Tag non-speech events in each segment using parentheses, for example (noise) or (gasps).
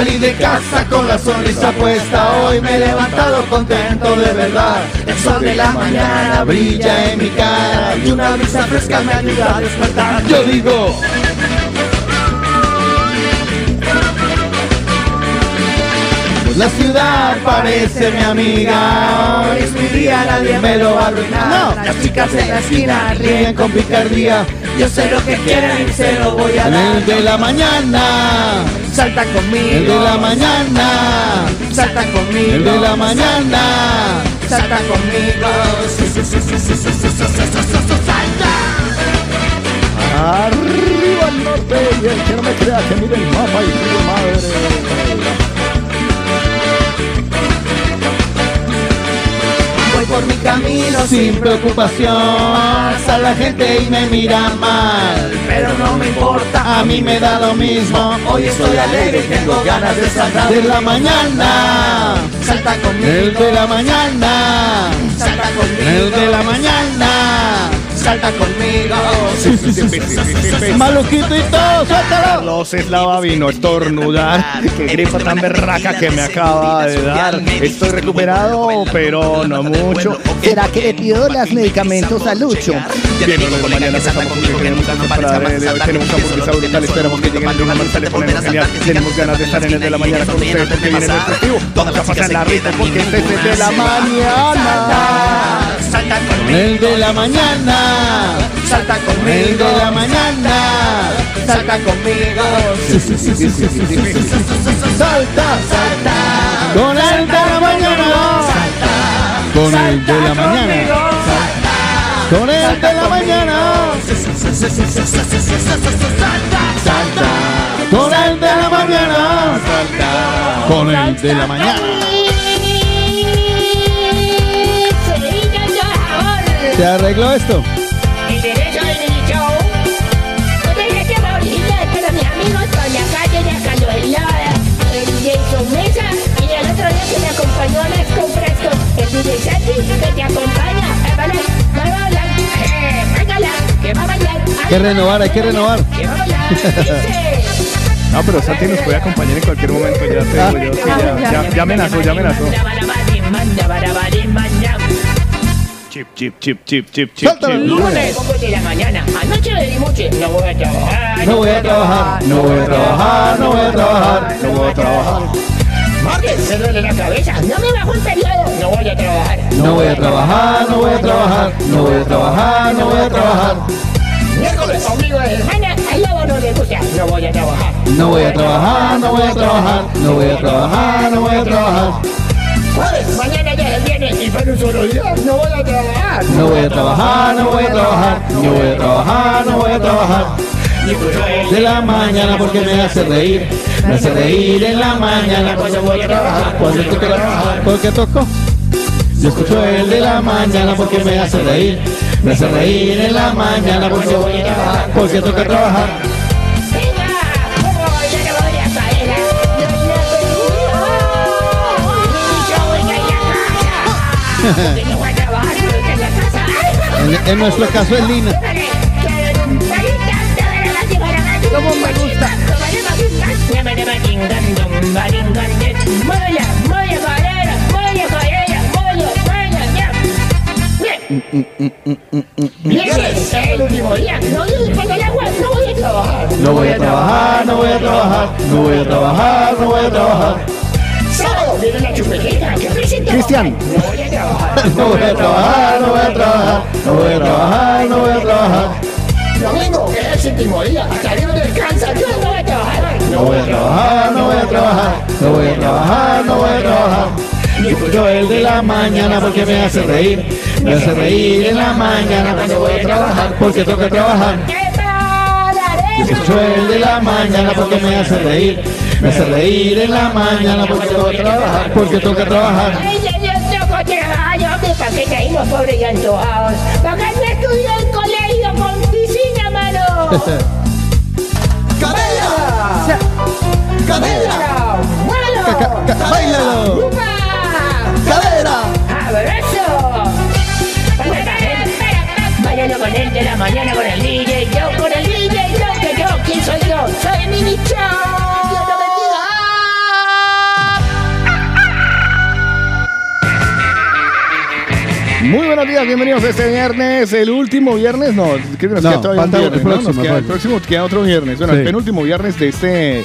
Salí de casa con la sonrisa puesta, hoy me he levantado contento de verdad. El sol de la mañana brilla en mi cara y una brisa fresca me ayuda a despertar. Yo digo. La ciudad parece mi amiga, hoy es mi día, nadie me lo va a arruinar. Las chicas en la esquina ríen con picardía, yo sé lo que quieren y se lo voy a dar. El de la mañana salta conmigo. El de la mañana, salta conmigo. El de la mañana, salta conmigo. Salta. Arriba el norte y el que no me crea que mire el mapa y río madre. Voy por mi camino sin preocupación. Pasa la gente y me mira mal, pero no me importa. A mí me da lo mismo. Hoy estoy alegre y tengo ganas de saltar De la mañana. Salta conmigo. El de la mañana. Salta conmigo. El de la mañana. Salta conmigo. Maluquito y todo, suéltalo. Carlos Eslava vino a estornudar. Qué gripa tan berraca que me acaba de dar. Estoy recuperado, pero no mucho. ¿Será que le pido los medicamentos a Lucho? Bien, de mañana empezamos con que tenemos una temporada de hoy. Tenemos hamburguesa brutal. Esperamos que lleguen el de una marcha. Le ponemos genial. Tenemos ganas de estar en el de la mañana con ustedes porque viene el festivo. Vamos a pasar la rita porque este es el de la mañana. Salta conmigo. El de la mañana. Salta El conmigo. de la mañana. Salta conmigo. Salta. Salta. Con el de la mañana. Con el de la mañana. Con el de la mañana. Con el de la mañana. Con el de la mañana. ¿Se arregló esto? El derecho de que morirle, pero mi amigo estoy acá, tiene acá lo helada. El DJ su mesa y el otro día que me acompañó a las compras con el DJ Santi que te acompaña. Eh, vale, va a bailar. Eh, báilala, que va a bailar. Hay que renovar, hay que renovar. Que va a bailar. Dice. No, pero Santi nos puede acompañar en cualquier momento. Ya te digo yo. sí, ya, ya, ya amenazó, ya amenazó. Chip, chip, chip, chip, chip, chip, Suéltalo. chip. Lunes, de la mañana. Anoche le di mucho. No voy a trabajar. No voy a trabajar, no voy a trabajar, no voy a trabajar, no voy a trabajar. Martes, se duele la cabeza. No me bajo el periodo. No voy a trabajar. No voy a trabajar, no voy a trabajar, no voy a trabajar, no voy a trabajar. Miércoles, ombligo de semana. Al lobo no le gusta. No voy a trabajar. No voy a trabajar, no voy a trabajar, no voy a trabajar, no voy a trabajar. Jueves, mañana ya es y No voy a trabajar. No voy a trabajar, no voy a trabajar, no voy a trabajar, no voy a. De la mañana porque me hace reír, me hace reír en la mañana cuando voy a trabajar, cuando toca trabajar, porque toco. Yo escucho el de la mañana porque me hace reír, me hace reír en la mañana porque voy a trabajar, porque toca trabajar. En nuestro caso es Lina. ¿Cómo me gusta? El último día. No voy a trabajar. No voy a trabajar, no voy a trabajar, no voy a trabajar, no voy a trabajar. Cristian. No voy a trabajar. No voy a trabajar, no voy a trabajar, no voy a trabajar, no voy a trabajar. Domingo, que es el séptimo día. Hasta que no descansa, yo no voy a trabajar. No voy a trabajar, no voy a trabajar, no voy a trabajar, no voy a trabajar. Y escucho el de la mañana porque me hace reír, me hace reír en la mañana cuando voy a trabajar, porque toca trabajar. Escucho el de la mañana porque me hace reír. Me hace reír en la mañana porque tengo que trabajar. Porque tengo que trabajar. Ay, ya, ya, yo con trabajo, hombre, ¿para qué caímos pobres y antojados? ¿Para qué no estudió en colegio con piscina, mano? ¡Cadera! ¡Cadera! ¡Muévelo! ¡Báilalo! ¡Upa! ¡Cadera! ¡Abrazo! Mañana con el de la mañana con el DJ, yo con el DJ, yo que yo, ¿quién soy yo? Soy Mini Show. Muy buenos días, bienvenidos a este viernes, el último viernes, no, que nos No, queda todavía un falta viernes, el ¿no? próximo, Nos queda- el próximo. próximo queda otro viernes, bueno, el penúltimo viernes de este,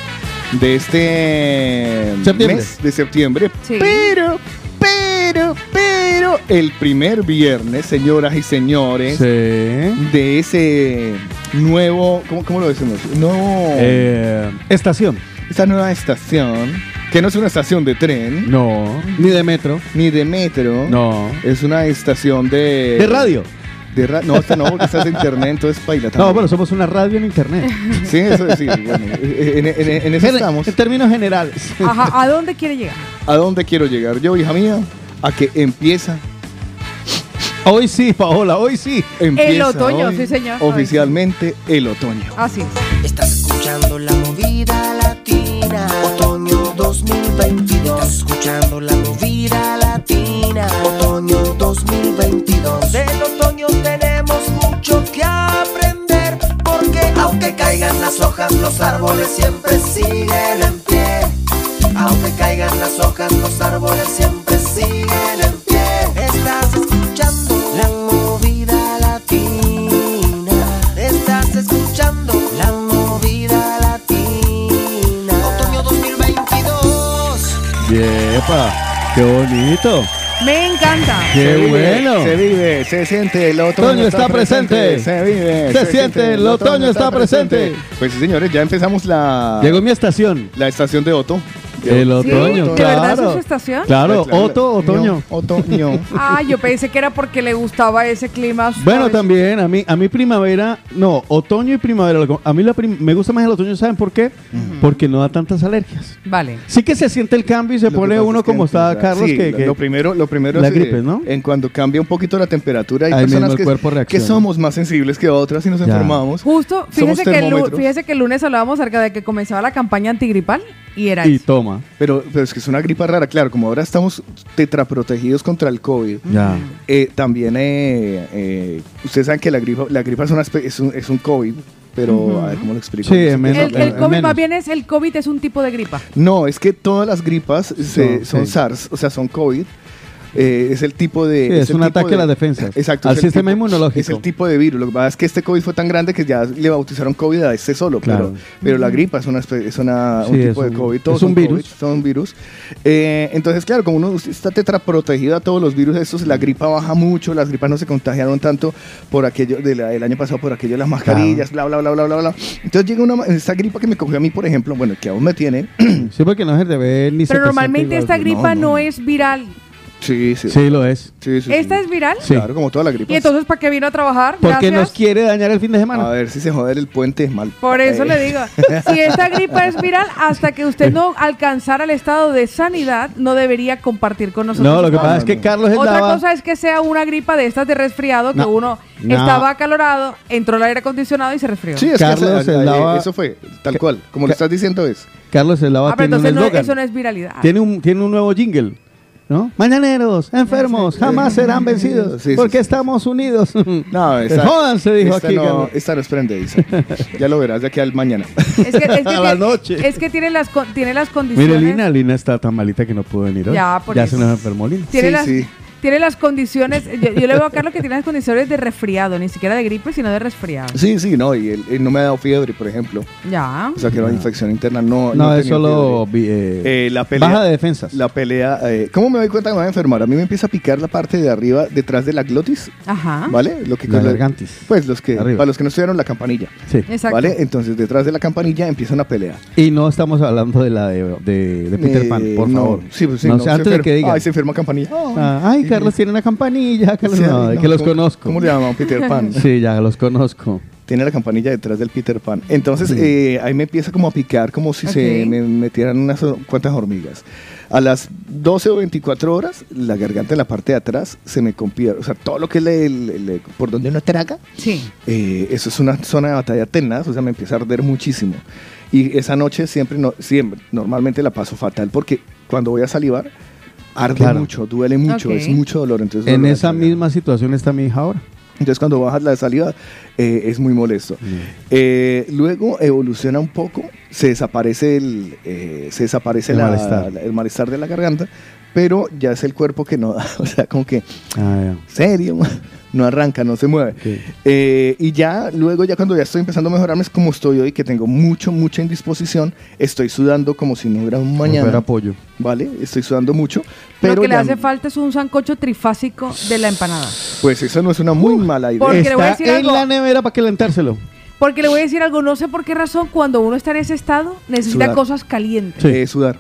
de este Septiembre. mes de septiembre, Sí. pero, pero, pero, el primer viernes, señoras y señores, Sí. de ese nuevo, ¿cómo, cómo lo decimos? Nuevo, Eh, estación. esta nueva estación, que no es una estación de tren, No. Ni de metro. ni de metro, No. es una estación de... De radio. De ra- no, esta no, porque esta es de internet, entonces baila No, bueno, somos una radio en internet. (laughs) Sí, eso sí, bueno, en, en- en eso Gen- estamos. En términos generales. Ajá, ¿a dónde quiere llegar? ¿A dónde quiero llegar yo, hija mía? A que empieza, Hoy sí, Paola, hoy sí. empieza otoño, hoy sí, señor. Oficialmente el otoño. Así es. Estás escuchando la movida latina. Otoño 2022. Estás escuchando la movida latina. Otoño 2022. Del otoño tenemos mucho que aprender. Porque aunque caigan las hojas, los árboles siempre siguen en pie. Aunque caigan las hojas, los árboles siempre siguen en pie. Estás escuchando la movida latina. Estás escuchando Yepa, qué bonito. Me encanta. Qué bueno. Se vive, se siente, el otoño, Otoño está presente. Se vive, Se siente, el otoño está presente. Pues sí, señores, ya empezamos la, Llegó mi estación. la estación de Otto. El ¿Sí? otoño, ¿De verdad eso claro. es su estación? Claro, Claro. Oto, otoño. Otoño. Ah, (laughs) yo pensé que era porque le gustaba ese clima. Bueno, también a mí, a mí primavera, no, otoño y primavera. A mí la prim- me gusta más el otoño, ¿saben por qué? Porque no da tantas alergias. Vale. Sí que se siente el cambio y se Lo pone uno es que como está Carlos, sí, que, lo- que- lo primero, lo primero la es, gripe, ¿no? En cuando cambia un poquito la temperatura, hay Ahí personas que, cuerpo que somos más sensibles que otras y nos Ya. enfermamos. Justo, fíjese que, el, fíjese que el lunes hablábamos acerca de que comenzaba la campaña antigripal y era y eso. toma. Pero, pero es que es una gripa rara, claro, como ahora estamos tetraprotegidos contra el COVID. Ya. eh, también, eh, eh, ustedes saben que la gripa, la gripa es, una espe- es, un, es un COVID, pero a ver cómo lo explico. Sí, menos- es El, la- el COVID menos. más bien es, el COVID es un tipo de gripa. No, es que todas las gripas se- No, son sí. SARS, o sea, son COVID. Eh, es el tipo de. Sí, es un ataque de- a las defensas, (laughs) Exacto. al es el sistema tipo- inmunológico. Es el tipo de virus. Lo que pasa es que este COVID fue tan grande que ya le bautizaron COVID a este solo. Claro. Pero, pero la gripa es, una, es una- un tipo es de COVID. todos es un son virus. COVID, son virus. Eh, entonces, claro, como uno está tetraprotegido a todos los virus estos, la gripa baja mucho. Las gripas no se contagiaron tanto por aquello de la- del año pasado, por aquello de las mascarillas, bla, bla, bla, bla, bla, bla. Entonces llega una, esta gripa que me cogió a mí, por ejemplo, bueno, que aún me tiene. Sí, porque no es el deber ni se Pero normalmente esta gripa no, no, no. es viral. Sí, sí. Sí, lo es. sí, sí, ¿Esta sí. es viral? Sí. Claro, como toda la gripa. ¿Y entonces para qué vino a trabajar? Porque Gracias. nos quiere dañar el fin de A semana. ver si se joder el puente mal. Por eso Eh, le digo, si esta (laughs) gripa es viral, hasta que usted no alcanzara el estado de sanidad, no debería compartir con nosotros. No, lo que pasa es que Carlos Otra estaba... cosa es que sea una gripa de estas de resfriado, que No, uno no. estaba acalorado, entró al aire acondicionado y se resfrió. Sí, es Carlos que el lava- eso fue, tal cual. Como lo estás diciendo es. Carlos Eslava ah, pero tiene un entonces no- eslogan. eso no es viralidad. Tiene un, tiene un nuevo jingle. ¿No? Mañaneros, enfermos, jamás serán vencidos. Sí, sí, porque sí. estamos unidos. (laughs) No, esa, Jódanse, dijo esta aquí, No, esta no es prendediza. (laughs) ya lo verás de aquí al mañana. Es que, es que, (laughs) A la noche. es que tiene, las, tiene las condiciones. Mire, Lina, Lina está tan malita que no pudo venir hoy. Ya, por ya eso. se nos enfermó Lina. Tiene, Sí, las, sí. Tiene las condiciones. Yo, yo le veo a Carlos que tiene las condiciones de resfriado, ni siquiera de gripe, sino de resfriado. Sí, sí, no, y él, él no me ha dado fiebre, por ejemplo. Ya. O sea, que era una infección interna. No, No, he es solo eh, Eh, la pelea, baja de defensas. La pelea. eh, ¿Cómo me doy cuenta que me voy a enfermar? A mí me empieza a picar la parte de arriba, detrás de la glotis, Ajá. ¿vale? Lo que La gargantis. Pues los que, Arriba. para los que no estudiaron la campanilla, Sí. Exacto. ¿vale? Entonces, detrás de la campanilla empieza una pelea. Y no estamos hablando de la de, de, de Peter Eh, Pan, por no, favor. Sí, pues sí, No no, se antes de enferma- que digan. Ay, se enferma campanilla. Ah, ay, Carlos tiene una campanilla. Carlos, Sí, no, que los ¿cómo- conozco. ¿Cómo le llaman Peter Pan? Sí, ya los conozco. tiene la campanilla detrás del Peter Pan. Entonces eh, ahí me empieza como a picar como si se Ok. me metieran unas cuantas hormigas. A las 12 o 24 horas, la garganta en la parte de atrás se me compía. O sea, todo lo que es le- le- le- por donde uno traga, Sí. eh, eso es una zona de batalla tenaz, o sea, me empieza a arder muchísimo. Y esa noche siempre, no, siempre, normalmente la paso fatal porque cuando voy a salivar, arde Claro. mucho, duele mucho, es mucho dolor. Entonces, En esa misma situación está mi hija ahora. Entonces cuando bajas la saliva eh, es muy molesto. Eh, luego evoluciona un poco, se desaparece el, eh, se desaparece El la- malestar. la- el malestar de la garganta, pero ya es el cuerpo que no, (laughs) o sea, como que, Ah, serio, no arranca, no se mueve. Eh, y ya luego, ya cuando ya estoy empezando a mejorarme, es como estoy hoy, que tengo mucho, mucha indisposición, estoy sudando como si no hubiera un mañana, pollo. ¿vale? Estoy sudando mucho, pero Lo que le hace falta es un sancocho trifásico de la empanada. pues eso no es una muy mala idea. Porque le voy a decir en algo. la nevera para calentárselo. Porque le voy a decir algo, no sé por qué razón, cuando uno está en ese estado, necesita Sudar. cosas calientes. Sí. Eh, sudar.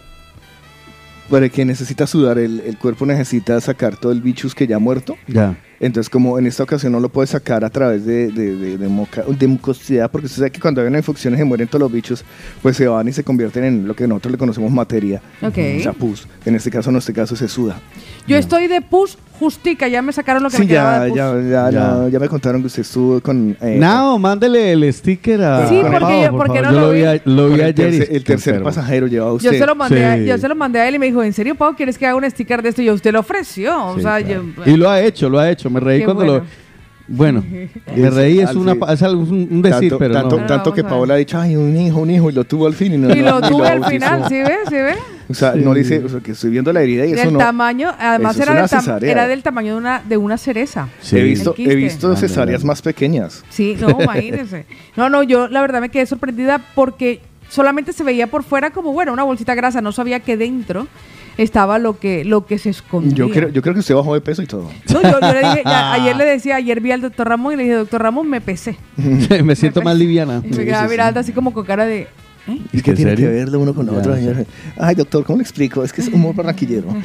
Para que necesita sudar, el, el cuerpo necesita sacar todo el bichus que ya ha muerto. Ya. Entonces, como en esta ocasión no lo puede sacar a través de, de, de, de moca- de mucosidad, porque usted sabe que cuando hay una infección se mueren todos los bichos, pues se van y se convierten en lo que nosotros le conocemos materia. Ok. O sea, pus. En este caso, en este caso, se suda. Yo estoy de pus justica, ya me sacaron lo que Sí, me quedaba ya, de pus. ya, ya, Ya. no, ya me contaron que usted estuvo con... eh, No, mándele el sticker a. Sí, a porque Pau, yo- por porque favor. no Yo lo vi, a- lo con vi el ayer. y tercer, el tercer enfermo. pasajero llevaba Yo usted. se, lo mandé a, Sí. yo se lo mandé a él y me dijo, ¿en serio, Pau, quieres que haga un sticker de esto? Y yo, usted lo ofreció. o Sí, sea, claro. yo... Y lo ha hecho, lo ha hecho. Me reí Qué cuando bueno. lo. Bueno, (laughs) me reí, es, una, es algo- un, un decir, tanto, pero tanto, no. No, tanto que. Paola ha dicho, ay, un hijo, un hijo, y lo tuvo al fin. Y, no, Y lo ni tuve al final, ¿sí ve? ¿Sí ve? O sea, no le dice, o sea, que estoy viendo la herida y eso Del no. tamaño, además era del, tam- cesárea. era del tamaño de una, de una cereza. Sí. He visto, he visto cesáreas más pequeñas. Sí, no, (laughs) imagínense. No, no, yo la verdad me quedé sorprendida porque solamente se veía por fuera como, bueno, una bolsita grasa, no sabía que dentro estaba lo que, lo que se escondía. Yo creo, yo creo que usted bajó de peso y todo. No, yo, yo le dije, ya- (laughs) ayer le decía, ayer vi al doctor Ramón y le dije, doctor Ramón, me pesé. (laughs) me siento más liviana. Y me quedaba sí, sí. mirando así como con cara de... ¿eh? Es que ¿En tiene serio? que ver lo uno con Ya, otro. sí. señor. Ay, doctor, ¿cómo le explico? Es que es humor barranquillero. (laughs)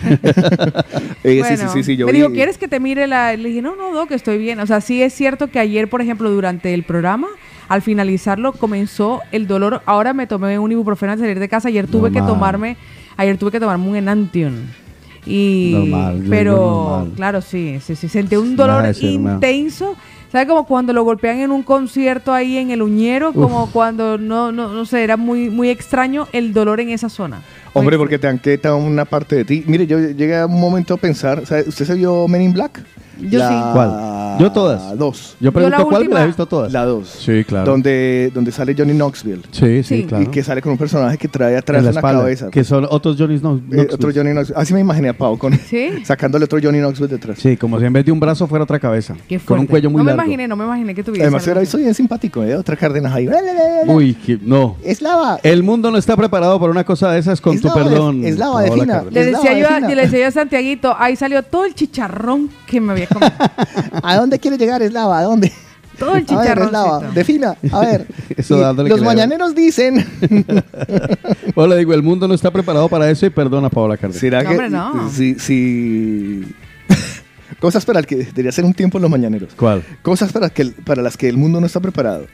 Eh, sí, sí, Bueno, sí, sí, yo me vi- dijo, ¿quieres que te mire la...? Le dije, no, no, doc, estoy bien. O sea, sí es cierto que ayer, por ejemplo, durante el programa, al finalizarlo, comenzó el dolor. Ahora me tomé un ibuprofeno al salir de casa. Ayer tuve que tomarme... Ayer tuve que tomarme un Enantium. Y... Normal, pero, normal. claro, sí, sí, sí. Sentí un dolor intenso. ¿Sabes? Como cuando lo golpean en un concierto ahí en el uñero. Como cuando, no, no, no sé, era muy, muy extraño el dolor en esa zona. Hombre, Muy porque te han quitado una parte de ti. Mire, yo llegué a un momento a pensar, ¿sabe? ¿usted se vio Men in Black? Yo La sí. ¿Cuál? Yo todas. Dos. Yo pregunto la cuál, me la he visto todas. La dos. Sí, claro. Donde, donde sale Johnny Knoxville. Sí, sí, Sí. claro. Y que sale con un personaje que trae atrás en la una espalda, cabeza. Que son otros Johnny Knox- Eh, Knoxville. otro Johnny Knoxville. Así me imaginé a Pau con ¿Sí? (laughs) sacándole otro Johnny Knoxville detrás. Sí, como si en vez de un brazo fuera otra cabeza. Qué con un cuello muy no largo. me imaginé, no me imaginé que tuviera. Además era eso bien simpático, ¿eh? Otra Cárdenas ahí. Uy, que- no. Es lava. El mundo no está preparado para una cosa de esas con Perdón. es. Le decía, la yo a, vagina. le decía yo a Santiaguito, ahí salió todo el chicharrón que me había comido. (laughs) ¿A dónde quiere llegar Eslava? ¿A dónde? todo el A ver, Eslava, chicharrón. defina. A ver. (laughs) Eso Y dándole los mañaneros dicen. (laughs) Bueno, le digo, el mundo no está preparado para eso y perdona, Paola Cárdenas. ¿Será No, que hombre, no. si, si- cosas para el que debería ser un tiempo en los mañaneros? ¿Cuál? Cosas para que para las que el mundo no está preparado.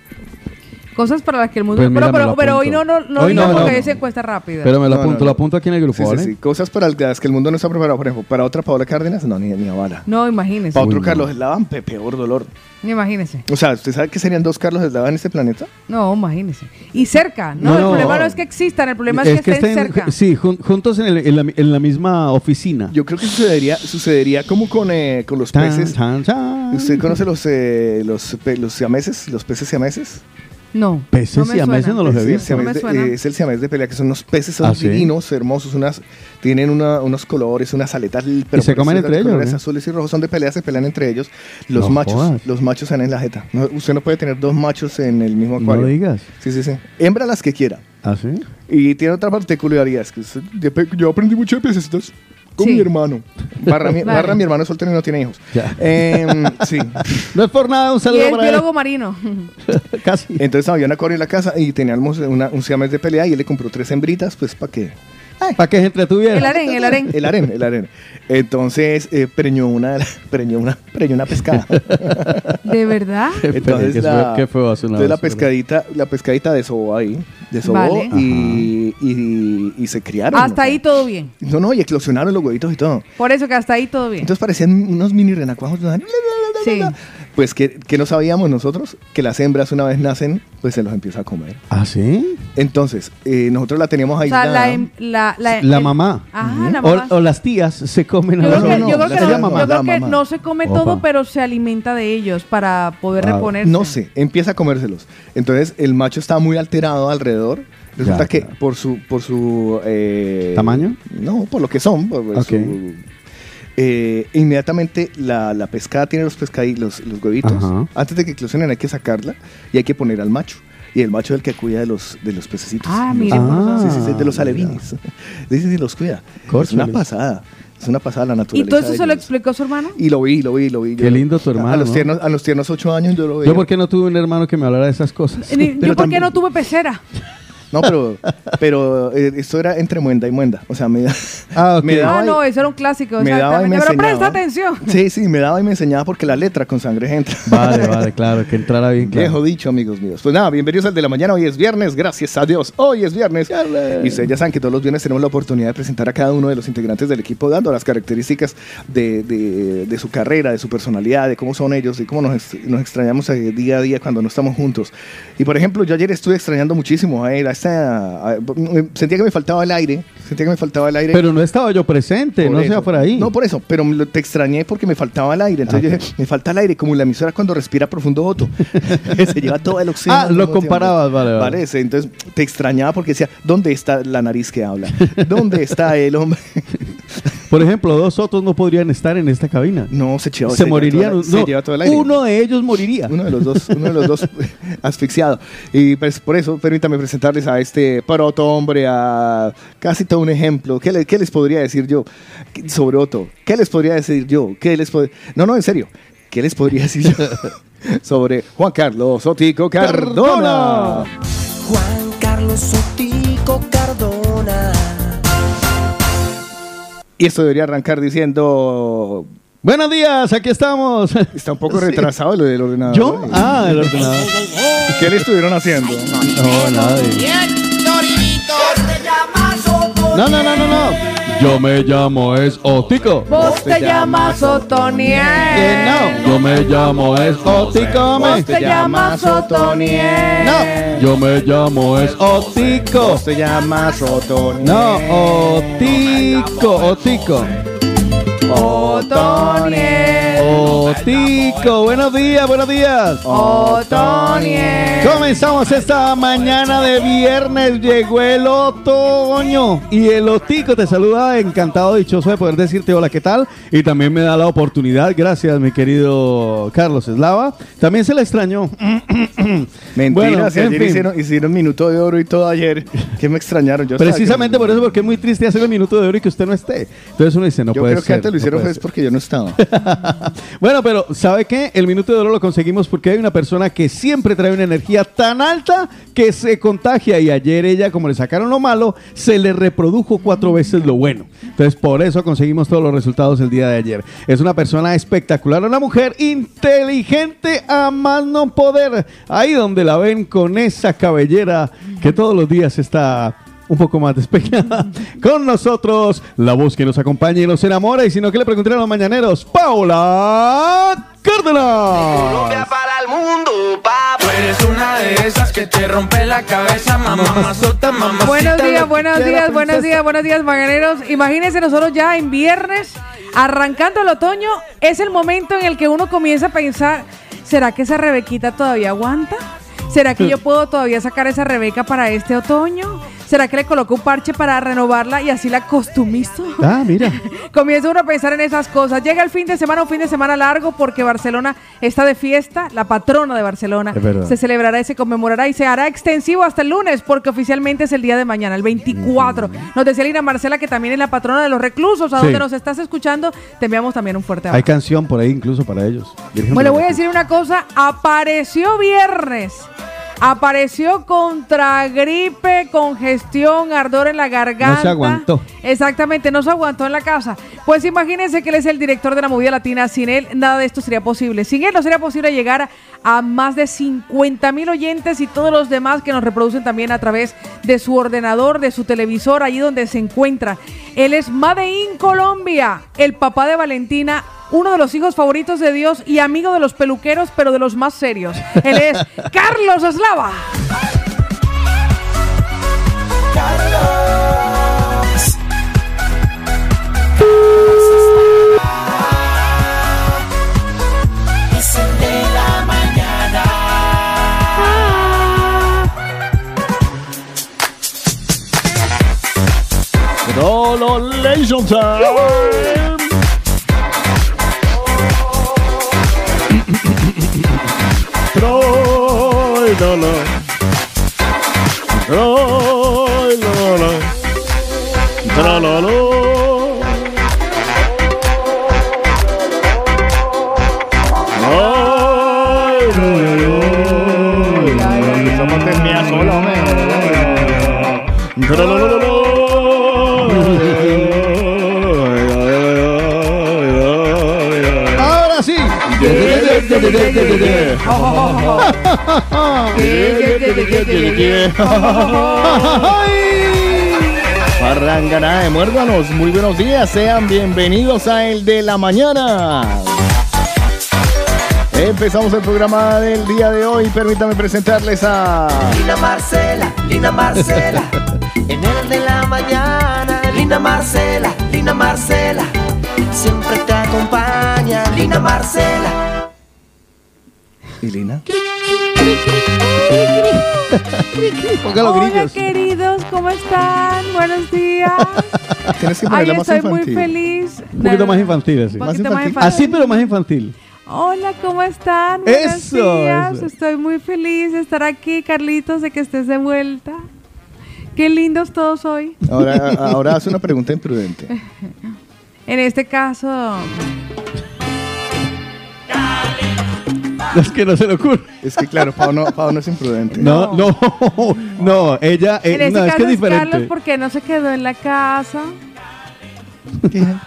Cosas para las que el mundo... Pues mira, pero pero, hoy no, no, no Hoy no, porque no. es encuesta rápida. Pero me lo No, apunto, no, lo apunto aquí en el grupo, Sí, sí, ¿vale? sí. Cosas para las que el mundo no está preparado. Por ejemplo, para otra Paola Cárdenas, no, ni, ni a bala. No, imagínese. Para otro Uy, no. Carlos Eslava, pe- peor dolor. Imagínese. O sea, ¿usted sabe que serían dos Carlos Eslava en este planeta? No, imagínese. Y cerca. No, No, el problema no es que existan, el problema es, que, estén estén, cerca. sí, jun- juntos en, el- en la, en la misma oficina. Yo creo que sucedería, sucedería como con, eh, con los Tan, peces. tan, tan. ¿Usted conoce los, eh, los, pe- los siameses? ¿Los peces siameses? No. Peces no me siameses suena. no los he Sí, visto. siamés No me de- suena. eh, es el siamés de pelea, que son unos peces ¿Ah, sí? divinos, hermosos, unas, tienen una- unos colores, unas aletas. Pero se comen entre ellos, colores ¿no? azules y rojos son de pelea, se pelean entre ellos. Los No machos, jodas. los machos salen en la jeta. No, usted no puede tener dos machos en el mismo No acuario. digas. Sí, sí, sí. Hembra las que quiera. ¿Ah, sí? Y tiene otra particularidad, es que yo aprendí mucho de pececitos con Sí. mi hermano. Barra mi, (laughs) Vale. barra mi hermano es soltero y no tiene hijos. Ya. Em, sí. (laughs) No es por nada, un Y saludo es para él. biólogo marino. (laughs) Casi. Entonces había una en la casa y teníamos una, un siamés de pelea y él le compró tres hembritas, pues para que Para que se entretuviera. El harén, el harén. El harén, el harén. Entonces, eh, preñó una, preñó una, preñó una pescada. (laughs) ¿De verdad? Entonces, qué la, feo- qué feo hace una entonces la pescadita, la pescadita desobó ahí, desobó Vale. y, y, y se criaron. Hasta ahí todo bien. No, no, y eclosionaron los huevitos y todo. Por eso que hasta ahí todo bien. Entonces parecían unos mini renacuajos. Sí. Pues que, que no sabíamos nosotros que las hembras una vez nacen, pues se los empieza a comer. ¿Ah, sí? Entonces, eh, nosotros la teníamos O ahí. sea, la, em- la, la, La el- mamá. Ajá, la O, mamá. o las tías se comen Yo a creo los que, no, yo creo la que no, mamá, yo creo la que mamá. no se come Opa. todo, pero se alimenta de ellos para poder Ah, reponerse. No sé, empieza a comérselos. Entonces el macho está muy alterado alrededor. Resulta Ya, que claro. por su por su eh, ¿Tamaño? No, por lo que son. por- por Ok. su- eh, inmediatamente la, la pescada tiene los pescaditos, los, los huevitos. Ajá. Antes de que eclosionen hay que sacarla y hay que poner al macho. Y el macho es el que cuida de los, de los pececitos. Ah, por Ah. Sí, sí, sí, de los mira. alevines. (laughs) Sí, sí, sí, los cuida. Es una pasada. Es una pasada la ¿Y naturaleza. todo eso se lo explicó su hermano? Y lo vi, lo vi, lo vi. Qué Yo- lindo tu hermano, A los, ¿no? tiernos, a los tiernos ocho años yo lo veía. Yo, ¿por qué no tuve un hermano que me hablara de esas cosas? Ni- ¿Yo por qué no tuve pecera? (laughs) No, pero, pero eh, esto era entre muenda y muenda. O sea, me, da- Ah, ok. me daba Ah, y- no, eso era un clásico. me daba y me exactamente. Pero enseñaba. presta atención. Sí, sí, me daba y me enseñaba porque la letra con sangre entra. Vale, vale, claro, que entrara bien Viejo claro. dicho, amigos míos. Pues nada, bienvenidos al de la mañana. Hoy es viernes, gracias a Dios. Hoy es viernes. Y ustedes ya saben que todos los viernes tenemos la oportunidad de presentar a cada uno de los integrantes del equipo, dando las características de, de- de su carrera, de su personalidad, de cómo son ellos, de cómo nos, ex- nos extrañamos eh, día a día cuando no estamos juntos. Y por ejemplo, yo ayer estuve extrañando muchísimo a él. A esta, a- sentía que me faltaba el aire. Sentía que me faltaba el aire. Pero no estaba yo presente, Por no eso. sea por ahí. No, por eso, pero te extrañé porque me faltaba el aire. Entonces Ah, yo dije, me falta el aire, como la emisora cuando respira profundo Otto. (laughs) (laughs) Se lleva todo el oxígeno. Ah, lo comparabas, vale, vale. Parece, entonces te extrañaba porque decía, ¿dónde está la nariz que habla? ¿Dónde está el hombre? (laughs) Por ejemplo, dos otros no podrían estar en esta cabina. No, se, lleva, se lleva morirían. todo el- no, se lleva todo el aire. uno de ellos moriría. Uno de los dos, uno de los dos (laughs) asfixiado. Y pues por eso, permítame presentarles a este proto hombre, a casi todo un ejemplo. ¿Qué, le- qué les podría decir yo sobre Otto? ¿Qué les podría decir yo? ¿Qué les pod- No, no, en serio. ¿Qué les podría decir yo (laughs) sobre Juan Carlos Otico Cardona? Juan Carlos Otico Cardona. Y esto debería arrancar diciendo... Buenos días, aquí estamos. (laughs) Está un poco retrasado lo del ordenador. ¿Yo? ¿eh? Ah, el ordenador. ¿Qué le estuvieron haciendo? No, nadie. No, no, no, no, no. Yo me llamo es Otico. Vos te llamas Otoniel. Que no. Yo me llamo es Otico. me. Vos te llamas Otoniel. No. Yo me llamo es Otico. Se llama Sotoni. No, Otico, Otico. Otoniel. Otico, buenos días, buenos días. Otoniel. Comenzamos esta mañana de viernes, llegó el otoño y el Otico te saluda, encantado, dichoso de poder decirte hola, ¿qué tal? Y también me da la oportunidad, gracias mi querido Carlos Eslava, también se le extrañó. (coughs) Mentiras, Bueno, si ayer hicieron, hicieron minuto de oro y todo ayer. Que me extrañaron. Yo Precisamente por eso, porque es muy triste hacer el minuto de oro y que usted no esté. Entonces uno dice, no Yo puede creo que ser, antes lo no hicieron puede fue ser. porque yo no estaba. (laughs) Bueno, pero ¿sabe qué? El minuto de oro lo conseguimos porque hay una persona que siempre trae una energía tan alta que se contagia y ayer ella, como le sacaron lo malo, se le reprodujo cuatro veces lo bueno. Entonces, por eso conseguimos todos los resultados el día de ayer. Es una persona espectacular, una mujer inteligente a más no poder. Ahí donde la ven con esa cabellera que todos los días está un poco más despeinada. (laughs) Con nosotros, la voz que nos acompaña y nos enamora. Y si no, que le pregunté a los mañaneros, Paula Cárdenas. para el mundo, papá. Tú eres una de esas que te rompe la cabeza, mamá, mamá. Buenos días, buenos días, buenos días, buenos días, mañaneros. Imagínense nosotros ya en viernes, arrancando el otoño, es el momento en el que uno comienza a pensar, ¿será que esa Rebequita todavía aguanta? ¿Será que yo puedo todavía sacar esa Rebeca para este otoño? ¿Será que le coloco un parche para renovarla y así la costumizo? Ah, mira. (laughs) Comienza uno a pensar en esas cosas. Llega el fin de semana, un fin de semana largo, porque Barcelona está de fiesta, la patrona de Barcelona. Se celebrará y se conmemorará y se hará extensivo hasta el lunes, porque oficialmente es el día de mañana, el 24. Nos decía Lina Marcela que también es la patrona de los reclusos, a Sí. donde nos estás escuchando, te enviamos también un fuerte Hay abrazo. canción por ahí incluso para ellos. Virgen Bueno, de voy a decir una cosa, apareció viernes. Apareció contra gripe, congestión, ardor en la garganta. No se aguantó. Exactamente, no se aguantó en la casa. Pues imagínense que él es el director de la movida latina. Sin él, nada de esto sería posible. Sin él no sería posible llegar a más de 50 mil oyentes y todos los demás que nos reproducen también a través de su ordenador, de su televisor, allí donde se encuentra. Él es Made in Colombia, el papá de Valentina, uno de los hijos favoritos de Dios y amigo de los peluqueros, pero de los más serios. Él es (laughs) Carlos Eslava. Es el de la mañana. Rololation time. Troilolo. Troilolo. Trololo. Ay, Parrangana de muérdanos, muy buenos días, sean bienvenidos a El de la Mañana. Empezamos el programa del día de hoy, permítame presentarles a... Lina Marcela, Lina Marcela. (laughs) En el de la mañana, Lina Marcela, Lina Marcela. Siempre te acompaña, Lina Marcela. ¿Y Lina? (laughs) Ponga los Hola grillos. queridos, ¿cómo están? Buenos días. (laughs) Tienes que Ay, ponerla más estoy muy infantil. feliz. Un poquito más infantil, así. Un poquito Más infantil. Así, pero más infantil. Hola, ¿cómo están? Buenos Eso, días. eso. Estoy muy feliz de estar aquí, Carlitos, de que estés de vuelta. Qué lindos todos hoy. Ahora, (laughs) ahora hace una pregunta imprudente. En este caso, (laughs) Es que no se le ocurre. Es que claro, Pau no, Pau no es imprudente. No, no, no, ella, eh, en no, es que es es Carlos diferente. porque no se quedó en la casa.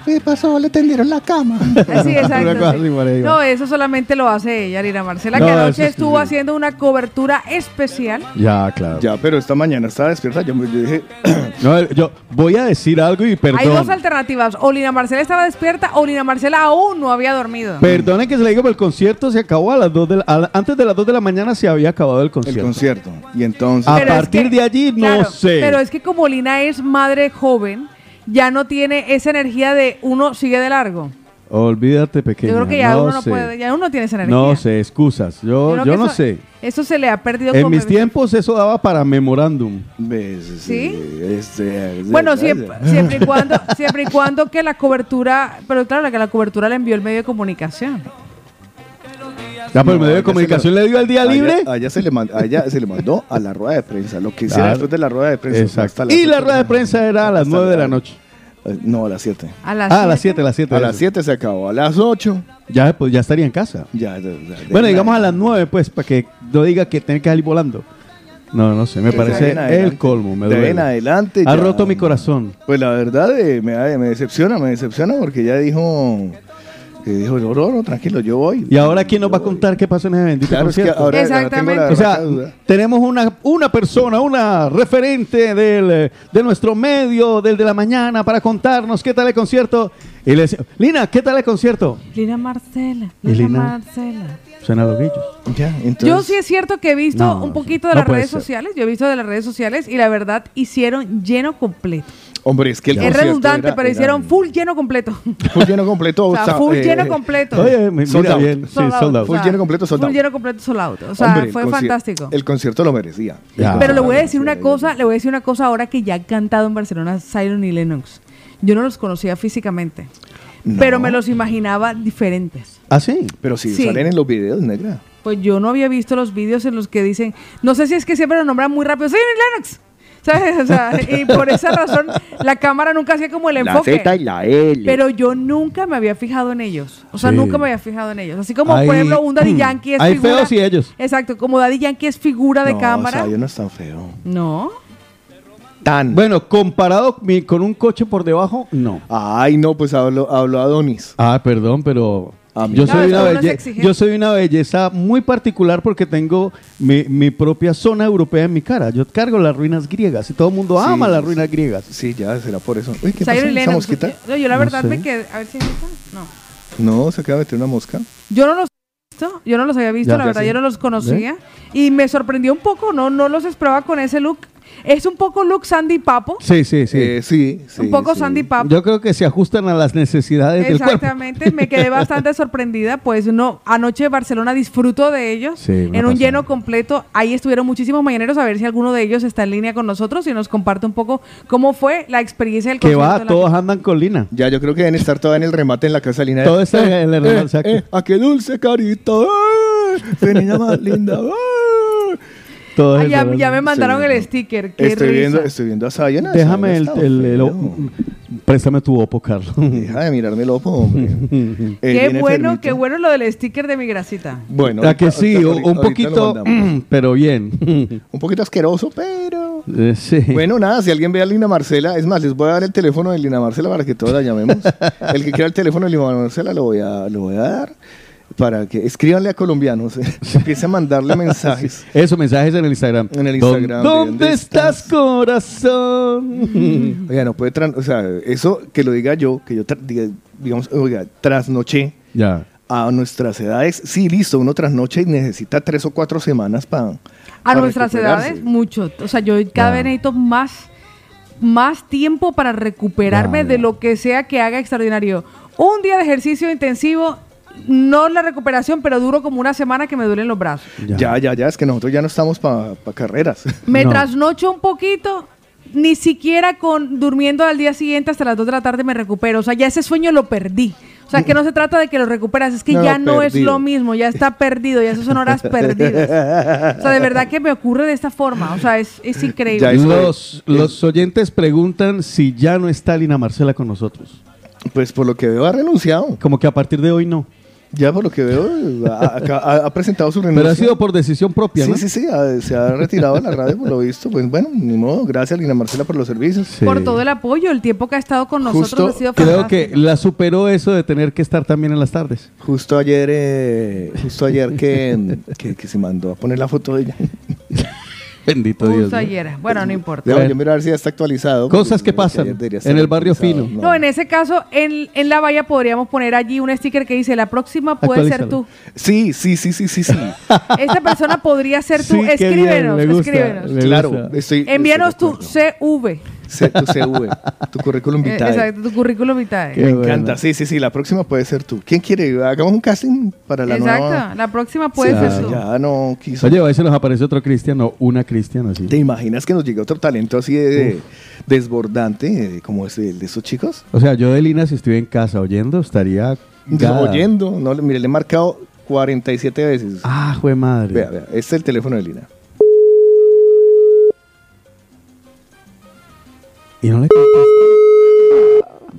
¿Qué pasó? Le tendieron la cama. (laughs) Exacto. Sí. ahí, No, eso solamente lo hace ella, Lina Marcela, No, que anoche estuvo haciendo una cobertura especial. Ya, claro. Ya, pero esta mañana estaba despierta. Yo, yo dije, (clears throat) No, yo voy a decir algo y Hay perdón. dos alternativas. O Lina Marcela estaba despierta o Lina Marcela aún no había dormido. Perdone que se le diga, pero el concierto se acabó a las 2 de la, a- antes de las 2 de la mañana se había acabado el el concierto. concierto. Y entonces. A Pero es partir que- de allí, no claro, sé. Pero es que como Lina es madre joven, ya no tiene esa energía de uno sigue de largo. Olvídate, pequeña. Yo creo que ya no uno no sé. puede, ya uno tiene esa energía. No sé, excusas. Yo, no eso- sé. Eso se le ha perdido En como- mis tiempos eso daba para memorándum. ¿Sí? Este, Bueno, siempre, siempre y cuando, siempre y cuando que la cobertura, pero claro, que la cobertura la envió el medio de comunicación. Ya por No, medio de comunicación le dio el día libre. A ella, se le mandó, a ella se le mandó a la rueda de prensa. Lo que hiciera Claro. después de la rueda de prensa. hasta Exacto. las Y la ocho rueda de prensa era a las hasta 9 de la noche. Eh, No, a las 7. A las Ah, a las siete. 7, a las 7. A las 7 se acabó. A las 8. Ya, pues, ya estaría en casa. Ya, ya, ya, Bueno, digamos a las 9, pues, para que no diga que tiene que salir volando. No, no sé, me ahí parece en adelante- el colmo. Me de ahí duele. en adelante. Ha ya- roto mi corazón. Pues la verdad eh, me, me decepciona, me decepciona porque ya dijo. Que dijo, no, no, no, tranquilo, yo voy. ¿Y ahora quién nos va a contar qué pasó en ese bendito Claro, es que concierto? ahora, ahora Exactamente. O sea, duda. tenemos una, una persona, una referente del, de nuestro medio, del de la mañana, para contarnos qué tal el concierto. Y le decía, Lina, ¿qué tal el concierto? Lina Marcela, ¿Y Lina, Lina? Marcela. Suena los grillos. Ya, entonces, Yo sí es cierto que he visto No, un poquito de no las redes ser. sociales, yo he visto de las redes sociales y la verdad hicieron lleno completo. Hombre, es que el Es redundante, era- pero era hicieron full lleno completo. full lleno completo. (laughs) O sea, full eh, lleno completo. Oye, mi- Sold mira out. bien. Sí, Sold out, sold out. o Full sea, lleno completo, sold Full lleno completo, sold out. O sea, Hombre, fue conci- fantástico. El concierto lo merecía. Ya. Pero le voy a decir una cosa, le voy a decir una cosa ahora que ya han cantado en Barcelona Siren y Lennox. Yo no los conocía físicamente, No. pero me los imaginaba diferentes. ¿Ah, sí? Pero si Sí. salen en los videos, negra. Pues yo no había visto los vídeos en los que dicen, no sé si es que siempre lo nombran muy rápido, Siren y Lennox. ¿Sabes? O sea, (laughs) y por esa razón la cámara nunca hacía como el La enfoque. Z y la L. Pero yo nunca me había fijado en ellos. O sea, Sí. nunca me había fijado en ellos. Así como, Hay- por ejemplo, un Daddy (clears throat) Yankee es hay figura. feos y ellos. Exacto, como Daddy Yankee es figura de No, cámara. O sea, yo no es tan feo. No. Bueno, comparado mi- con un coche por debajo, no. Ay, no, pues hablo, hablo Adonis. Ah, perdón, pero A mí. yo No, soy, es una que uno es belle- exigente. yo soy una belleza muy particular porque tengo mi, mi propia zona europea en mi cara. Yo cargo las ruinas griegas y todo el mundo Sí. ama las ruinas griegas. Sí, ya será por eso. Uy, ¿qué Zion pasó? y ¿Esa Lennox. mosquita? Yo, yo la No verdad sé. me quedé. A ver si hay mosca. No. No, se acaba de meter una mosca. Yo no los he visto, yo no los había visto, Ya, la ya verdad, sí. yo no los conocía. Y me sorprendió un poco, no, no los esperaba con ese look. Es un poco look Sandy Papo. Sí, sí, sí. Eh, sí, sí. un poco sí. Sandy Papo. Yo creo que se ajustan a las necesidades del cuerpo. Exactamente, me quedé (laughs) bastante sorprendida, pues no, anoche Barcelona disfruto de ellos Sí, en un lleno completo. Ahí estuvieron muchísimos mañaneros a ver si alguno de ellos está en línea con nosotros y nos comparte un poco cómo fue la experiencia del Que va, todos andan con Lina. Ya, yo creo que deben estar todas en el remate en la casa de Lina. Todo está en el remate, exacto. Eh, ¡A qué dulce carita! ¡Qué niña más linda! (laughs) ¡Ay! Todos Ah, ya, me mandaron Sí. el sticker. Qué Estoy risa. viendo, estoy viendo a Zion. a Déjame el, el-. Préstame tu opo, Carlos. (laughs) Deja de mirarme el ojo, hombre. (laughs) Qué bueno, enfermito. qué bueno lo del sticker de mi grasita. Bueno, ¿A que sí? ahorita- un poquito, (clears throat) pero bien. (laughs) Un poquito asqueroso, pero... Eh, sí. Bueno, nada, si alguien ve a Lina Marcela, es más, les voy a dar el teléfono de Lina Marcela para que todos la llamemos. el que quiera el teléfono de Lina Marcela lo voy a, lo voy a dar para que escríbanle a colombianos, eh, (laughs) empiece a mandarle (laughs) mensajes. Eso, mensajes en el Instagram. En el ¿Dó- Instagram, ¿Dónde, ¿de dónde estás, estás? corazón? (laughs) Oiga, no puede, o sea, eso que lo diga yo, que yo, diga, digamos, oiga, trasnoché ya. a nuestras edades, sí, listo, uno trasnoche y necesita tres o cuatro semanas para... A nuestras edades, mucho. O sea, yo cada Ah. vez necesito más, más tiempo para recuperarme Ya, de lo que sea que haga extraordinario. Un día de ejercicio intensivo, no la recuperación, pero duro como una semana que me duelen los brazos. Ya, ya, ya, es que nosotros ya no estamos para carreras. (laughs) Me No. trasnocho un poquito, ni siquiera con durmiendo al día siguiente hasta las 2 de la tarde me recupero. O sea, ya ese sueño lo perdí. O sea, que no se trata de que lo recuperas, es que No, ya no es lo mismo, ya está perdido, ya esas son horas (laughs) perdidas. O sea, de verdad que me ocurre de esta forma. O sea, es, es increíble. Los, los oyentes preguntan si ya no está Lina Marcela con nosotros. Pues por lo que veo ha renunciado. Como que a partir de hoy no. Ya por lo que veo ha, ha- ha presentado su renuncia. Pero ha sido por decisión propia, Sí, ¿no? sí, sí, ha- se ha retirado de la radio por lo visto. Pues bueno, ni modo. Gracias Lina Marcela por los servicios. Sí. Por todo el apoyo, el tiempo que ha estado con nosotros Justo ha sido Creo que fantástico. la superó eso de tener que estar también en las tardes. Justo ayer, eh, justo ayer que, que, que se mandó a poner la foto de ella. Bendito Dios. ¿no? ayer. Bueno, no importa. Debo Bueno. yo mirar si ya está actualizado. Cosas que pasan en el barrio fino. No, en ese caso, en, en la valla podríamos poner allí un sticker que dice, la próxima puede ser tú. Sí, sí, sí, sí, sí, sí. (laughs) Esta persona podría ser tú. Sí, bien, escríbenos, me gusta, escríbenos. me claro, estoy. Envíanos estoy tu. CV. C- tu CV, (laughs) tu currículum Eh, vitae. Exacto, tu currículum vitae. Qué Me bueno. encanta, sí, sí, sí, la próxima puede ser tú. ¿Quién quiere? Hagamos un casting para la Exacto, nueva. la próxima puede Sí, ser tú. Ya no quiso. Oye, a veces nos aparece otro cristiano, una cristiana, así. ¿Te imaginas que nos llegue otro talento así de, desbordante, eh, como ese de esos chicos? O sea, yo de Lina, si estuviera en casa oyendo, estaría gada. Oyendo, no, mire, le he marcado 47 veces. Ah, jue madre. Vea, vea, este es el teléfono de Lina. Y no le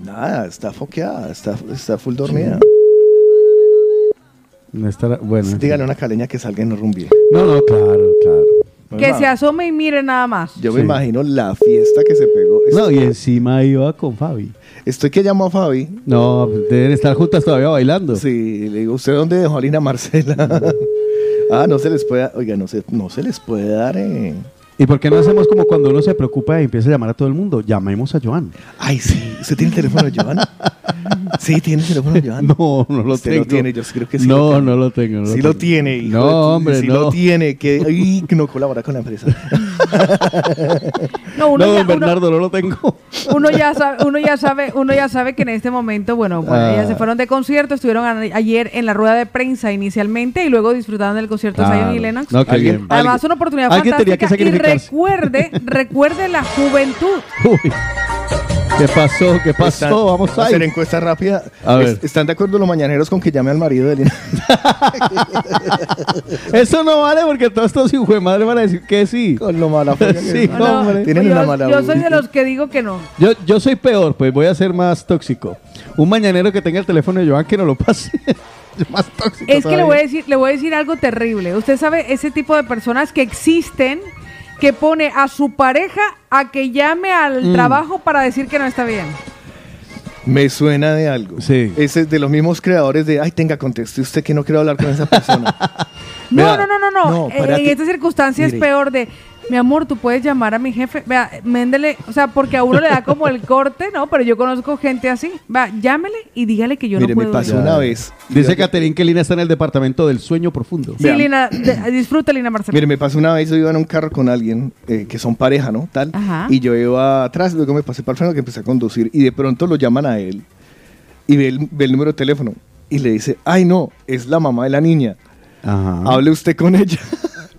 Nada, está foqueada, está, está full dormida. no estará, bueno. Dígale a una caleña que salga en rumbie. No, no, claro, claro. Que se asome y mire nada más. Yo me Sí. imagino la fiesta que se pegó. No, y encima iba con Fabi. Estoy que llamo a Fabi. No, deben estar juntas todavía bailando. Sí, le digo, ¿usted dónde dejó a Lina Marcela? (laughs) ah, no se les puede, oiga, no se, no se les puede dar, eh. ¿Y por qué no hacemos como cuando uno se preocupa y empieza a llamar a todo el mundo? Llamemos a Joan. Ay, sí, ¿usted tiene el teléfono de Joan? sí, tiene el teléfono de Joan. (laughs) No, no lo Usted tengo. lo tiene, yo creo que sí. No, lo no lo tengo. no sí tengo. lo tiene, hijo No, de hombre, sí no. lo tiene, que, ay, que no colabora con la empresa. (laughs) No, uno, No, ya, don Bernardo, no lo tengo. (laughs) uno, ya sabe, uno ya sabe, uno ya sabe que en este momento, bueno, bueno, Ah. ellas se fueron de concierto, estuvieron a- ayer en la rueda de prensa inicialmente y luego disfrutaron del concierto de Zion y Lennox. No, qué Alguien- bien. Además, una oportunidad alguien tenía que fantástica. Y recuerde, recuerde la juventud. (laughs) Uy. ¿Qué pasó? ¿Qué pasó? Están- Vamos a hacer encuesta rápida. A ver. Es- ¿Están de acuerdo los mañaneros con que llame al marido de Lina? (laughs) Eso no vale porque todos estos hijos de madre van a decir que sí. Con lo mala Sí, son. No, no, hombre. Tienen yo, una mala yo soy de los que digo que no. Yo, yo soy peor, pues voy a ser más tóxico. Un mañanero que tenga el teléfono de Joan que no lo pase. (laughs) Es más tóxico. Es que le voy, a decir, le voy a decir algo terrible. Usted sabe ese tipo de personas que existen que pone a su pareja a que llame al Mm. trabajo para decir que no está bien. Me suena de algo. Sí. Ese es de los mismos creadores de, ay, tenga, conteste usted que no quiero hablar con esa persona. (laughs) (laughs) No, no, no, no, no. Eh, en esta circunstancia es Mire. peor de, mi amor, tú puedes llamar a mi jefe. Vea, méndele, o sea, porque a uno le da como el corte, ¿no? Pero yo conozco gente así. Vea, llámele y dígale que yo Mire, no me puedo. pasó ir. una vez. Dice Caterín que Lina está en el departamento del sueño profundo. Sí, Vean. Lina, de- disfruta, Lina Marcela. Mire, me pasó una vez, yo iba en un carro con alguien eh, que son pareja, ¿no? Tal. Ajá. Y yo iba atrás, luego me pasé para el freno que empecé a conducir y de pronto lo llaman a él y ve el, ve el número de teléfono y le dice, ay no, es la mamá de la niña, Ajá. hable usted con ella.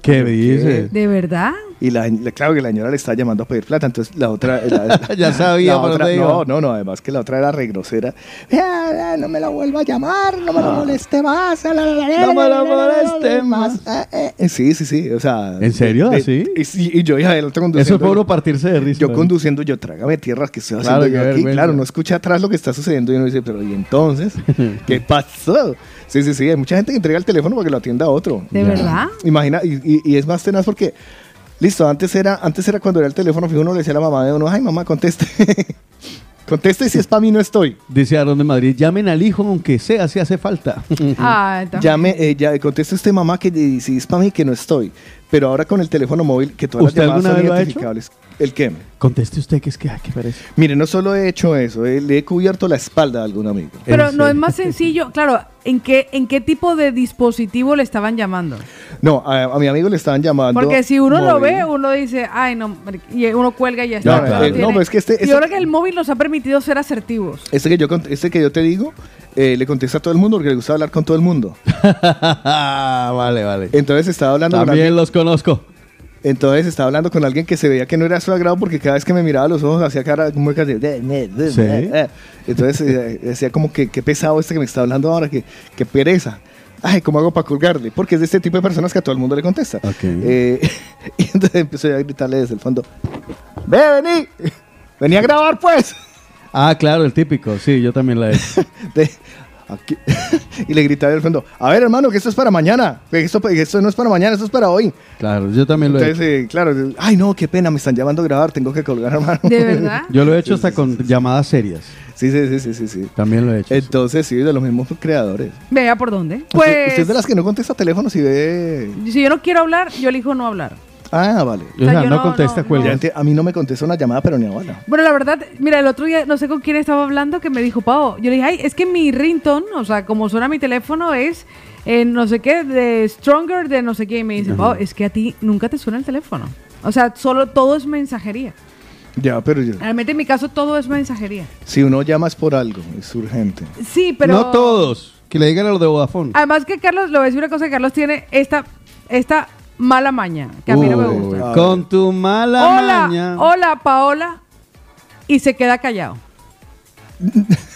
¿Qué (laughs) dice? ¿De verdad? Y la, la- claro que la señora le está llamando a pedir plata, entonces la otra... la- Ya sabía por otra-. No, no, no, además que la otra era re grosera. "Ah, ah, no me la vuelva a llamar, no me la moleste más. ah, No me la moleste más. ah, eh, eh". Sí, sí, sí, o sea... ¿En serio? de- ¿Así? Y, sí, y yo iba adelante Eso conduciendo. es para uno partirse de risa. Yo ¿no? conduciendo, yo trágame tierra que estoy Claro, haciendo qué yo aquí. Claro, uno escucha atrás lo que está sucediendo y uno dice, pero ¿y entonces? ¿Qué pasó? Sí, sí, sí, hay mucha gente que entrega el teléfono para que lo atienda a otro. ¿De verdad? Imagina, y, y- y es más tenaz porque, listo, antes era, antes era cuando era el teléfono fijo, uno le decía a la mamá de uno, ay mamá, conteste. (laughs) conteste y si es para mí no estoy. Dice Aaron de Madrid, llamen al hijo aunque sea si hace falta. (laughs) Ah. Llame, eh, ya, conteste usted mamá que si es para mí que no estoy. Pero ahora con el teléfono móvil, que todas las ¿Usted llamadas alguna son vez lo ha hecho? identificables. ¿El qué? Conteste usted que es que, ay, qué pereza. Mire, no solo he hecho eso, eh, le he cubierto la espalda a algún amigo. Pero ¿En no es más sencillo, claro, ¿en qué, ¿en qué tipo de dispositivo le estaban llamando? No, a, a mi amigo le estaban llamando. Porque si uno lo móvil. ve, uno dice, ay, no, marica", y uno cuelga y ya No, está. claro. no, pero es que este, y este, ahora que el móvil nos ha permitido ser asertivos. este que yo, cont- este que yo te digo, eh, le contesta a todo el mundo porque le gusta hablar con todo el mundo. (laughs) vale, vale. Entonces estaba hablando con También alguien, los conozco. entonces estaba hablando con alguien que se veía que no era su agrado porque cada vez que me miraba a los ojos hacía cara como de, Sí. entonces eh, decía como que qué pesado este que me está hablando ahora, que, que pereza. Ay, ¿cómo hago para colgarle? Porque es de este tipo de personas que a todo el mundo le contesta. Ok. Eh, (laughs) y entonces empecé a gritarle desde el fondo, ve, vení, vení a grabar pues. Ah, claro, el típico. Sí, yo también la he hecho. (laughs) De- aquí- (laughs) y le gritaba del fondo, a ver hermano, que esto es para mañana, que esto, que esto no es para mañana, esto es para hoy. Claro, yo también lo he Entonces, hecho. eh, claro, ay no, qué pena, me están llamando a grabar, tengo que colgar (laughs) hermano. ¿De verdad? Yo lo he hecho hasta con llamadas serias. Sí, sí, sí, sí, sí, sí. También lo he hecho. Entonces, sí, de los mismos creadores. Vea por dónde. Usted- Pues, usted es de las que no contesta teléfonos y ve... si yo no quiero hablar, yo elijo no hablar. Ah, vale. o sea, yo no, no- contesta, no, cuelga. A mí no me contesta una llamada, pero ni a bala. Bueno, la verdad, mira, el otro día no sé con quién estaba hablando que me dijo, Pau, yo le dije, ay, es que mi ringtone, o sea, como suena mi teléfono es eh, no sé qué, de Stronger, de no sé qué, y me dice, Pau, es que a ti nunca te suena el teléfono. O sea, solo todo es mensajería. Ya, pero yo- Realmente en mi caso todo es mensajería. si uno llama es por algo, es urgente. Sí, pero... No todos. Que le digan a los de Vodafone. Además que Carlos, le voy a decir una cosa, Carlos tiene esta, esta mala maña, que a mí no me Uy, gusta. Con tu mala Hola, maña. hola, Paola. Y se queda callado. (laughs)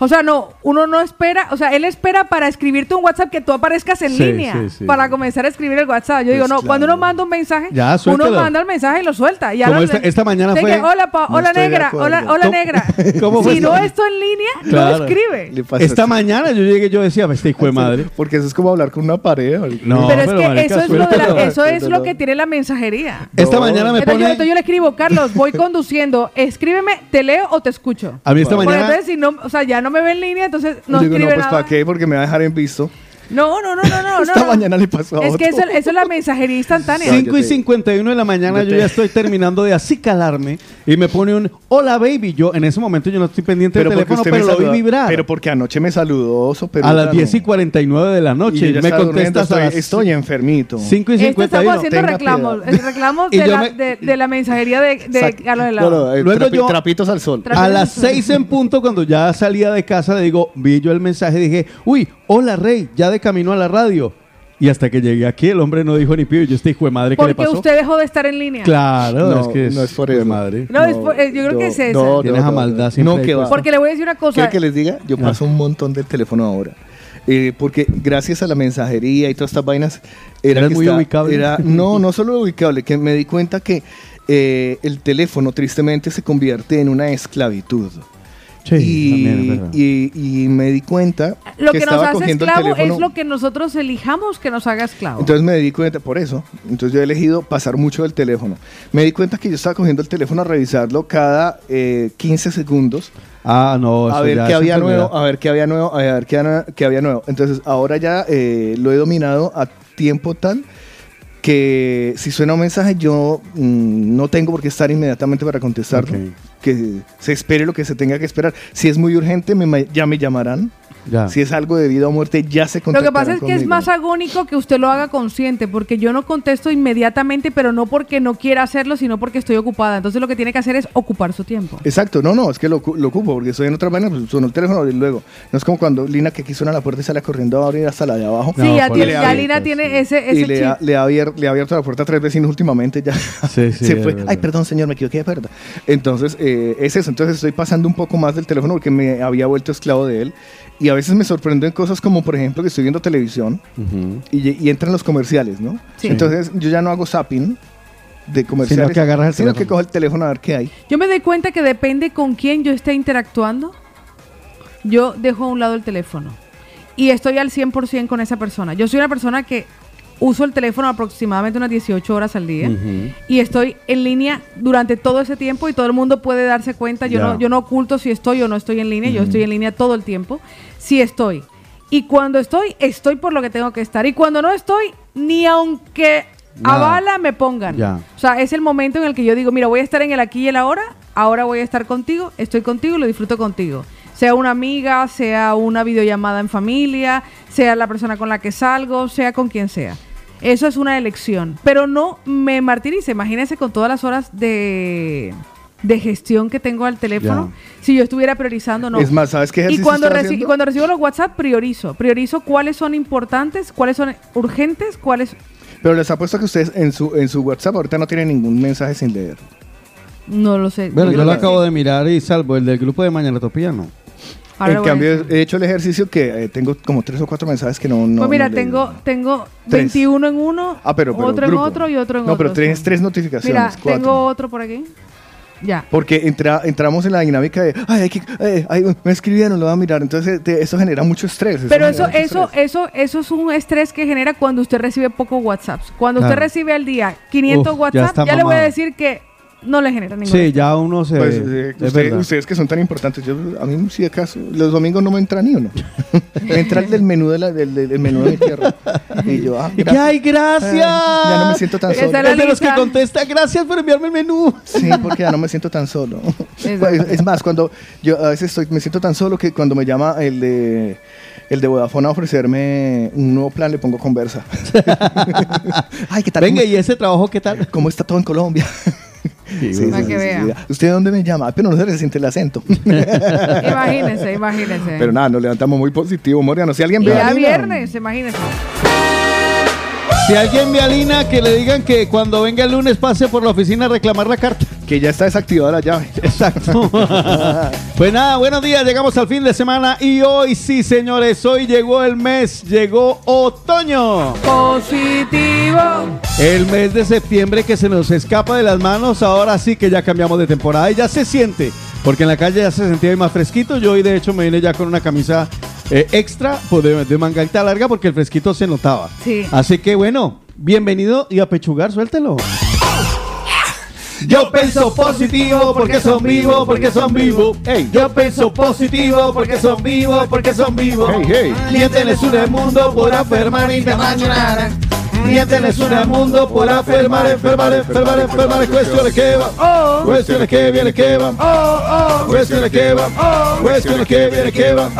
O sea, no, uno no espera, o sea, él espera para escribirte un WhatsApp que tú aparezcas en Sí, línea sí, sí. para comenzar a escribir el WhatsApp. Yo digo, Pues no, cuando uno manda un mensaje, Ya, uno manda el mensaje y lo suelta. Y Como ahora- esta- esta mañana fue- que, hola, pa- hola estoy negra, hola, hola ¿Cómo- negra. (laughs) cómo si esto? no estoy en línea, Claro. no escribe. Esta así. mañana yo llegué yo decía, este hijo de madre. Porque eso es como hablar con una pared. No, pero es pero, que marica, eso, es lo, de la- eso es lo que tiene la mensajería. Esta No. mañana me yo, pone... entonces yo le escribo, Carlos, voy conduciendo, escríbeme, te leo o te escucho. A mí esta Porque mañana... entonces si no, o sea, ya no me ve en línea, entonces no Yo digo, no, pues nada. ¿para qué? Porque me va a dejar en visto. No, no, no, no, no. Esta no. mañana le pasó a Es otro. que eso, eso es la mensajería instantánea. Sí. 5 y 51 de la mañana Yo ya estoy terminando de acicalarme y me pone un hola baby. Yo en ese momento yo no estoy pendiente del porque teléfono, usted pero me lo vi vibrar. Pero porque anoche me saludó súper a las temprano. 10 y 49 de la Y noche yo ya me contestas a las estoy, estoy enfermito. 5 y Este estamos 51. haciendo tenga reclamos, piedad. reclamos Y de la, me- de, de la mensajería de, de Carlos No, Helado. no, eh, Luego trapi- yo- trapitos al sol. A las 6 en punto, cuando ya salía de casa, le digo, vi yo el mensaje, dije, uy, hola Rey, ya de camino a la radio. Y hasta que llegué aquí, el hombre no dijo ni pío. Yo, este hijo de madre, ¿qué le Porque pasó? usted dejó de estar en línea. Claro, No, es que es, no es por de eso. madre. No, es por- eh, yo creo que es esa. no, Tienes no, a no, maldad no. siempre No, que va. Porque le voy a decir una cosa. ¿Quiere que les diga? Yo paso un montón del teléfono ahora. Eh, porque gracias a la mensajería y todas estas vainas, era que muy está- ubicable. era- no, no solo ubicable, que me di cuenta que eh, el teléfono tristemente se convierte en una esclavitud. Sí, y, también y- y me di cuenta Lo que, nos estaba hace cogiendo el esclavo teléfono. es lo que nosotros elijamos que nos haga esclavo. Entonces me di cuenta, por eso, entonces yo he elegido pasar mucho del teléfono. Me di cuenta que yo estaba cogiendo el teléfono a revisarlo cada eh, 15 segundos Ah, no, a ver ya qué es había enfermedad. nuevo, a ver qué había nuevo, a ver qué, había- qué había nuevo. Entonces ahora ya eh, lo he dominado a tiempo tal que si suena un mensaje yo mm, no tengo por qué estar inmediatamente para contestarlo. Que se espere lo que se tenga que esperar. Si es muy urgente, me ya me llamarán. Ya. Si es algo de vida o muerte, ya se Lo que pasa es que es conmigo. más agónico que usted lo haga consciente, porque yo no contesto inmediatamente, pero no porque no quiera hacerlo, sino porque estoy ocupada. Entonces lo que tiene que hacer es ocupar su tiempo. Exacto, no, no, es que lo, lo ocupo porque estoy en otra vaina, pues sonó el teléfono y luego. No es como cuando Lina que aquí suena la puerta y sale corriendo a abrir hasta la de abajo. No, sí, ya, por tiene- ya Lina tiene sí. ese, ese y le ha, le, ha abier- le ha abierto la puerta a tres vecinos últimamente ya. (laughs) Sí, sí, se es fue. Ay, perdón, señor, me equivoqué de puerta. Entonces, eh, es eso. Entonces, estoy pasando un poco más del teléfono porque me había vuelto esclavo de él. Y a veces me sorprenden cosas como, por ejemplo, que estoy viendo televisión y, y entran los comerciales, ¿no? Sí. Entonces, yo ya no hago zapping de comerciales. que agarras el sino teléfono. que cojo el teléfono a ver qué hay. Yo me doy cuenta que depende con quién yo esté interactuando, yo dejo a un lado el teléfono. Y estoy al 100% con esa persona. Yo soy una persona que uso el teléfono aproximadamente unas 18 horas al día. Y estoy en línea durante todo ese tiempo y todo el mundo puede darse cuenta. Yo, no, yo no oculto si estoy o no estoy en línea. Yo estoy en línea todo el tiempo. Si estoy. Y cuando estoy, estoy por lo que tengo que estar. Y cuando no estoy, ni aunque Nada. avala me pongan. O sea, es el momento en el que yo digo, mira, voy a estar en el aquí y el ahora, ahora voy a estar contigo, estoy contigo y lo disfruto contigo. Sea una amiga, sea una videollamada en familia, sea la persona con la que salgo, sea con quien sea. Eso es una elección. Pero no me martirice. Imagínese con todas las horas de, de gestión que tengo al teléfono. Si yo estuviera priorizando, no. Es más, ¿sabes qué y cuando, reci- y cuando recibo los WhatsApp, priorizo. Priorizo cuáles son importantes, cuáles son urgentes, cuáles Pero les apuesto que ustedes en su, en su WhatsApp ahorita no tienen ningún mensaje sin leer. no lo sé. Bueno, yo lo que acabo de mirar y salvo el del grupo de Mañana Topía, no. Ahora en cambio, he hecho el ejercicio que eh, tengo como tres o cuatro mensajes que no. no pues mira, no tengo, tengo Tres. 21 en uno, Ah, pero, pero otro grupo. en otro y otro en no, otro. pero tienes sí. tres notificaciones. Mira, cuatro. tengo otro por aquí. Ya. Porque entra, entramos en la dinámica de, ay, hay que, eh, ay, me escribieron, lo voy a mirar. Entonces, te- eso genera mucho estrés. Pero eso, eso, estrés. eso, eso es un estrés que genera cuando usted recibe pocos WhatsApps. Cuando usted recibe al día 500 Uf, ya WhatsApp, está ya, le voy a decir que no le genera ningún Sí, ya uno se... Pues, eh, es usted- verdad. ustedes que son tan importantes, yo, a mí si acaso, los domingos no me entra ni uno. (laughs) me entra el del menú de, la, del, menú de mi tierra. Y yo, ah, (laughs) gracias. ¡Ay, gracias! Ay, ya no me siento tan solo. es de los que contesta, gracias por enviarme el menú. Sí, porque ya no me siento tan solo. Exacto. es, (laughs) es más, cuando yo a veces estoy, me siento tan solo que cuando me llama el de el de Vodafone a ofrecerme un nuevo plan, le pongo conversa. Ay, ¿qué tal? Venga, ¿Cómo, ¿y ese trabajo qué tal? cómo está todo en Colombia? Sí, sí, Para sí, que sí, vea. sí. ¿Usted de dónde me llama? Pero no se le siente el acento. (laughs) Imagínese, (laughs) imagínese. pero nada, nos levantamos muy positivo, Moriano. Si alguien ve a Lina- viernes, imagínese. Si alguien ve a Lina, que le digan que cuando venga el lunes pase por la oficina a reclamar la carta. Que ya está desactivada la llave. (laughs) Exacto. (laughs) pues nada, buenos días, llegamos al fin de semana y hoy sí, señores, hoy llegó el mes, llegó otoño. Positivo. El mes de septiembre que se nos escapa de las manos, ahora sí que ya cambiamos de temporada y ya se siente, porque en la calle ya se sentía más fresquito. Yo hoy de hecho me vine ya con una camisa eh, extra pues, de, de manguita larga porque el fresquito se notaba. Sí. Así que bueno, bienvenido y a pechugar, suéltelo. Yo pienso positivo porque son vivos, porque son vivos. Ey, yo pienso positivo porque son vivos, porque son vivos. Hey, hey. Miénteles un el mundo por afirmar internacional. Miénteles un mundo por afirmar, enfermar, enfermar, enfermar. Cuestiones que van, Oh, cuestiones que vienen, que van. oh, oh. Cuestiones que van, cuestiones que vienen, que van.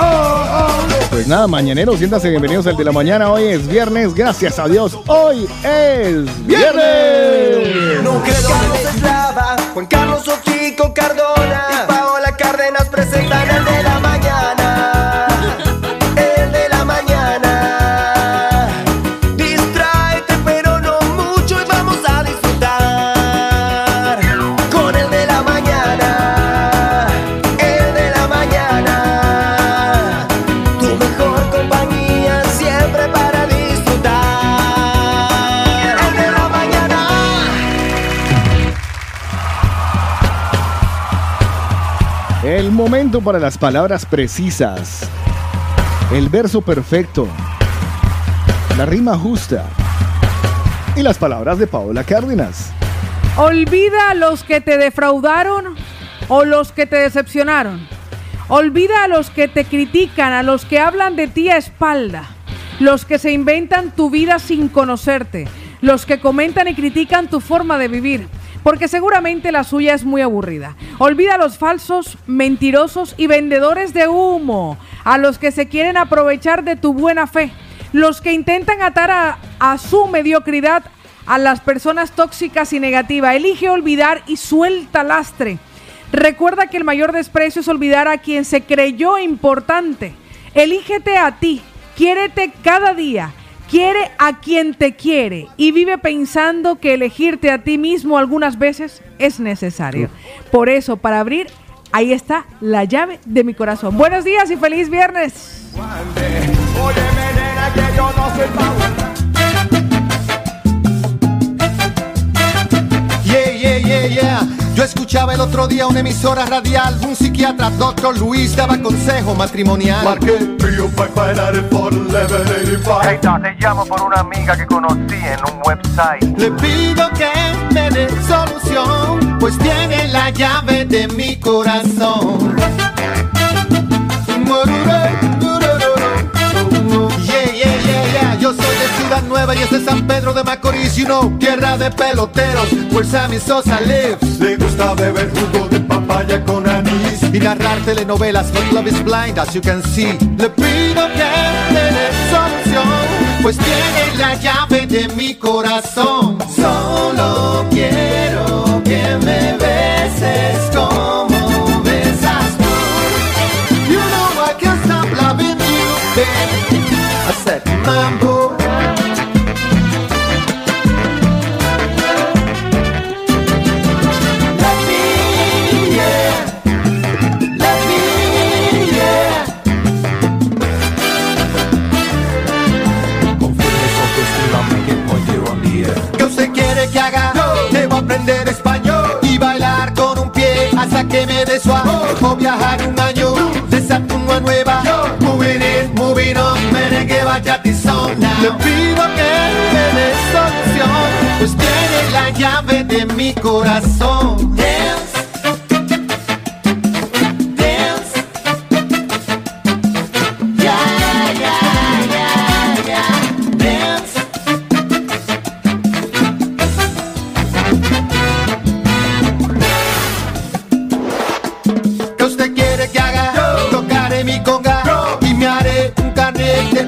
Pues nada, mañaneros, siéntanse bienvenidos al de la mañana. Hoy es viernes, gracias a Dios. Hoy es viernes. No Carlos Eslava, Juan Carlos Ochico Cardona momento para las palabras precisas. El verso perfecto. La rima justa. Y las palabras de Paola Cárdenas. Olvida a los que te defraudaron o los que te decepcionaron. Olvida a los que te critican, a los que hablan de ti a espalda, los que se inventan tu vida sin conocerte, los que comentan y critican tu forma de vivir, porque seguramente la suya es muy aburrida. Olvida a los falsos, mentirosos y vendedores de humo, a los que se quieren aprovechar de tu buena fe, los que intentan atar a, a su mediocridad a las personas tóxicas y negativas. Elige olvidar y suelta lastre. Recuerda que el mayor desprecio es olvidar a quien se creyó importante. Elígete a ti, quiérete cada día, quiere a quien te quiere y vive pensando que elegirte a ti mismo algunas veces es necesario. Por eso, para abrir, ahí está la llave de mi corazón. Buenos días y feliz viernes. Yeah, yeah, yeah, yeah. Yo escuchaba el otro día una emisora radial. Un psiquiatra, doctor Luis, daba consejo matrimonial. Marqué Trio Five Five por Level 85. Hey, ta, te llamo por una amiga que conocí en un website. Le pido que me dé solución, pues tiene la llave de mi corazón. Yeah, Nueva y es de San Pedro de Macorís, you know, tierra de peloteros, where Sammy Sosa lives. Le gusta beber jugo de papaya con anís. Y narrar telenovelas, but love is blind, as you can see. Le pido que me dé solución, pues tiene la llave de mi corazón. Solo quiero que me beses como besas tú. You know I can't stop loving you, babe. I said, mambo. Aprender español y bailar con un pie hasta que me dé suave. O viajar un año de Saturno a Nueva York. Moving in, moving on, merengue, y son now. Le pido que me dé solución, pues tiene la llave de mi corazón. Dance.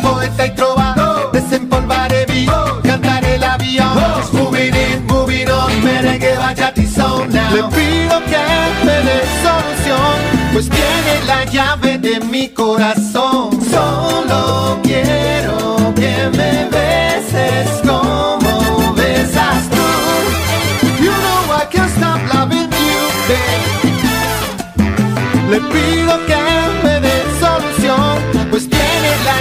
Poeta y trova. Desempolvaré mi, cantaré el avión. Moving in, moving on, merengue, bachata y soul now. Le pido que me dé solución, pues tiene la llave de mi corazón. Solo quiero que me beses como besas tú. You know I can't stop loving you, babe. Le pido que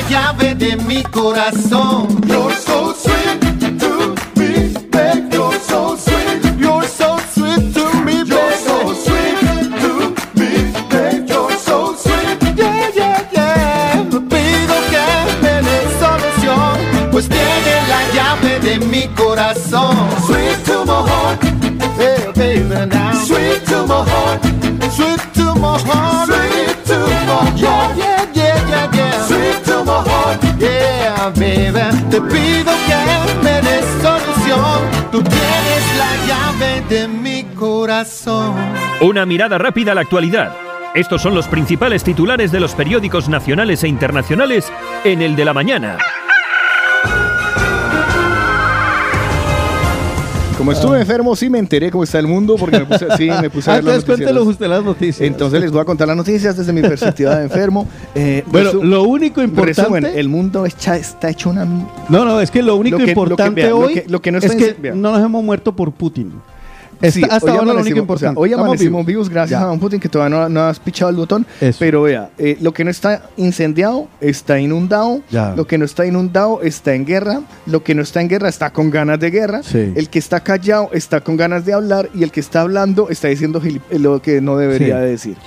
llave de mi corazón. You're so sweet to me, babe. You're so sweet. You're so sweet to me, babe. You're so sweet to me, babe. You're so sweet. Yeah, yeah, yeah. Pido que me dé solución, pues tiene la llave de mi corazón. Sweet to my heart. Baby, now. Sweet to my heart. Te pido que me des solución. Tú tienes la llave de mi corazón. Una mirada rápida a la actualidad. Estos son los principales titulares de los periódicos nacionales e internacionales en el de la mañana. Como estuve enfermo, sí me enteré cómo está el mundo porque me puse, sí, me (laughs) puse a ver las Antes noticias. usted las noticias. Entonces les voy a contar las noticias desde mi perspectiva de enfermo. Eh, Bueno, lo único importante. resumen, el mundo está, está hecho una... No, no, es que lo único Lo que- lo que- importante lo hoy que- lo que no es que no nos hemos muerto por Putin. Sí, hasta hoy ahora lo único o sea, importante. hoy Estamos amanecimos vivos. vivos gracias Ya. a un Putin que todavía no, no has pichado el botón. Eso. Pero vea, eh, lo que no está incendiado está inundado. Ya. Lo que no está inundado está en guerra. Lo que no está en guerra está con ganas de guerra. Sí. El que está callado está con ganas de hablar. Y el que está hablando está diciendo gilip- lo que no debería Sí. de decir.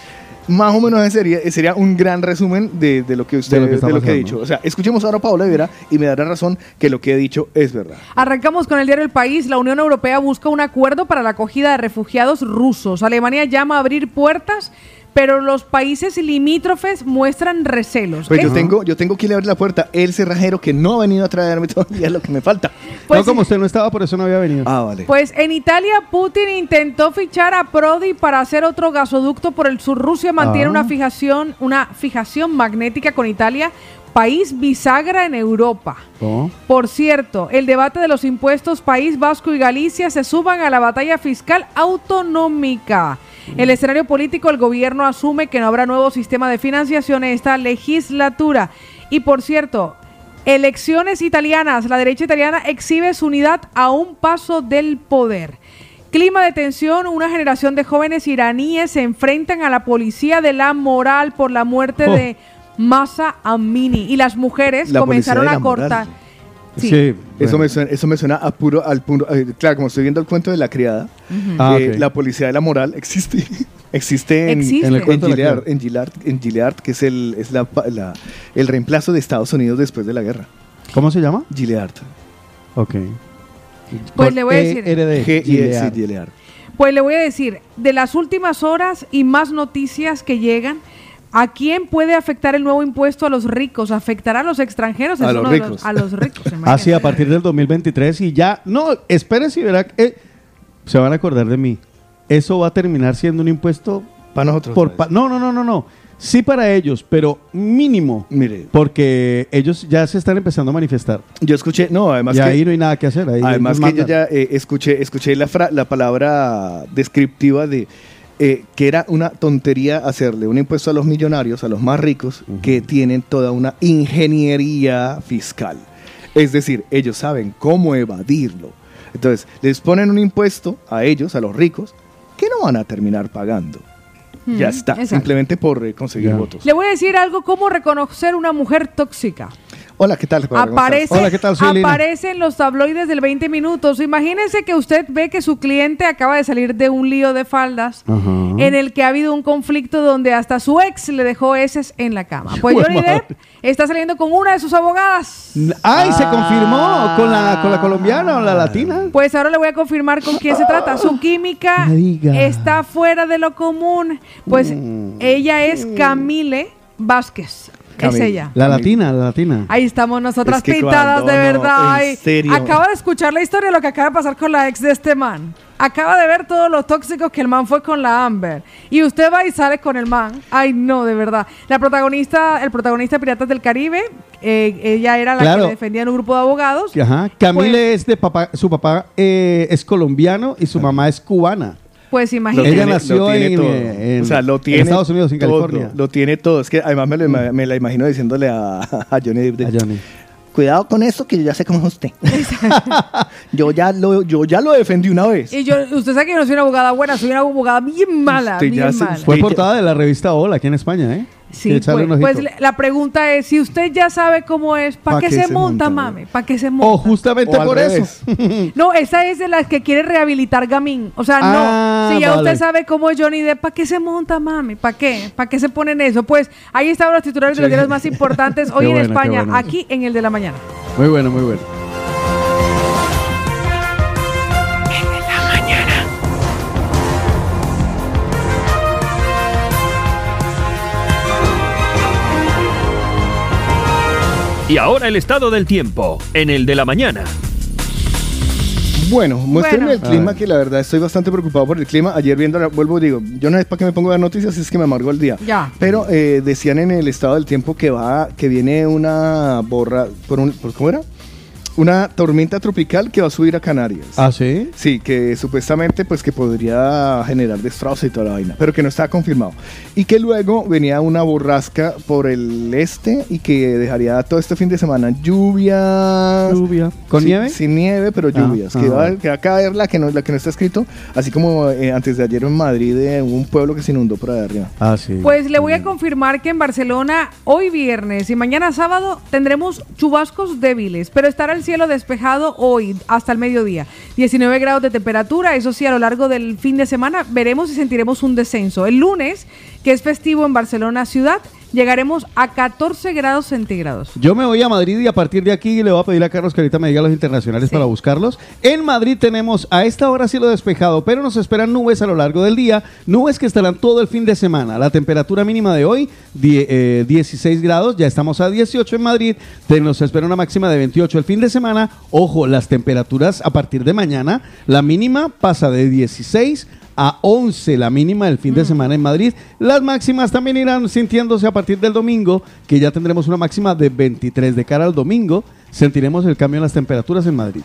Más o menos ese sería, sería un gran resumen de, de lo que usted De lo que de está lo que he dicho. O sea, escuchemos ahora a Paola Vera y me dará razón que lo que he dicho es verdad. Arrancamos con el diario El País. La Unión Europea busca un acuerdo para la acogida de refugiados rusos. Alemania llama a abrir puertas, pero los países limítrofes muestran recelos. Pues yo tengo, yo tengo que ir a abrir la puerta. El cerrajero que no ha venido a traerme (laughs) todavía es lo que me falta. Pues no, como usted no estaba, por eso no había venido. Ah, vale. Pues en Italia Putin intentó fichar a Prodi para hacer otro gasoducto por el sur. Rusia mantiene Ah. una fijación, una fijación magnética con Italia, país bisagra en Europa. ¿Cómo? Por cierto, el debate de los impuestos País Vasco y Galicia se suban a la batalla fiscal autonómica. El escenario político, el gobierno asume que no habrá nuevo sistema de financiación en esta legislatura. Y por cierto, elecciones italianas. La derecha italiana exhibe su unidad a un paso del poder. Clima de tensión, una generación de jóvenes iraníes se enfrentan a la policía de la moral por la muerte Oh. de Masa Amini. Y las mujeres La comenzaron a moral. Sí. Sí, Eso, bueno. me suena, eso me suena a puro, al punto. eh, claro, como estoy viendo el cuento de la criada, Ah, eh, la policía de la moral existe. (laughs) existe en, Existe. En el en Gilead, en Gilead, en Gilead, que es, el, es la, el reemplazo de Estados Unidos después de la guerra. ¿Cómo se llama? Gilead. Ok. Pues le voy a decir- Gilead. Gilead. Pues le voy a decir, de las últimas horas y más noticias que llegan, ¿a quién puede afectar el nuevo impuesto a los ricos? ¿Afectará a los extranjeros? A Es los uno de ricos. a los ricos. (laughs) Así a partir del 2023 y ya. No, espérese y verá que eh, se van a acordar de mí. Eso va a terminar siendo un impuesto Para nosotros. pa- no, no, no, no, no. Sí para ellos, pero mínimo. Mire, Porque ellos ya se están empezando a manifestar. yo escuché, no, además y que, ahí no hay nada que hacer. Ahí además que yo ya eh, escuché, escuché la, fra- la palabra descriptiva de eh, que era una tontería hacerle un impuesto a los millonarios, a los más ricos, que tienen toda una ingeniería fiscal. Es decir, ellos saben cómo evadirlo. Entonces, les ponen un impuesto a ellos, a los ricos, que no van a terminar pagando. Mm, ya está, exacto. simplemente por eh, conseguir votos. Le voy a decir algo, cómo reconocer una mujer tóxica. Hola, ¿qué tal? Aparece, Hola, ¿qué tal? Soy Lina. aparece en los tabloides del 20 minutos. Imagínense que usted ve que su cliente acaba de salir de un lío de faldas en el que ha habido un conflicto donde hasta su ex le dejó heces en la cama. Pues Johnny. Depp está saliendo con una de sus abogadas. ¡Ay, se confirmó! ¿Con la, ¿Con la colombiana o la latina? Pues ahora le voy a confirmar con quién se trata. Su química No diga. está fuera de lo común. Pues Mm. ella es Camille Vázquez. Es ella. La latina, la latina. Ahí estamos nosotras Es que pintadas cuando de no, verdad. en serio. Acaba de escuchar la historia de lo que acaba de pasar con la ex de este man. Acaba de ver todos los tóxicos que el man fue con la Amber. Y usted va y sale con el man. Ay, no, de verdad. La protagonista, el protagonista de Piratas del Caribe, eh, ella era la Claro. que defendía en un grupo de abogados. Ajá. Camille Pues- es de papá, su papá eh, es colombiano y su mamá es cubana. Pues imagínate. Ella nació en, todo. eh, en- o sea, lo en tiene Estados Unidos, en todo, California. Lo tiene todo. Es que además me, lo- me la imagino diciéndole a, a Johnny Depp de, A Johnny. Cuidado con esto que yo ya sé cómo es usted. (laughs) yo, ya lo, yo ya lo defendí una vez. Y yo, usted sabe que yo no soy una abogada buena, soy una abogada bien mala, Usted ya bien se- mala. Fue portada de la revista Hola aquí en España, ¿eh? Sí, pues, pues la- pregunta es, si usted ya sabe cómo es, ¿para ¿Pa qué, qué se, se monta, monta, mami? ¿Para qué se monta? O justamente O por revés. eso. (laughs) No, esa es de las que quiere rehabilitar Gamín. O sea, Ah, no. Si ya vale. usted sabe cómo es Johnny Depp, ¿para qué se monta, mami? ¿Para qué? ¿Para qué se ponen eso? Pues ahí estaban los titulares de los diarios más (laughs) importantes hoy en España, bueno. aquí en el de la mañana. Muy bueno, muy bueno. Y ahora el estado del tiempo, en el de la mañana. Bueno, muéstrenme Bueno. el clima, A ver. que la verdad estoy bastante preocupado por el clima. Ayer viendo, la- vuelvo y digo, yo no sé para qué me pongo a ver noticias, es que me amargó el día. Ya. Pero eh, decían en el estado del tiempo que va, que viene una borra, por un, por, ¿cómo era? Una tormenta tropical que va a subir a Canarias. ¿Ah, sí? Sí, que supuestamente pues que podría generar destrozos y toda la vaina, pero que no está confirmado. Y que luego venía una borrasca por el este y que dejaría todo este fin de semana lluvia. Lluvia. ¿Con Sí, nieve? Sin nieve, pero Ah, lluvias. ah, que, va, que va a caer la que, no, la que no está escrito, así como eh, antes de ayer en Madrid eh, hubo un pueblo que se inundó por ahí arriba. Ah, sí. Pues le voy a confirmar que en Barcelona hoy viernes y mañana sábado tendremos chubascos débiles, pero estará el el cielo despejado hoy hasta el mediodía. 19 grados de temperatura, eso sí, a lo largo del fin de semana veremos y sentiremos un descenso. El lunes, que es festivo en Barcelona ciudad, llegaremos a 14 grados centígrados. Yo me voy a Madrid y a partir de aquí le voy a pedir a Carlos que ahorita me diga los internacionales para buscarlos. En Madrid tenemos a esta hora cielo despejado, pero nos esperan nubes a lo largo del día, nubes que estarán todo el fin de semana. La temperatura mínima de hoy, die- eh, 16 grados, ya estamos a 18 en Madrid, Te- nos espera una máxima de 28 el fin de semana. Ojo, las temperaturas a partir de mañana, la mínima pasa de 16 a 11 la mínima del fin de semana en Madrid. Las máximas también irán sintiéndose a partir del domingo, que ya tendremos una máxima de 23 de cara al domingo. Sentiremos el cambio en las temperaturas en Madrid.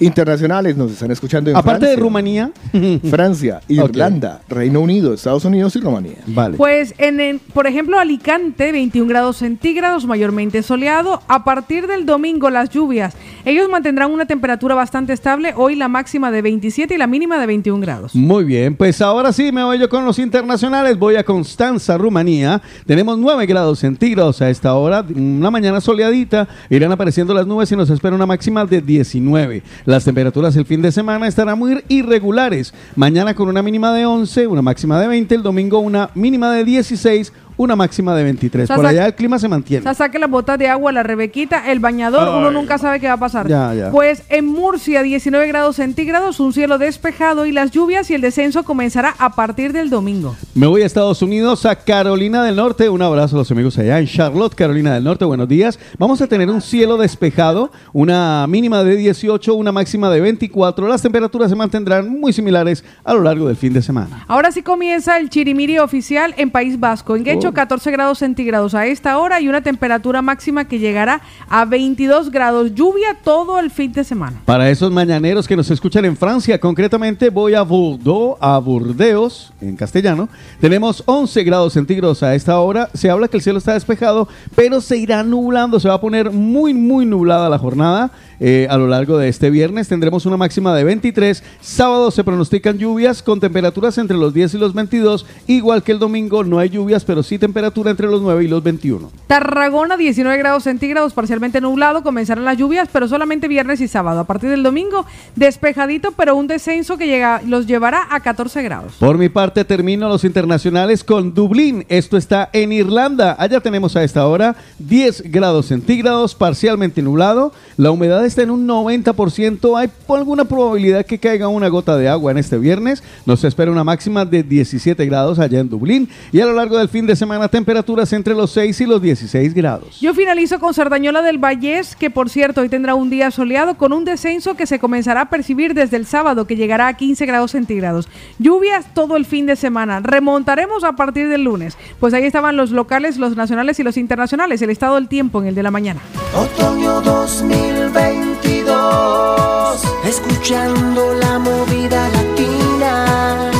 Internacionales nos están escuchando en Aparte de Rumanía, (laughs) Francia, (laughs) Irlanda, Reino Unido, Estados Unidos y Rumanía. Vale. Pues, en, en- por ejemplo, Alicante, 21 grados centígrados, mayormente soleado. A partir del domingo, las lluvias. Ellos mantendrán una temperatura bastante estable. Hoy la máxima de 27 y la mínima de 21 grados. Muy bien, pues ahora sí me voy yo con los internacionales. Voy a Constanza, Rumanía. Tenemos 9 grados centígrados a esta hora. Una mañana soleadita. Irán apareciendo las nubes y nos espera una máxima de 19. Las temperaturas el fin de semana estarán muy irregulares. Mañana con una mínima de 11, una máxima de 20. El domingo una mínima de 16, una máxima de 23. Por allá el clima se mantiene. O sea, saque las botas de agua, la rebequita, el bañador, uno nunca sabe qué va a pasar. Ya, ya. Pues en Murcia, 19 grados centígrados, un cielo despejado y las lluvias y el descenso comenzará a partir del domingo. Me voy a Estados Unidos, a Carolina del Norte. Un abrazo a los amigos allá en Charlotte, Carolina del Norte. Buenos días. Vamos a tener un cielo despejado, una mínima de 18, una máxima de 24. Las temperaturas se mantendrán muy similares a lo largo del fin de semana. Ahora sí comienza el chirimiri oficial en País Vasco. ¿En qué 18, 14 grados centígrados a esta hora y una temperatura máxima que llegará a 22 grados. Lluvia todo el fin de semana. Para esos mañaneros que nos escuchan en Francia, concretamente voy a Bordeaux, a Burdeos, en castellano. Tenemos 11 grados centígrados a esta hora. Se habla que el cielo está despejado, pero se irá nublando, se va a poner muy, muy nublada la jornada eh, a lo largo de este viernes tendremos una máxima de 23. Sábado se pronostican lluvias con temperaturas entre los 10 y los 22. Igual que el domingo no hay lluvias, pero sí temperatura entre los 9 y los 21. Tarragona, 19 grados centígrados, parcialmente nublado. Comenzarán las lluvias, pero solamente viernes y sábado. A partir del domingo, despejadito, pero un descenso que llega, los llevará a 14 grados. Por mi parte termino los internacionales con Dublín. Esto está en Irlanda. Allá tenemos a esta hora 10 grados centígrados, parcialmente nublado. La humedad está en un 90%. Hay alguna probabilidad que caiga una gota de agua en este viernes. Nos espera una máxima de 17 grados allá en Dublín. Y a lo largo del fin de semana temperaturas entre los 6 y los 16 grados. Yo finalizo con Sardañola del Vallés, que por cierto hoy tendrá un día soleado con un descenso que se comenzará a percibir desde el sábado, que llegará a 15 grados centígrados. Lluvias todo el fin de semana. Remontaremos a partir del lunes. Pues ahí estaban los locales, los nacionales y los internacionales. El estado del tiempo en el de la mañana. Otoño 2022, escuchando la movida latina.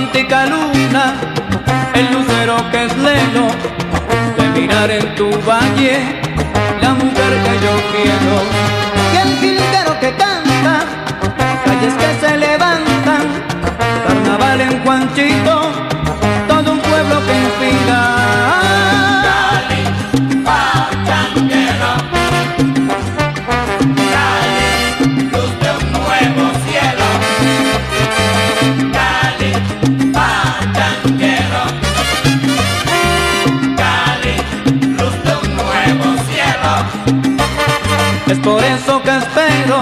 Romántica el lucero que es lelo, de mirar en tu valle, la mujer que yo quiero. Y el jilguero que canta, por eso que espero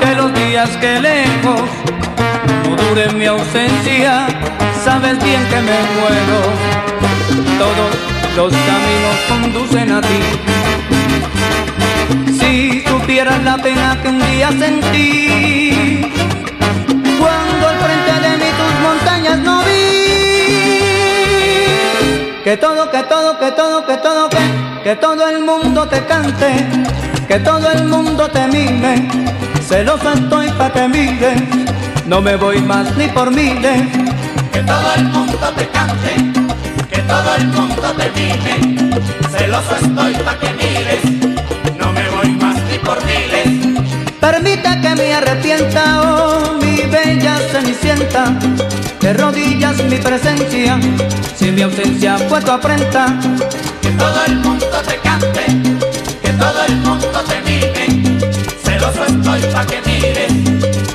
que los días que lejos no dure mi ausencia, sabes bien que me muero. Todos los caminos conducen a ti. Si supieras la pena que un día sentí, Que todo, que todo, que todo, que todo, que, que todo el mundo te cante, que todo el mundo te mime. Celoso estoy pa' que mire, no me voy más ni por miles. Que todo el mundo te cante, que todo el mundo te mime. Celoso estoy pa' que mires, no me voy más ni por miles. Permite que me arrepienta, oh mi bella cenicienta, de rodillas mi presencia, si mi ausencia fue tu afrenta. Que todo el mundo te cante, que todo el mundo te mime. Celoso estoy pa' que mires,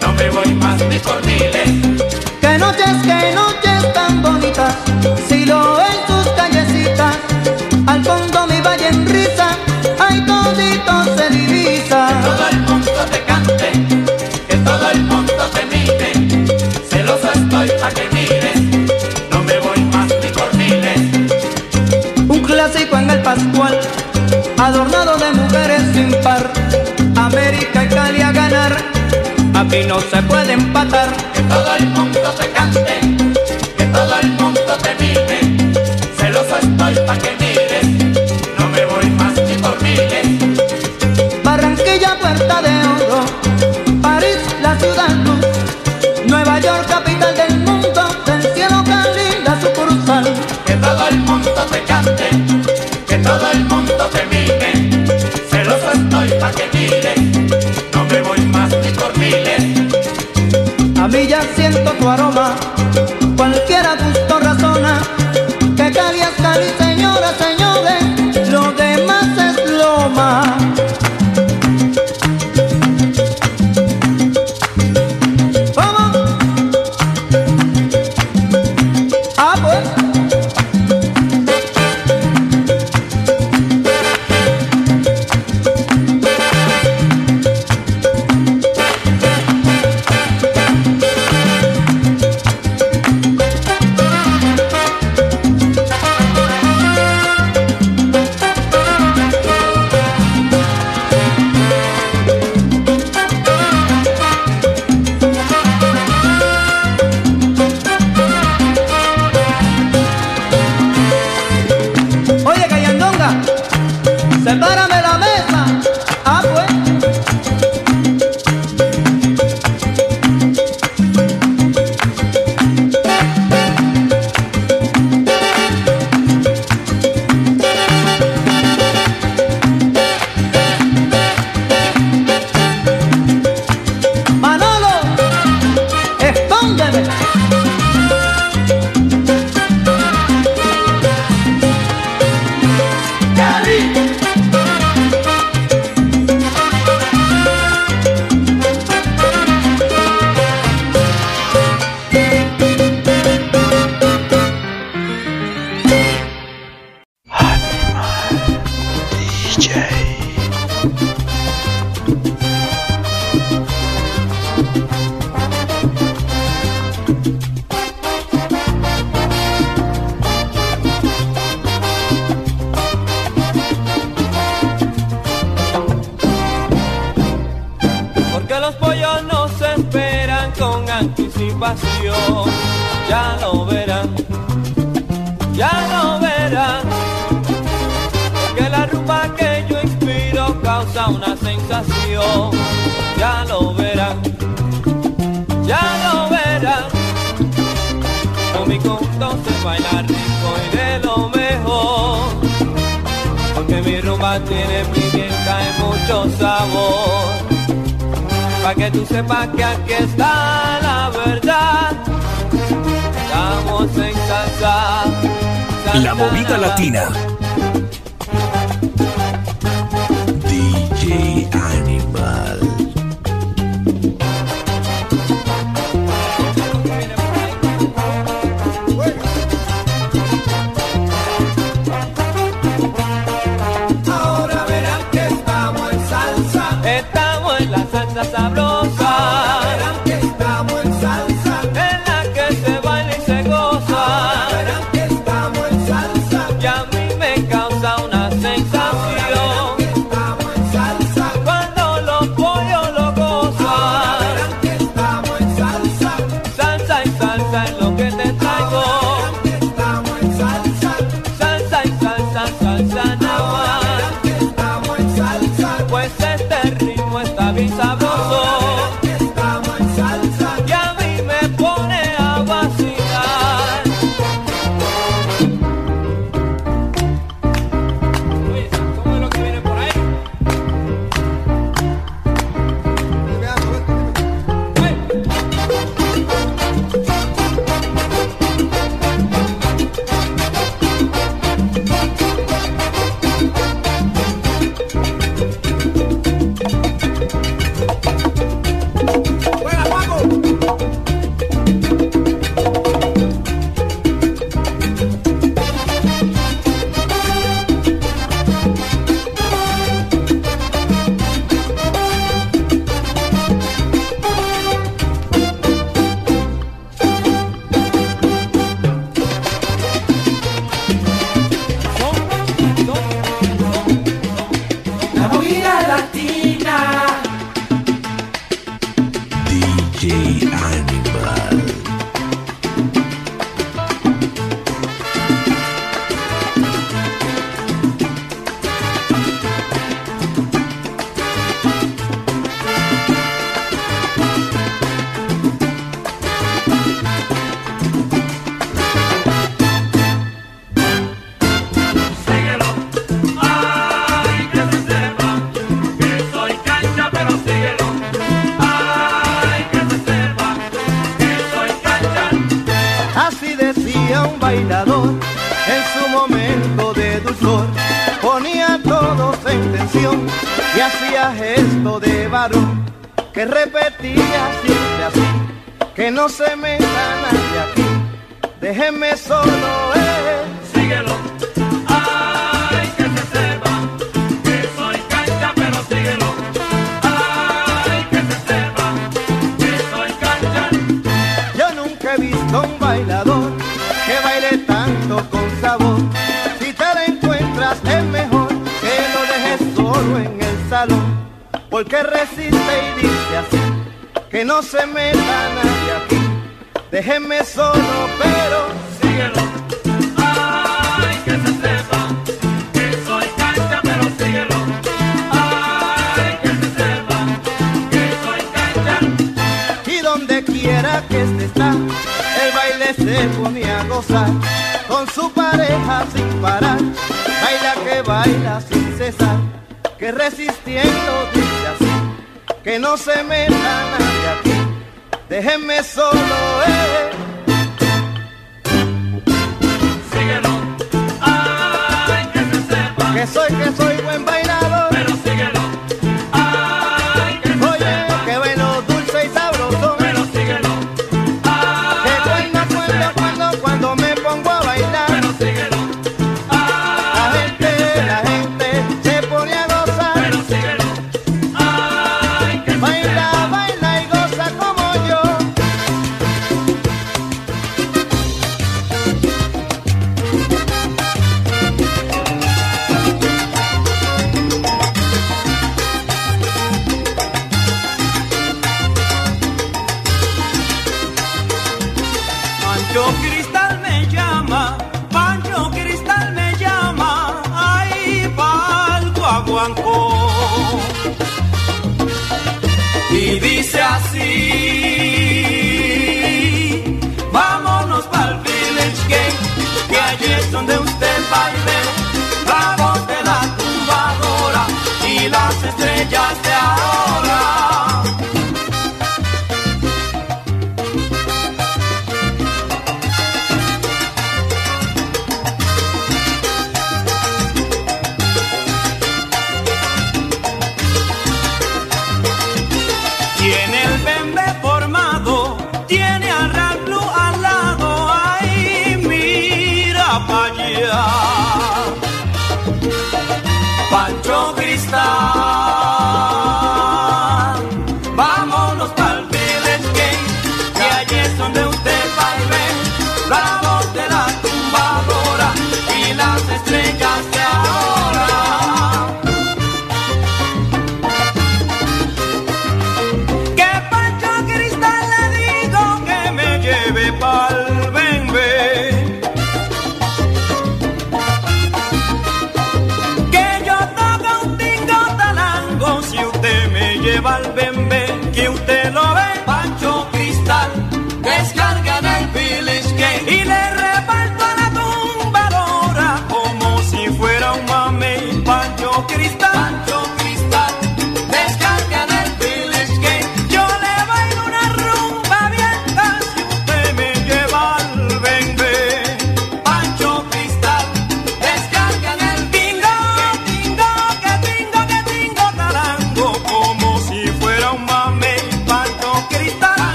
no me voy más ni por miles. Que noches, que noches tan bonitas, si lo en tus callecitas, al fondo mi valle en risa, ay todito se divisa. Que todo el mundo te cante, adornado de mujeres sin par. América y Cali a ganar, aquí no se puede empatar. Que todo el mundo te cante, que no me voy más ni por miles. A mí ya siento tu aroma, latina.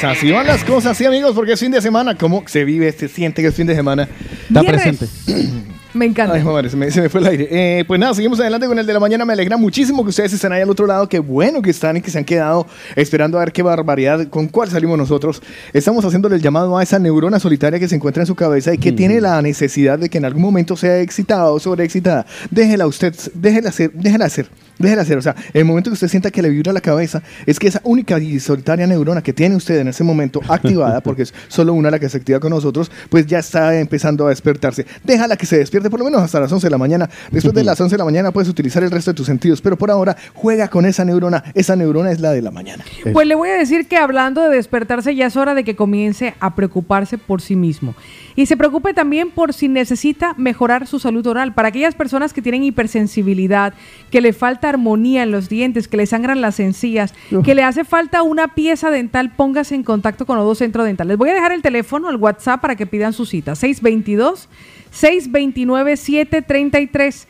Pues así van las cosas, sí amigos, porque es fin de semana. ¿Cómo se vive, se siente que es fin de semana? Está presente. (clears throat) Me encanta. Ay, madre, se me, se me fue el aire. Eh, pues nada, seguimos adelante con el de la mañana. Me alegra muchísimo que ustedes estén ahí al otro lado. Qué bueno que están y que se han quedado esperando a ver qué barbaridad, con cuál salimos nosotros. Estamos haciéndole el llamado a esa neurona solitaria que se encuentra en su cabeza y que tiene la necesidad de que en algún momento sea excitada o sobreexcitada. Déjela usted, déjela hacer, déjela hacer. Déjela hacer, o sea, el momento que usted sienta que le vibra la cabeza, es que esa única y solitaria neurona que tiene usted en ese momento activada, (laughs) porque es solo una la que se activa con nosotros, pues ya está empezando a despertarse. Déjala que se despierte por lo menos hasta las 11 de la mañana. Después de las 11 de la mañana puedes utilizar el resto de tus sentidos, pero por ahora juega con esa neurona. Esa neurona es la de la mañana. Pues le voy a decir que hablando de despertarse ya es hora de que comience a preocuparse por sí mismo. Y se preocupe también por si necesita mejorar su salud oral. Para aquellas personas que tienen hipersensibilidad, que le falta armonía en los dientes, que le sangran las encías, que le hace falta una pieza dental, póngase en contacto con Odo Centro Dental. Les voy a dejar el teléfono, el WhatsApp para que pidan su cita. 622 629 733.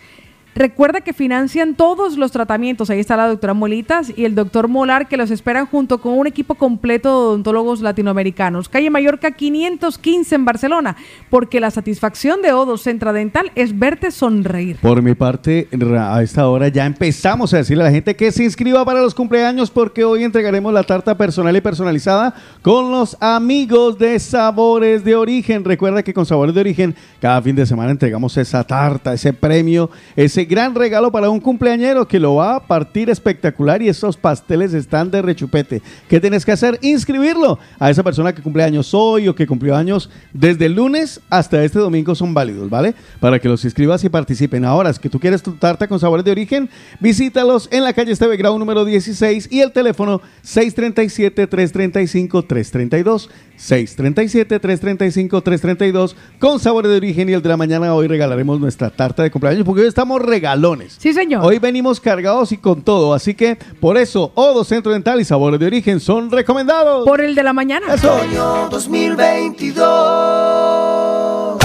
Recuerda que financian todos los tratamientos. Ahí está la doctora Molitas y el doctor Molar que los esperan junto con un equipo completo de odontólogos latinoamericanos. Calle Mallorca 515 en Barcelona, porque la satisfacción de Odo Centra Dental es verte sonreír. Por mi parte, a esta hora ya empezamos a decirle a la gente que se inscriba para los cumpleaños porque hoy entregaremos la tarta personal y personalizada con los amigos de Sabores de Origen. Recuerda que con Sabores de Origen cada fin de semana entregamos esa tarta, ese premio, ese gran regalo para un cumpleañero que lo va a partir espectacular y esos pasteles están de rechupete. ¿Qué tienes que hacer? Inscribirlo a esa persona que cumple años hoy o que cumplió años desde el lunes hasta este domingo son válidos, ¿vale? Para que los inscribas y participen. Ahora, que tú quieres tu tarta con sabores de origen, visítalos en la calle Esteve Grau número 16 y el teléfono 637-335-332. 637-335-332 con sabores de origen y el de la mañana hoy regalaremos nuestra tarta de cumpleaños porque hoy estamos regalones. Sí, señor. Hoy venimos cargados y con todo, así que por eso Odo Centro Dental y Sabores de Origen son recomendados. Por el de la mañana. Otoño 2022.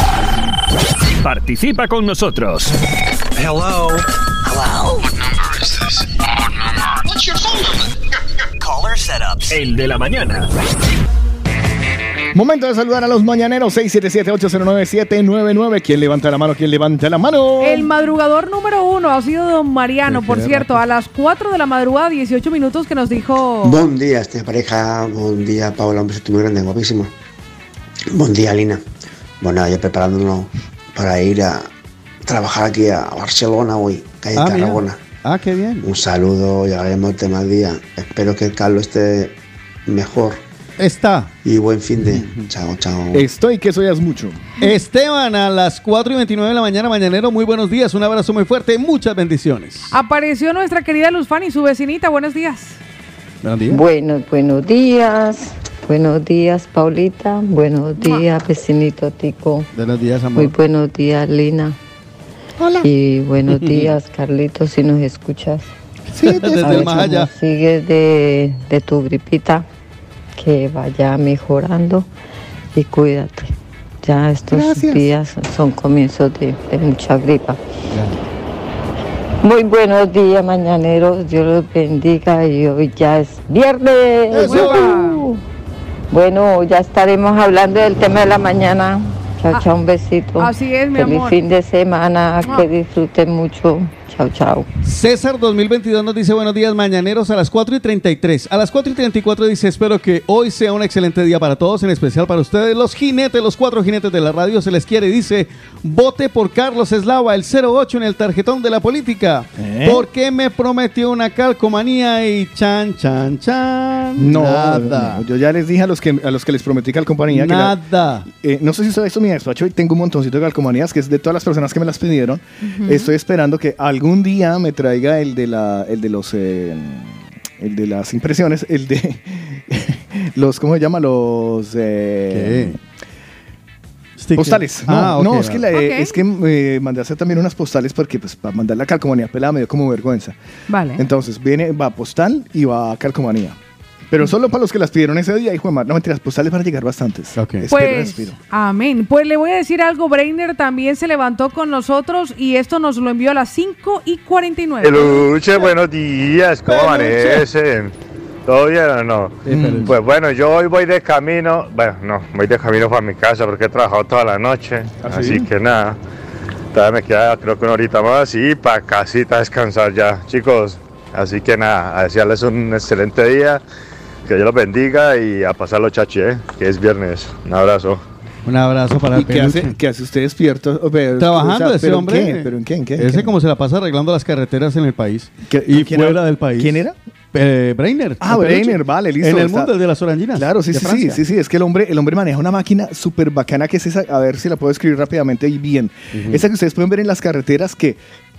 Participa con nosotros. Hello. Hello. What number is this? What's your phone number? Caller setups. El de la mañana. Momento de saludar a los mañaneros 677-809-799. ¿Quién levanta la mano? ¿Quién levanta la mano? El madrugador número uno ha sido don Mariano, por cierto, a las 4 de la madrugada, 18 minutos, que nos dijo... Buen día, esta pareja. Buen día, Paula. Un beso muy grande, guapísimo. Buen día, Lina. Bueno, ya preparándonos para ir a trabajar aquí a Barcelona hoy, calle Ah, mira. Tarragona. Ah, qué bien. Un saludo, llegaremos el tema del día. Espero que el Carlos esté mejor. Está. Y buen fin de. Chao, chao. Estoy que soyas mucho. Esteban, a las 4 y 29 de la mañana, mañanero, muy buenos días, un abrazo muy fuerte, muchas bendiciones. Apareció nuestra querida Luz Fanny, su vecinita. Buenos días. Buenos días. Buenos, buenos días. Buenos días, Paulita. Buenos días, vecinito Tico. Buenos días, amor. Muy buenos días, Lina. Hola. Y buenos (laughs) días, Carlitos, si nos escuchas. Sí, desde ver el más allá. Sigues de, de tu gripita, que vaya mejorando y cuídate. Ya estos Gracias. días son comienzos de, de mucha gripa. Muy buenos días, mañaneros. Dios los bendiga y hoy ya es viernes. ¡Eso! Bueno, ya estaremos hablando del tema de la mañana. Chao, chao, un besito. así es, mi Feliz amor. fin de semana, que disfruten mucho. Chao, chao. César 2022 nos dice buenos días mañaneros a las 4 y 33. A las 4 y 34 dice espero que hoy sea un excelente día para todos, en especial para ustedes, los jinetes, los cuatro jinetes de la radio. Se les quiere, dice, vote por Carlos Eslava, el 08 en el tarjetón de la política. ¿Eh? Porque me prometió una calcomanía y chan, chan, chan. No, Nada. no, yo ya les dije a los que a los que les prometí calcomanía que la- Nada. eh, no sé si ustedes visto mi despacho y tengo un montoncito de calcomanías que es de todas las personas que me las pidieron. Estoy esperando que algún día me traiga el de la el de los eh, el de las impresiones, el de (laughs) los ¿cómo se llama? Los eh. Postales. No, Ah, ok, no, es que, la- Ok. es que eh, mandé a hacer también unas postales porque pues para mandar la calcomanía pelada me dio como vergüenza. Vale. Entonces viene, va postal y va calcomanía. Pero solo para los que las pidieron ese día, hijo de madre. No mentiras, postales van a llegar bastantes. Espero, Pues, espero. amén. Pues le voy a decir algo, Brainer también se levantó con nosotros y esto nos lo envió a las 5 y 49. Peluche, buenos días, ¿cómo Peluche. amanecen? ¿Todo bien o no? Pues bueno, yo hoy voy de camino, bueno, no, voy de camino para mi casa porque he trabajado toda la noche, ¿Ah, así sí? que nada, todavía me queda creo que una horita más y para casita descansar ya, chicos. Así que nada, a desearles un excelente día, que Dios los bendiga y a pasarlo chachi, ¿eh? que es viernes. Un abrazo. Un abrazo para ¿Y el qué peluche. hace, qué hace usted despierto? Pero, Trabajando o sea, ese ¿pero en hombre. qué? ¿Pero en qué? ¿En qué? ¿En Ese qué? como se la pasa arreglando las carreteras en el país. y quién fuera era? del país. ¿Quién era? Eh, Brainer. Ah, el. Brainer, vale, listo. En el está- mundo de las oranginas. Claro, sí, sí, sí, sí, sí, es que el hombre, el hombre maneja una máquina súper bacana que es esa, a ver si la puedo escribir rápidamente y bien. Ujú. Esa que ustedes pueden ver en las carreteras que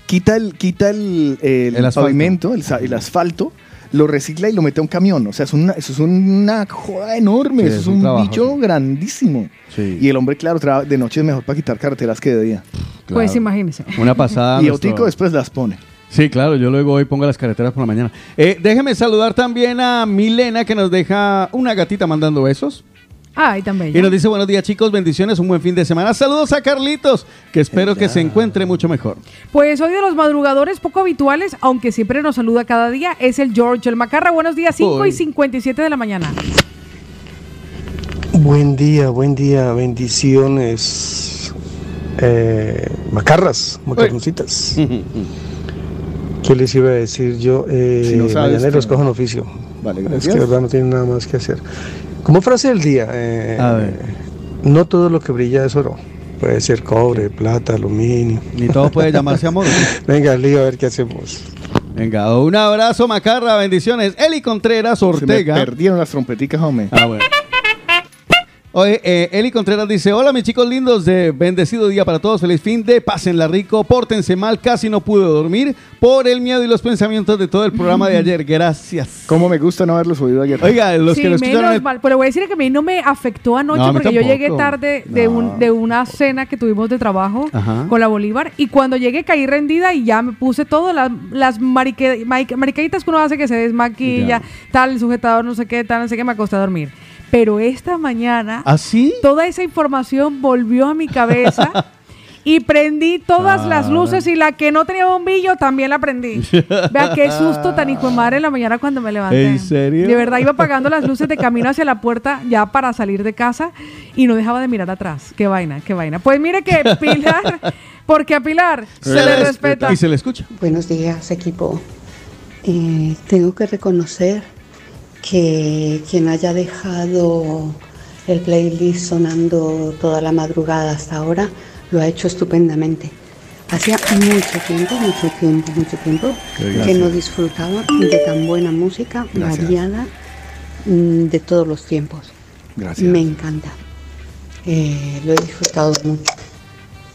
quita el, quita el, el El pavimento, el, el asfalto, lo recicla y lo mete a un camión. O sea, es una, eso es una joda enorme, Sí, eso es un un, trabajo, bicho grandísimo. Sí. Y el hombre, claro, de noche es mejor para quitar carreteras que de día. Pues imagínese. Una pasada. (laughs) Y nuestro- Otico después las pone. Sí, claro, yo luego hoy pongo las carreteras por la mañana. Eh, déjeme saludar también a Milena que nos deja una gatita mandando besos. Ay, también. Y nos dice buenos días chicos, bendiciones, un buen fin de semana. Saludos a Carlitos, que espero que se encuentre mucho mejor. Pues hoy de los madrugadores poco habituales, aunque siempre nos saluda cada día, es el George, el Macarra. Buenos días, 5 Uy. y 57 de la mañana. Buen día, buen día, bendiciones. Eh, macarras, macarroncitas. ¿Qué les iba a decir yo? Eh, Si no sabes, mañaneros, que- cojan oficio. Vale, Es gracias. que de verdad no tienen nada más que hacer. Como frase del día, eh, A ver. no todo lo que brilla es oro. Puede ser cobre, plata, aluminio. Ni todo puede (laughs) llamarse amor. Venga, Lío, a ver qué hacemos. Venga, un abrazo Macarra, bendiciones. Eli Contreras Se me Ortega. perdieron las trompeticas, hombre. Ah, bueno. Oye, eh, Eli Contreras dice, hola mis chicos lindos, de bendecido día para todos, feliz fin de, pásenla rico, pórtense mal, casi no pude dormir por el miedo y los pensamientos de todo el programa de ayer, gracias. Cómo me gusta no haberlos oído ayer. Oiga, los sí, que lo escucharon... menos el- mal. Pero voy a decir que a mí no me afectó anoche No, porque yo llegué tarde de, un, de una cena que tuvimos de trabajo Ajá. con la Bolívar y cuando llegué caí rendida y ya me puse todas las, las marique- que uno hace que se desmaquilla, tal, el sujetador, no sé qué, tal, no sé qué, me acosté a dormir. Pero esta mañana ¿Ah, sí? toda esa información volvió a mi cabeza. (laughs) Y prendí todas Ah. las luces y la que no tenía bombillo también la prendí. Vea qué susto tan hijo de madre en la mañana cuando me levanté. ¿En serio? De verdad iba apagando las luces de camino hacia la puerta ya para salir de casa y no dejaba de mirar atrás. Qué vaina, qué vaina. Pues mire que Pilar, (laughs) porque a Pilar se, le respeta. Y se le escucha. Buenos días, equipo. Eh, tengo que reconocer que quien haya dejado el playlist sonando toda la madrugada hasta ahora lo ha hecho estupendamente. Hacía mucho tiempo, mucho tiempo, mucho tiempo que no disfrutaba de tan buena música Gracias. variada mm, de todos los tiempos. Gracias. Me encanta. Eh, lo he disfrutado mucho.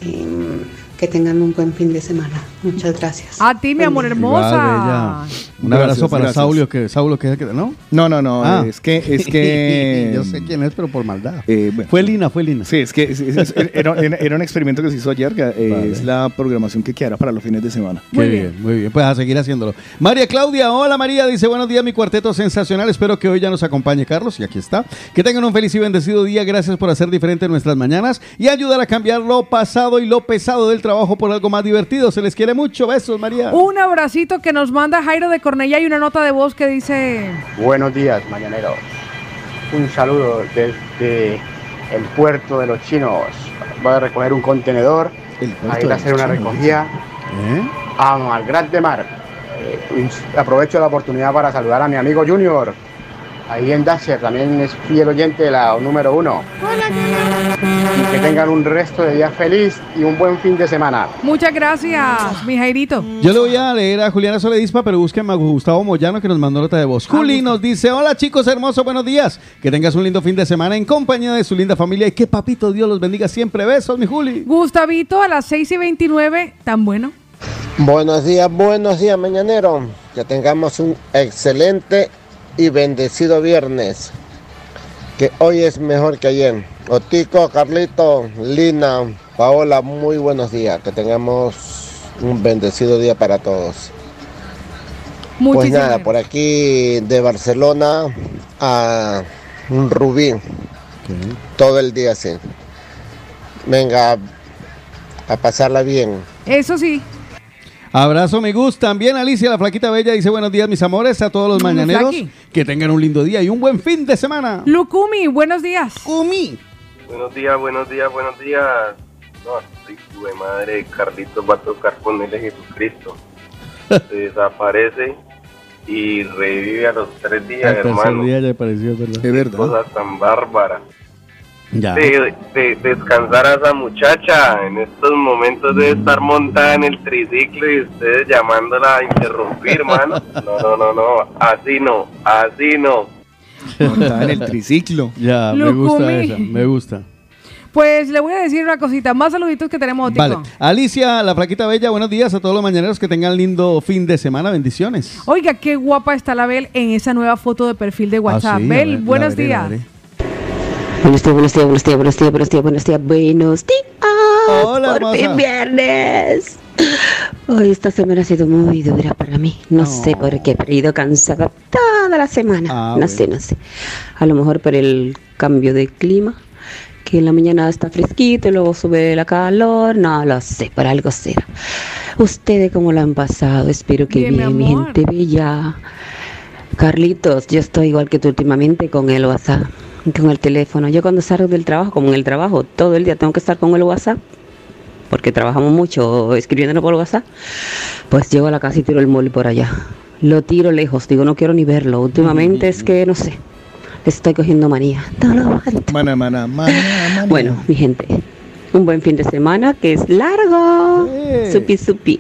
Em, que tengan un buen fin de semana. Muchas gracias. A ti, mi amor hermosa. Un Gracias, abrazo para gracias. Saulio, que Saulo que ¿no? No, no, no, Ah. es que, es que... (laughs) Yo sé quién es, pero por maldad. Eh, bueno. Fue Lina, fue Lina. Sí, es que es- es- es- era, era- era un experimento que se hizo ayer, que eh, Vale. es la programación que quedará para los fines de semana. Qué bien. muy bien. Pues a seguir haciéndolo. María Claudia, hola María, dice buenos días, mi cuarteto sensacional. Espero que hoy ya nos acompañe Carlos, y aquí está. Que tengan un feliz y bendecido día. Gracias por hacer diferente nuestras mañanas y ayudar a cambiar lo pasado y lo pesado del trabajo por algo más divertido. Se les quiere mucho. Besos, María. Un abracito que nos manda Jairo de Cornella y una nota de voz que dice... Buenos días, mañaneros. Un saludo desde el puerto de los chinos. Voy a recoger un contenedor, a ir a hacer una recogida a Gran de Mar. Eh, aprovecho la oportunidad para saludar a mi amigo Junior, ahí en Dasher, también es fiel oyente de la número uno. Y que tengan un resto de día feliz y un buen fin de semana. Muchas gracias, mi Jairito. Yo le voy a leer a Juliana Soledispa, pero búsqueme a Gustavo Moyano que nos mandó nota de voz. Juli nos dice, hola chicos hermosos, buenos días. Que tengas un lindo fin de semana en compañía de su linda familia y que papito Dios los bendiga siempre. Besos, mi Juli. Gustavito a las 6 y 29, tan bueno. Buenos días, buenos días, mañanero. Que tengamos un excelente y bendecido viernes. Que hoy es mejor que ayer. Otico, Carlito, Lina, Paola, muy buenos días. Que tengamos un bendecido día para todos. Pues Muchísimas nada, por aquí de Barcelona a Rubí. Todo el día así. Venga, a pasarla bien. Eso sí. Abrazo, me gusta. También Alicia, la flaquita bella, dice buenos días, mis amores, a todos los Mm, mañaneros. Flaqui. Que tengan un lindo día y un buen fin de semana. Lucumi, buenos días. Kumi. Buenos días, buenos días, buenos días. No, tu de madre, Carlitos va a tocar con él Jesucristo. (laughs) Se desaparece y revive a los tres días, tercer hermano. día ya apareció, ¿verdad? Es verdad. Cosa tan bárbara. Ya. De, de- descansar a esa muchacha. En estos momentos de estar montada en el triciclo y ustedes llamándola a interrumpir, mano. No, no, no, no. Así no, así no. Montada en el triciclo. (laughs) Ya, me gusta esa, me gusta. Pues le voy a decir una cosita, más saluditos que tenemos, Otico. Vale. Alicia, la flaquita bella, buenos días a todos los mañaneros que tengan lindo fin de semana. Bendiciones. Oiga, qué guapa está la Bel en esa nueva foto de perfil de WhatsApp. Ah, sí, a Bel, ver, buenos veré, días. Buenos días, buenos días, buenos días, buenos días, buenos días, buenos días, buenos días. Hola, Por fin viernes. Hoy esta semana ha sido muy dura para mí. No sé por qué, pero he ido cansada toda la semana. Ah, no bueno. sé, no sé. A lo mejor por el cambio de clima, que en la mañana está fresquito y luego sube la calor. No lo sé, por algo será. ¿Ustedes cómo lo han pasado? Espero que Bien, mi bien, mi amor. gente bella. Carlitos, yo estoy igual que tú últimamente con el WhatsApp, con el teléfono. Yo cuando salgo del trabajo, como en el trabajo, todo el día tengo que estar con el WhatsApp, porque trabajamos mucho escribiéndonos por WhatsApp, pues llego a la casa y tiro el móvil por allá. Lo tiro lejos, digo, no quiero ni verlo. Últimamente es que, no sé, estoy cogiendo manía. No lo aguanto. Mana, mana, mana, mana. Bueno, mi gente, un buen fin de semana que es largo. Supi, supi.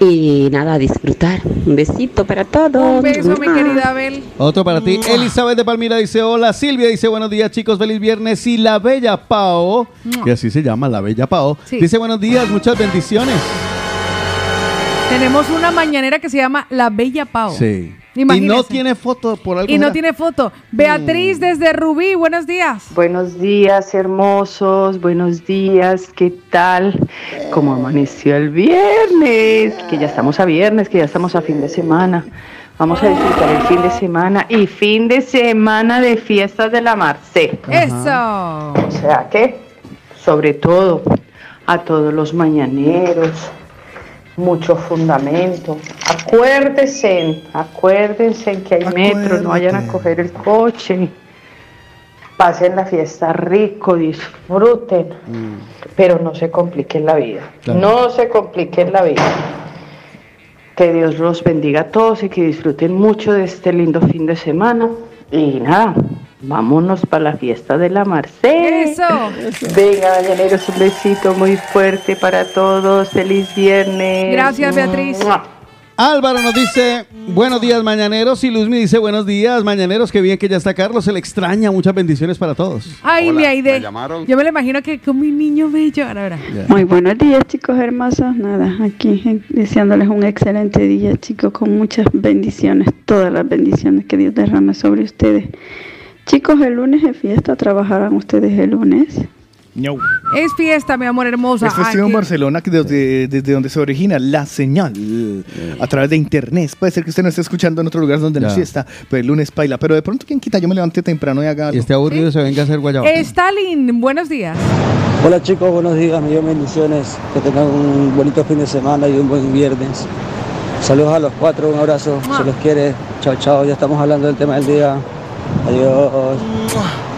Y nada, a disfrutar. Un besito para todos. Un beso, mi querida Bel. Otro para ti. Elizabeth de Palmira dice hola. Silvia dice buenos días chicos, feliz viernes. Y la bella Pao, Mua. que así se llama, la bella Pao, Sí. dice buenos días, muchas bendiciones. Tenemos una mañanera que se llama La Bella Pau. Sí. Y no tiene foto por algo. Y no tiene foto. Beatriz desde Rubí, buenos días. Buenos días, hermosos, buenos días, ¿qué tal? ¿Cómo amaneció el viernes? Que ya estamos a viernes, que ya estamos a fin de semana. Vamos a disfrutar el fin de semana y fin de semana de fiestas de la Marce. Eso. O sea que, sobre todo, a todos los mañaneros, mucho fundamento. Acuérdense, acuérdense que hay metro, no vayan a coger el coche. Pasen la fiesta rico, disfruten, pero no se compliquen la vida. Claro. No se compliquen la vida. Que Dios los bendiga a todos y que disfruten mucho de este lindo fin de semana. Y nada, vámonos para la fiesta de la Marce. Eso. Venga, mañaneros, un besito muy fuerte para todos. Feliz viernes. Gracias, Beatriz. Mua. Álvaro nos dice buenos días mañaneros y Luzmi dice buenos días mañaneros, qué bien que ya está Carlos, se le extraña, muchas bendiciones para todos. Ay, mi Aide. ¿me llamaron? Yo me lo imagino que con mi niño bello. Ahora, ahora. Muy buenos días, chicos hermosos. Nada, aquí eh, deseándoles un excelente día, chicos, con muchas bendiciones, todas las bendiciones que Dios derrame sobre ustedes. Chicos, el lunes es fiesta, ¿trabajarán ustedes el lunes? No. Es fiesta, mi amor hermosa. Es festivo en. Barcelona, que desde, desde donde se origina la señal a través de internet. Puede ser que usted no esté escuchando en otro lugar donde no Ya. es fiesta, pero el lunes baila. Pero de pronto, ¿quién quita? Yo me levanté temprano y haga algo. Y este aburrido se venga a hacer guayaba. Stalin, buenos días. Hola chicos, buenos días, millón de bendiciones, que tengan un bonito fin de semana y un buen viernes. Saludos a los cuatro, un abrazo, se los quiere, chao chao, ya estamos hablando del tema del día. Adiós.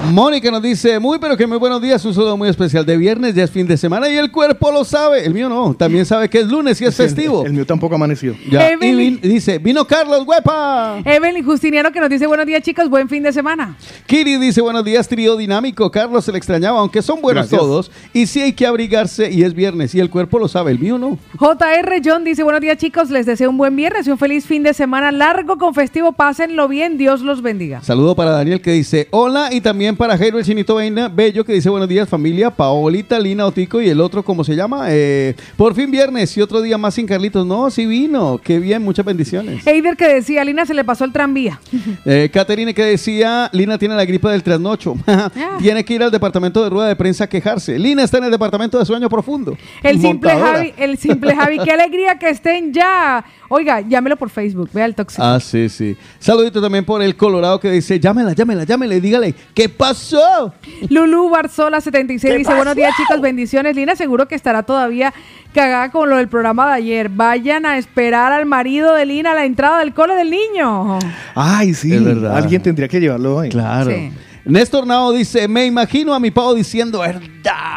Mónica nos dice, muy pero que muy buenos días, un saludo muy especial de viernes, ya es fin de semana y el cuerpo lo sabe. El mío no, también sabe que es lunes y es (laughs) festivo. El, mío tampoco amaneció. Ya. Y vin- dice, vino Carlos Huepa. Evelyn Justiniano que nos dice buenos días chicos, buen fin de semana. Kiri dice, buenos días, trío dinámico. Carlos se le extrañaba, aunque son buenos Gracias. todos. Y sí hay que abrigarse y es viernes y el cuerpo lo sabe, el mío no. JR John dice buenos días chicos, les deseo un buen viernes y un feliz fin de semana largo con festivo, pásenlo bien, Dios los bendiga. Saludo para Daniel que dice hola y también para Jairo el Chinito Beina- Bello que dice buenos días familia, Paolita, Lina, Otico y el otro, ¿cómo se llama? Eh, por fin viernes y otro día más sin Carlitos. No, sí vino, qué bien, muchas bendiciones. Eider que decía, Lina se le pasó el tranvía. (laughs) Eh, Caterine que decía, Lina tiene la gripa del trasnocho. (laughs) tiene que ir al departamento de rueda de prensa a quejarse. Lina está en el departamento de sueño profundo. El simple Montadora. Javi, el simple Javi, qué alegría que estén ya. Oiga, llámelo por Facebook, vea el tóxico. Ah, sí, sí. Saludito también por el Colorado que dice, llámela, llámela, llámela y dígale, ¿qué pasó? Lulu Barzola 76 ¿Qué dice, buenos días chicos, bendiciones. Lina seguro que estará todavía cagada con lo del programa de ayer. Vayan a esperar al marido de Lina a la entrada del cole del niño. Ay, sí. Es verdad. Alguien tendría que llevarlo hoy. Claro. Sí. Néstor Nao dice, me imagino a mi pavo diciendo, verdad,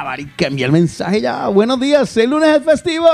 marica, envía el mensaje ya. Buenos días, el lunes es festivo.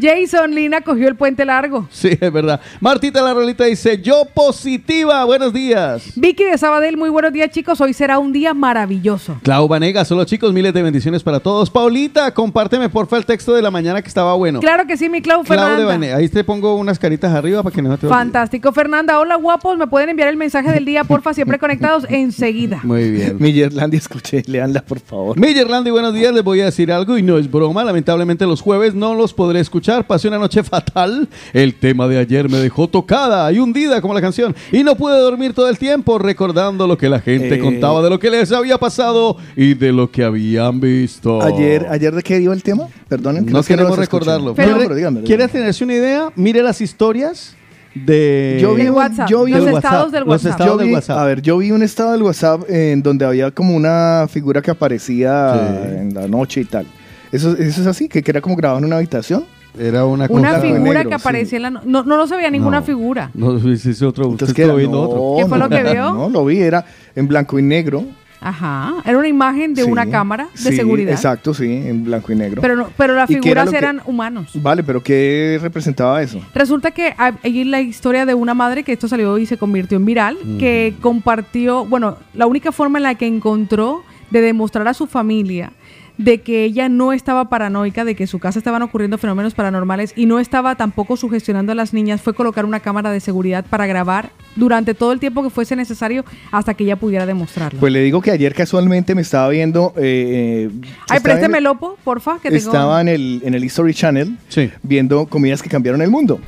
Jason Lina cogió el puente largo. Sí, es verdad. Martita la rolita dice, yo positiva, buenos días. Vicky de Sabadell, muy buenos días chicos. Hoy será un día maravilloso. Clau Vanega, solo chicos, miles de bendiciones para todos. Paulita, compárteme porfa el texto de la mañana que estaba bueno. Claro que sí, mi Clau Clau de. Vanega, ahí te pongo unas caritas arriba para que no te. Fantástico, Fernanda. Hola, guapos. Me pueden enviar el mensaje del día, porfa, siempre conectados enseguida. Muy bien. (laughs) Mi Yerlandia, escuché, leanla por favor. Miller Landy, buenos días. Les voy a decir algo y no es broma. Lamentablemente los jueves no los podré escuchar. Pasé una noche (laughs) fatal. El tema de ayer me dejó tocada y hundida como la canción. Y no pude dormir todo el tiempo recordando lo que la gente Eh. contaba de lo que les había pasado y de lo que habían visto. Ayer, ¿Ayer de qué dio el tema? Perdonen. No que queremos los escuché. recordarlo. No, ¿Quiere, pero dígame, ¿quiere tenerse una idea? Mire las historias de... Yo vi, WhatsApp, yo vi los estados del los WhatsApp. estados yo del vi- WhatsApp. A ver, yo vi un estado del WhatsApp en donde había como una figura que aparecía Sí. en la noche y tal. Eso, eso es así, que, que era como grabado en una habitación. Era una Una figura negro, que sí. aparecía en la... No, no, no se veía ninguna No. figura. No, sí, sí, otro. Entonces, ¿qué era? viendo otro. ¿Qué fue no, lo que vio? No, lo vi, era en blanco y negro. Ajá. Era una imagen de Sí, una cámara de sí, seguridad. Exacto, sí, en blanco y negro. Pero, no, pero las ¿Y qué era figuras que- eran humanos. Vale, pero ¿qué representaba eso? Resulta que hay hay la historia de una madre que esto salió y se convirtió en viral, que compartió, bueno, la única forma en la que encontró de demostrar a su familia de que ella no estaba paranoica, de que en su casa estaban ocurriendo fenómenos paranormales y no estaba tampoco sugestionando a las niñas, fue colocar una cámara de seguridad para grabar durante todo el tiempo que fuese necesario hasta que ella pudiera demostrarlo. Pues le digo que ayer casualmente me estaba viendo. Eh, Ay, estaba en- présteme Lopo, porfa, que tengo... estaba en el, en el History Channel Sí. viendo comidas que cambiaron el mundo.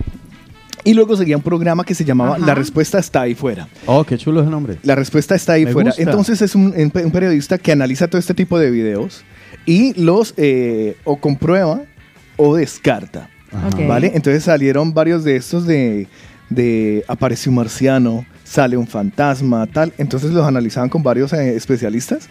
Y luego seguía un programa que se llamaba Ajá. La respuesta está ahí fuera. Oh, qué chulo ese nombre. La respuesta está ahí Me fuera. gusta. Entonces es un, un periodista que analiza todo este tipo de videos y los eh, o comprueba o descarta. ¿Vale? Entonces salieron varios de estos de, de apareció marciano, sale un fantasma, tal. Entonces los analizaban con varios eh, especialistas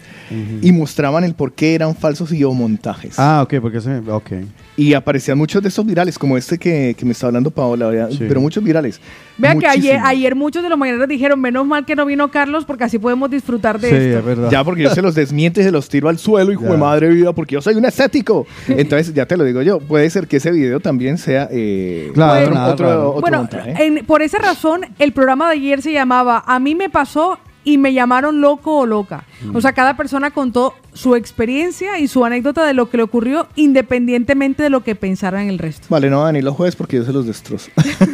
y mostraban el por qué eran falsos y o montajes. Ah, ok, porque se... Ok. Y aparecían muchos de estos virales, como este que, que me está hablando Paola, ¿verdad? Sí. pero muchos virales. Vea que ayer, ayer muchos de los mañaneros dijeron, menos mal que no vino Carlos porque así podemos disfrutar de Sí, esto. es verdad. Ya porque yo se los desmiento y se los tiro al suelo, hijo Ya. de madre vida, porque yo soy un escético. Entonces, ya te lo digo yo, puede ser que ese video también sea eh, Claro, otro, nada otro- raro. otro Bueno, montaje. en- por esa razón, el programa de ayer se llamaba A mí me pasó y me llamaron loco o loca. Mm. O sea, cada persona contó su experiencia y su anécdota de lo que le ocurrió, independientemente de lo que pensaran el resto. Vale, no van a los jueves porque yo se los destrozo.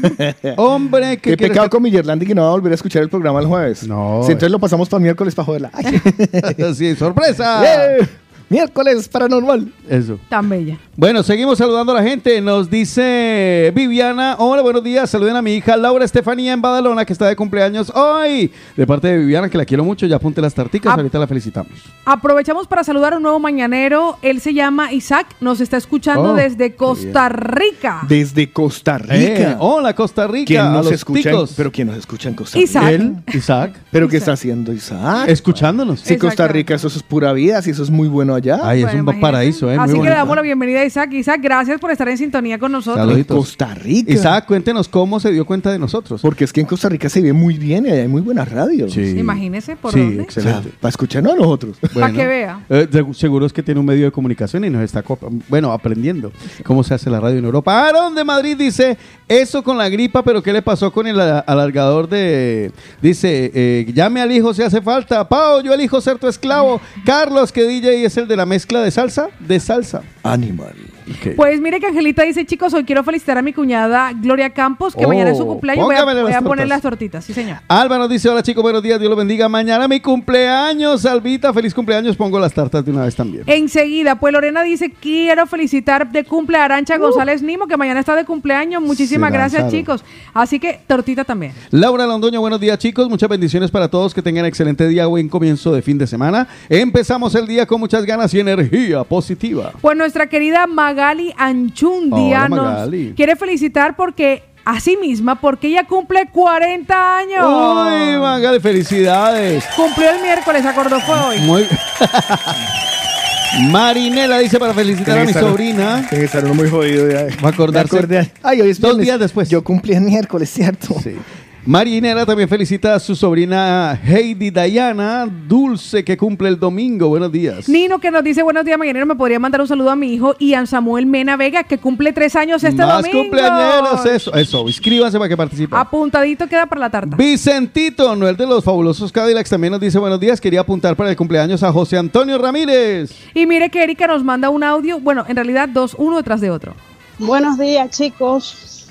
(laughs) Hombre, Qué ¿qué pecado con mi Yerlandi que no va a volver a escuchar el programa el jueves. No, Si entonces lo pasamos para miércoles para joderla. (laughs) Ay, sí, sorpresa. (laughs) ¡Eh! Miércoles paranormal. Eso. Tan bella. Bueno, seguimos saludando a la gente. Nos dice Viviana, hola, buenos días. Saluden a mi hija Laura Estefanía en Badalona, que está de cumpleaños hoy. De parte de Viviana, que la quiero mucho. Ya apunte las tarticas, Ah. ahorita la felicitamos. Aprovechamos para saludar a un nuevo mañanero. Él se llama Isaac, nos está escuchando Oh, desde Costa Rica. Desde Costa Rica. Eh, hola, Costa Rica. ¿Quién a nos los escucha? ticos. pero ¿quién nos escucha en Costa Isaac. Rica? Él, Isaac, ¿Pero qué está haciendo Isaac? escuchándonos. Sí, Costa. Rica, eso es pura vida, si eso es muy bueno allá. Ay, es Bueno, un imagínate. paraíso, ¿eh? Muy Así que le damos la bienvenida a Isaac. Isaac, gracias por estar en sintonía con nosotros. Saluditos. Costa Rica. Isaac, cuéntenos cómo se dio cuenta de nosotros. Porque es que en Costa Rica se ve muy bien y hay muy buenas radios. Sí. Imagínese por Sí, dónde. excelente. para escucharnos a nosotros. (laughs) Para que vea. Eh, seguro es que tiene un medio de comunicación y nos está, bueno, aprendiendo cómo se hace la radio en Europa. Aaron de Madrid dice, eso con la gripa, pero ¿qué le pasó con el alargador de... Dice, eh, llame al hijo si hace falta. Pau, yo elijo ser tu esclavo. Carlos, que DJ es el de la mezcla de salsa, de salsa. Animal. Pues mire que Angelita dice, chicos, hoy quiero felicitar a mi cuñada Gloria Campos, que Oh, mañana es su cumpleaños. Voy a, voy las a poner las tortitas, sí señor. Nos dice, hola chicos, buenos días, Dios los bendiga. Mañana mi cumpleaños, Albita, feliz cumpleaños. Pongo las tartas de una vez también. Enseguida, pues Lorena dice, quiero felicitar de cumple a Arancha González Nimo, que mañana está de cumpleaños. Muchísimas gracias, chicos. Así que tortita también. Laura Londoño, buenos días chicos, muchas bendiciones para todos, que tengan excelente día, buen comienzo de fin de semana. Empezamos el día con muchas ganas y energía positiva. Pues nuestra querida Magali Anchundia Hola, nos Magali. quiere felicitar porque, a sí misma, porque ella cumple 40 años. Uy, Magali, felicidades. Cumplió el miércoles, acordó fue hoy. Muy... (laughs) Marinela dice para felicitar a mi estar- sobrina. Tiene que estar uno muy jodido ya. Va a acordarse. Ay, hoy es Dos viernes. días después. Yo cumplí el miércoles, ¿cierto? Sí. Marinela también felicita a su sobrina Heidi Dayana Dulce, que cumple el domingo. Buenos días. Nino que nos dice buenos días, mañanero, me podría mandar un saludo a mi hijo Ian Samuel Mena Vega, que cumple tres años este Más domingo. cumpleañeros, eso, eso. Inscríbanse para que participen. Apuntadito queda para la tarta. Vicentito, Noel de los fabulosos Cadillacs, también nos dice buenos días. Quería apuntar para el cumpleaños a José Antonio Ramírez. Y mire que Erika nos manda un audio, bueno, en realidad dos, uno detrás de otro. Buenos días, chicos.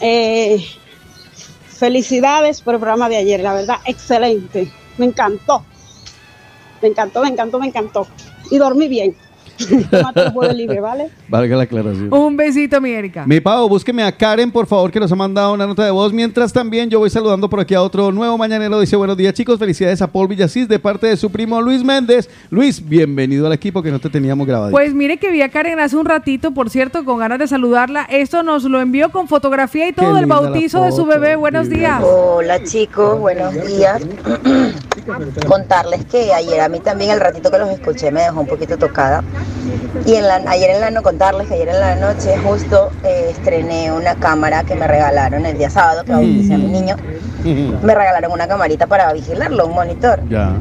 Eh, felicidades por el programa de ayer, la verdad, excelente. Me encantó. Me encantó, me encantó, me encantó. Y dormí bien. El libre, ¿vale? Valga la aclaración. Un besito, mi Erika. Mi Pau, búsqueme a Karen, por favor, que nos ha mandado una nota de voz. Mientras también yo voy saludando por aquí a otro nuevo mañanero. Dice, buenos días, chicos. Felicidades a Paul Villasís de parte de su primo Luis Méndez. Luis, bienvenido al equipo que no te teníamos grabado. Pues mire que vi a Karen hace un ratito, por cierto, con ganas de saludarla. Esto nos lo envió con fotografía y todo del bautizo de su bebé. Buenos días. Hola chicos, buenos días. (clears throat) Contarles que ayer a mí también el ratito que los escuché me dejó un poquito tocada. Y en la, ayer en la no contarles que ayer en la noche justo eh, estrené una cámara que me regalaron el día sábado que bauticé a mi niño. Me regalaron una camarita para vigilarlo, un monitor. Ya.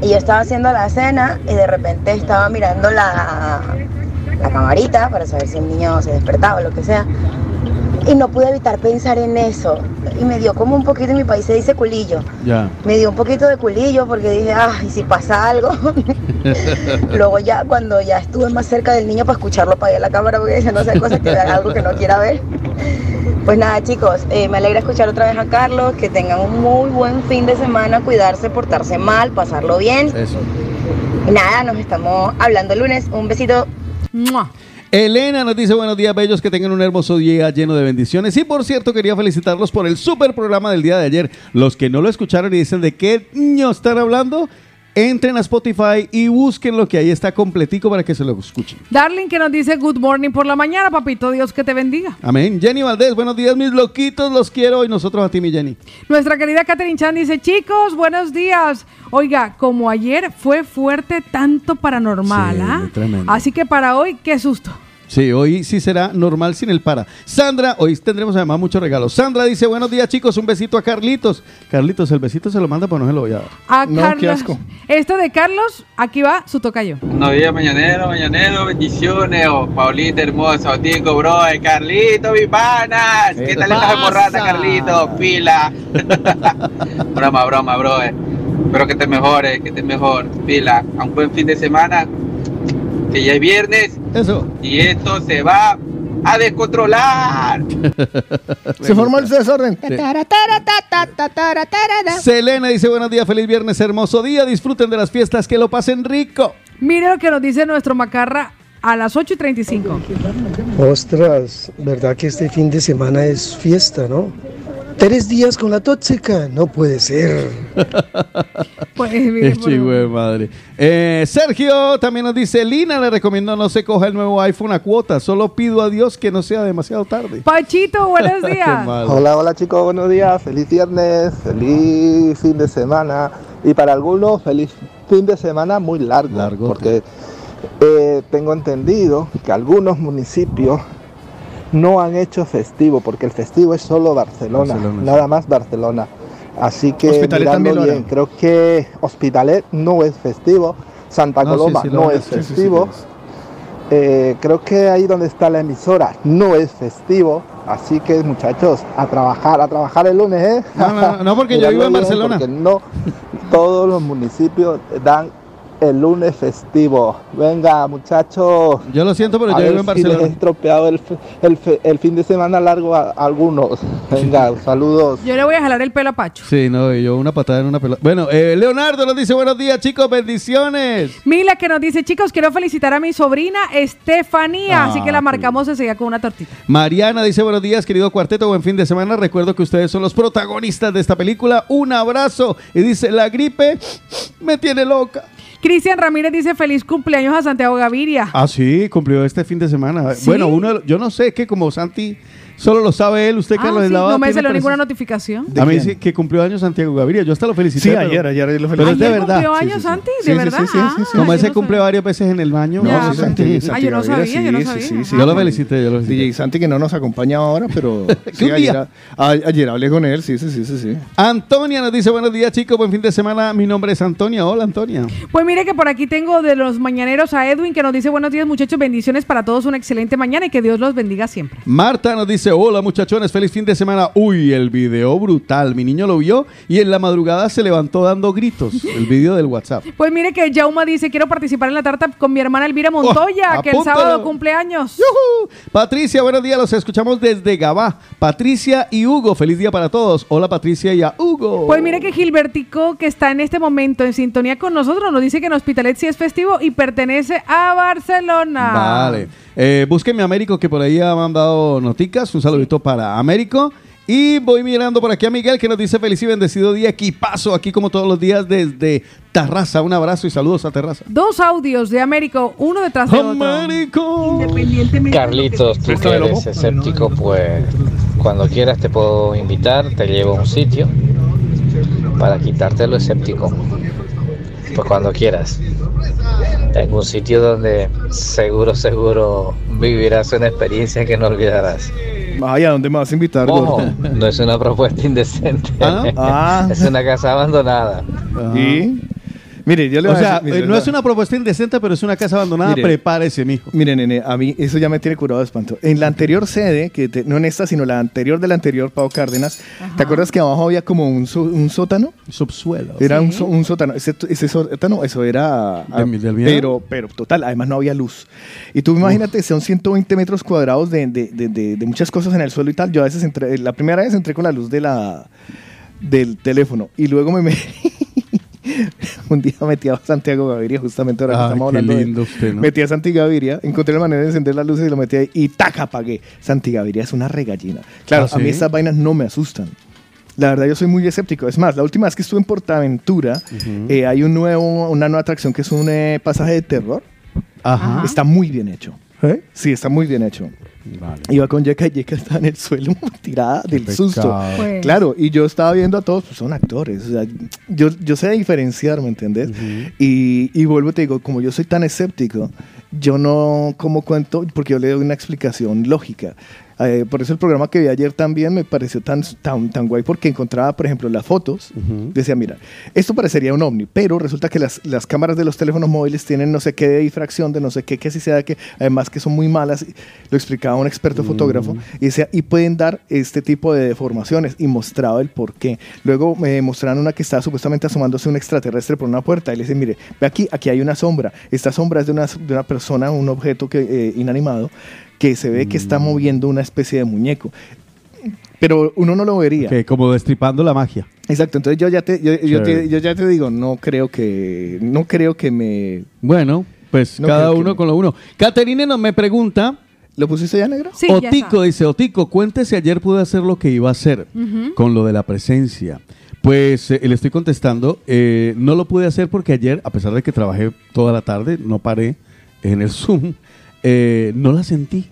Y yo estaba haciendo la cena y de repente estaba mirando la, la camarita para saber si el niño se despertaba o lo que sea. Y no pude evitar pensar en eso. Y me dio como un poquito, en mi país se dice culillo. Ya. Me dio un poquito de culillo porque dije, ah, y si pasa algo. (laughs) Luego ya cuando ya estuve más cerca del niño para escucharlo, apagué la cámara porque dije, no sé, cosas que vean algo que no quiera ver. Pues nada, chicos, eh, me alegra escuchar otra vez a Carlos, que tengan un muy buen fin de semana, cuidarse, portarse mal, pasarlo bien. Eso. Y nada, nos estamos hablando el lunes. Un besito. ¡Mua! Elena nos dice buenos días, bellos, que tengan un hermoso día lleno de bendiciones. Y por cierto, quería felicitarlos por el super programa del día de ayer. Los que no lo escucharon y dicen de qué niño están hablando, entren a Spotify y busquen lo que ahí está completico para que se lo escuchen. Darling que nos dice good morning por la mañana, papito Dios que te bendiga. Amén. Jenny Valdés, buenos días, mis loquitos, los quiero. Y nosotros a ti, mi Jenny. Nuestra querida Catherine Chan dice, chicos, buenos días. Oiga, como ayer fue fuerte tanto paranormal, Sí, ¿ah? Así que para hoy, qué susto. Sí, hoy sí será normal sin el para. Sandra, hoy tendremos además muchos regalos. Sandra dice, buenos días chicos, un besito a Carlitos. Carlitos, el besito se lo manda, pero no se lo voy a dar. A No, Carlos. qué asco. Esto de Carlos, aquí va su tocayo. Buenos días, mañanero, mañanero, bendiciones, oh, Paulita hermosa, Tico, bro, Carlito, mi panas. ¿Qué tal estás morrata, Carlito? Pila. (laughs) broma, broma, bro. eh. Espero que te mejores, que estés mejor. Pila. A un buen fin de semana, que ya es viernes. Eso. Y esto se va a descontrolar. Se formó el desorden. Selena dice, buenos días, feliz viernes, hermoso día. Disfruten de las fiestas, que lo pasen rico. Mire lo que nos dice nuestro macarra a las 8 y 35. Ostras, ¿verdad que este fin de semana es fiesta, no? Tres días con la tóxica, no puede ser. (laughs) Pues, mire, Es chivo de madre. Eh, Sergio también nos dice, Lina le recomiendo no se coja el nuevo iPhone a cuota, solo pido a Dios que no sea demasiado tarde. Pachito, buenos (laughs) días. Hola, hola chicos, buenos días, feliz viernes, feliz fin de semana y para algunos feliz fin de semana muy largo, porque Eh, tengo entendido que algunos municipios no han hecho festivo, porque el festivo es solo Barcelona, Barcelona, sí. nada más Barcelona. Así que Hospitalet también lo bien, creo que Hospitalet no es festivo, Santa No, Coloma sí no es Sí, sí, sí, festivo. Eh, creo que ahí donde está la emisora no es festivo, así que muchachos, a trabajar, a trabajar el lunes, ¿eh? No, no, no, porque yo (laughs) vivo en Barcelona. Porque no todos los municipios dan el lunes festivo. Venga, muchachos. Yo lo siento, pero A yo vivo en si les he Barcelona. estropeado el, fin de semana largo a, a algunos. Venga, saludos. Yo le voy a jalar el pelo a Pacho. Sí, no, y yo una patada en una pelota. Bueno, eh, Leonardo nos dice buenos días, chicos, bendiciones. Mila que nos dice, chicos, quiero felicitar a mi sobrina Estefanía, Ah, así que la qué marcamos enseguida con una tortita. Mariana dice buenos días, querido cuarteto, buen fin de semana. Recuerdo que ustedes son los protagonistas de esta película. Un abrazo. Y dice, la gripe me tiene loca. Cristian Ramírez dice, feliz cumpleaños a Santiago Gaviria. Ah, sí, cumplió este fin de semana. ¿Sí? Bueno, uno, yo no sé, que como Santi solo lo sabe él, usted, Ah, Carlos sí, Eslava, no me salió ninguna notificación. A mí sí que cumplió años Santiago Gaviria. Yo hasta lo felicité. Sí, pero- ayer, ayer lo Pero es de ¿Ayer verdad. cumplió Sí, años sí, sí. Santi? Sí, ¿De sí, verdad? sí, sí, sí, sí. Como Ah, ese cumple varias veces en el baño. No, sí, Santi, Ah, yo no sabía, yo no sí, sabía. sí, sí, Yo lo sí. felicité, yo lo felicité. DJ Santi que no nos acompaña ahora, pero (laughs) sí, ayer, ayer hablé con él, sí, sí, sí, sí, sí. Antonia nos dice buenos días chicos, buen fin de semana. Mi nombre es Antonia. Hola Antonia. Pues mire que por aquí tengo de los mañaneros a Edwin que nos dice buenos días muchachos, bendiciones para todos, una excelente mañana y que Dios los bendiga siempre. Marta nos dice, hola muchachones, feliz fin de semana. Uy, el video brutal. Mi niño lo vio y en la madrugada se levantó dando gritos. El video del WhatsApp. (laughs) Pues mire que Jauma dice, quiero participar en la tarta con mi hermana Elvira Montoya, Oh, que el sábado cumpleaños. Patricia, buenos días, los escuchamos desde Gabá. Patricia y Hugo, feliz día para todos. Hola Patricia y a Hugo. Pues mire que Gilbertico, que está en este momento en sintonía con nosotros, nos dice que en Hospitalet sí es festivo y pertenece a Barcelona. Vale. Eh, búsquenme a Américo, que por ahí ha mandado noticas. Un saludito para Américo. Y voy mirando por aquí a Miguel, que nos dice feliz y bendecido día. Equipazo aquí como todos los días desde Tarraza. Un abrazo y saludos a Terraza. Dos audios de Américo, uno detrás de otro. Carlitos, tú que eres escéptico, pues cuando quieras te puedo invitar, te llevo a un sitio para quitarte lo escéptico. Pues cuando quieras. Tengo un sitio donde seguro, seguro vivirás una experiencia que no olvidarás. Ay, ¿a dónde me vas a invitar, Ojo, no es una propuesta indecente. Ah. (laughs) Es una casa abandonada. Y mire, yo le O voy a sea, decir- mire, no es una propuesta indecente, pero es una casa abandonada. Mire. Prepárese, mijo. Mire, nene, a mí eso ya me tiene curado de espanto. En la anterior sede, que te- no en esta, sino la anterior de la anterior, Pau Cárdenas, ¿te acuerdas que abajo había como un, so- un sótano? Subsuelo. Era un, Sí. so- un sótano. Ese, ese sótano, eso era... De mi- del miedo. pero, pero total, además no había luz. Y tú imagínate, son 120 metros cuadrados de, de- de- de- de muchas cosas en el suelo y tal. Yo a veces entré, la primera vez entré con la luz de la, del teléfono y luego me... me (laughs) un día metí a Santiago Gaviria, justamente ahora que estamos qué hablando de- lindo usted, ¿no? Metí a Santi Gaviria, encontré la manera de encender las luces y lo metí ahí y ¡taca! apagué. Santi Gaviria es una regallina. Claro, ¿Ah, a mí estas vainas no me asustan. La verdad, yo soy muy escéptico. Es más, la última vez que estuve en Portaventura, eh, hay un nuevo, una nueva atracción que es un eh, pasaje de terror. Ajá. Está muy bien hecho. Sí, está muy bien hecho. Iba con Yeka y Yeka estaba en el suelo (laughs) tirada del susto. Pues. Claro, y yo estaba viendo a todos, pues son actores. O sea, yo, yo sé diferenciar, ¿me entiendes? y, y vuelvo y te digo, como yo soy tan escéptico, yo no como cuento, porque yo le doy una explicación lógica. Eh, por eso el programa que vi ayer también me pareció tan, tan, tan guay porque encontraba, por ejemplo, las fotos. Decía, mira, esto parecería un ovni, pero resulta que las, las cámaras de los teléfonos móviles tienen no sé qué de difracción, de no sé qué, que así sea, que además que son muy malas. Lo explicaba un experto fotógrafo. Y, decía, y pueden dar este tipo de deformaciones y mostraba el por qué. Luego me mostraron una que estaba supuestamente asomándose un extraterrestre por una puerta y le dice, mire, ve aquí, aquí hay una sombra. Esta sombra es de una, de una persona, un objeto que, eh, inanimado que se ve que está moviendo una especie de muñeco. Pero uno no lo vería. Que como destripando la magia. Exacto, entonces yo ya te, yo, yo te- Chévere. yo ya te digo, no creo que, no creo que me... Bueno, pues No cada que uno me- con lo uno. Caterine nos me pregunta. ¿Lo pusiste ya negro? Sí, ya Otico dice, Otico, cuéntese ayer pude hacer lo que iba a hacer con lo de la presencia. Pues eh, le estoy contestando, eh, no lo pude hacer porque ayer, a pesar de que trabajé toda la tarde, no paré en el (laughs) Zoom, eh, no la sentí.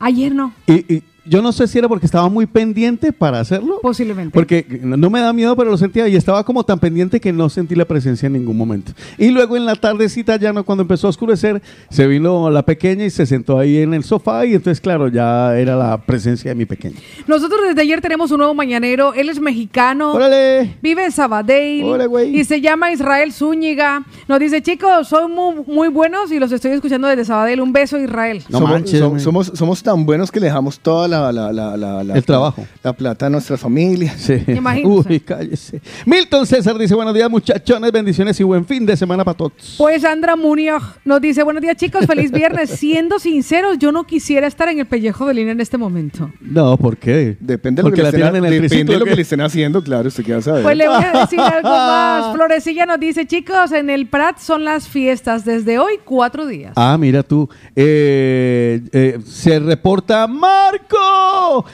Ayer no. Y, y- yo no sé si era porque estaba muy pendiente para hacerlo. Posiblemente. Porque no no me da miedo, pero lo sentía y estaba como tan pendiente que no sentí la presencia en ningún momento. Y luego en la tardecita, ya no, cuando empezó a oscurecer, se vino la pequeña y se sentó ahí en el sofá y entonces, claro, ya era la presencia de mi pequeña. Nosotros desde ayer tenemos un nuevo mañanero. Él es mexicano. Órale. Vive en Sabadell. Órale, güey. Y se llama Israel Zúñiga. Nos dice, chicos, son muy, muy buenos y los estoy escuchando desde Sabadell. Un beso, Israel. somos, som- somos, somos tan buenos que le dejamos toda la, la- la- la- la- El trabajo. La plata a nuestras familias. Sí. Imagínese. Uy, cállese. Milton César dice, buenos días muchachones, bendiciones y buen fin de semana para todos. Pues Sandra Muñoz nos dice, buenos días chicos, feliz viernes. (laughs) Siendo sinceros, yo no quisiera estar en el pellejo de Lina en este momento. No, ¿por qué? Depende de lo que, le la estén, tiran en el depende de lo ¿o que le estén haciendo, claro, usted qué va a saber. Pues le voy a (laughs) decir algo más. Florecilla nos dice, chicos, en el Prat son las fiestas desde hoy cuatro días. Ah, mira tú. Eh, eh, se reporta Marco.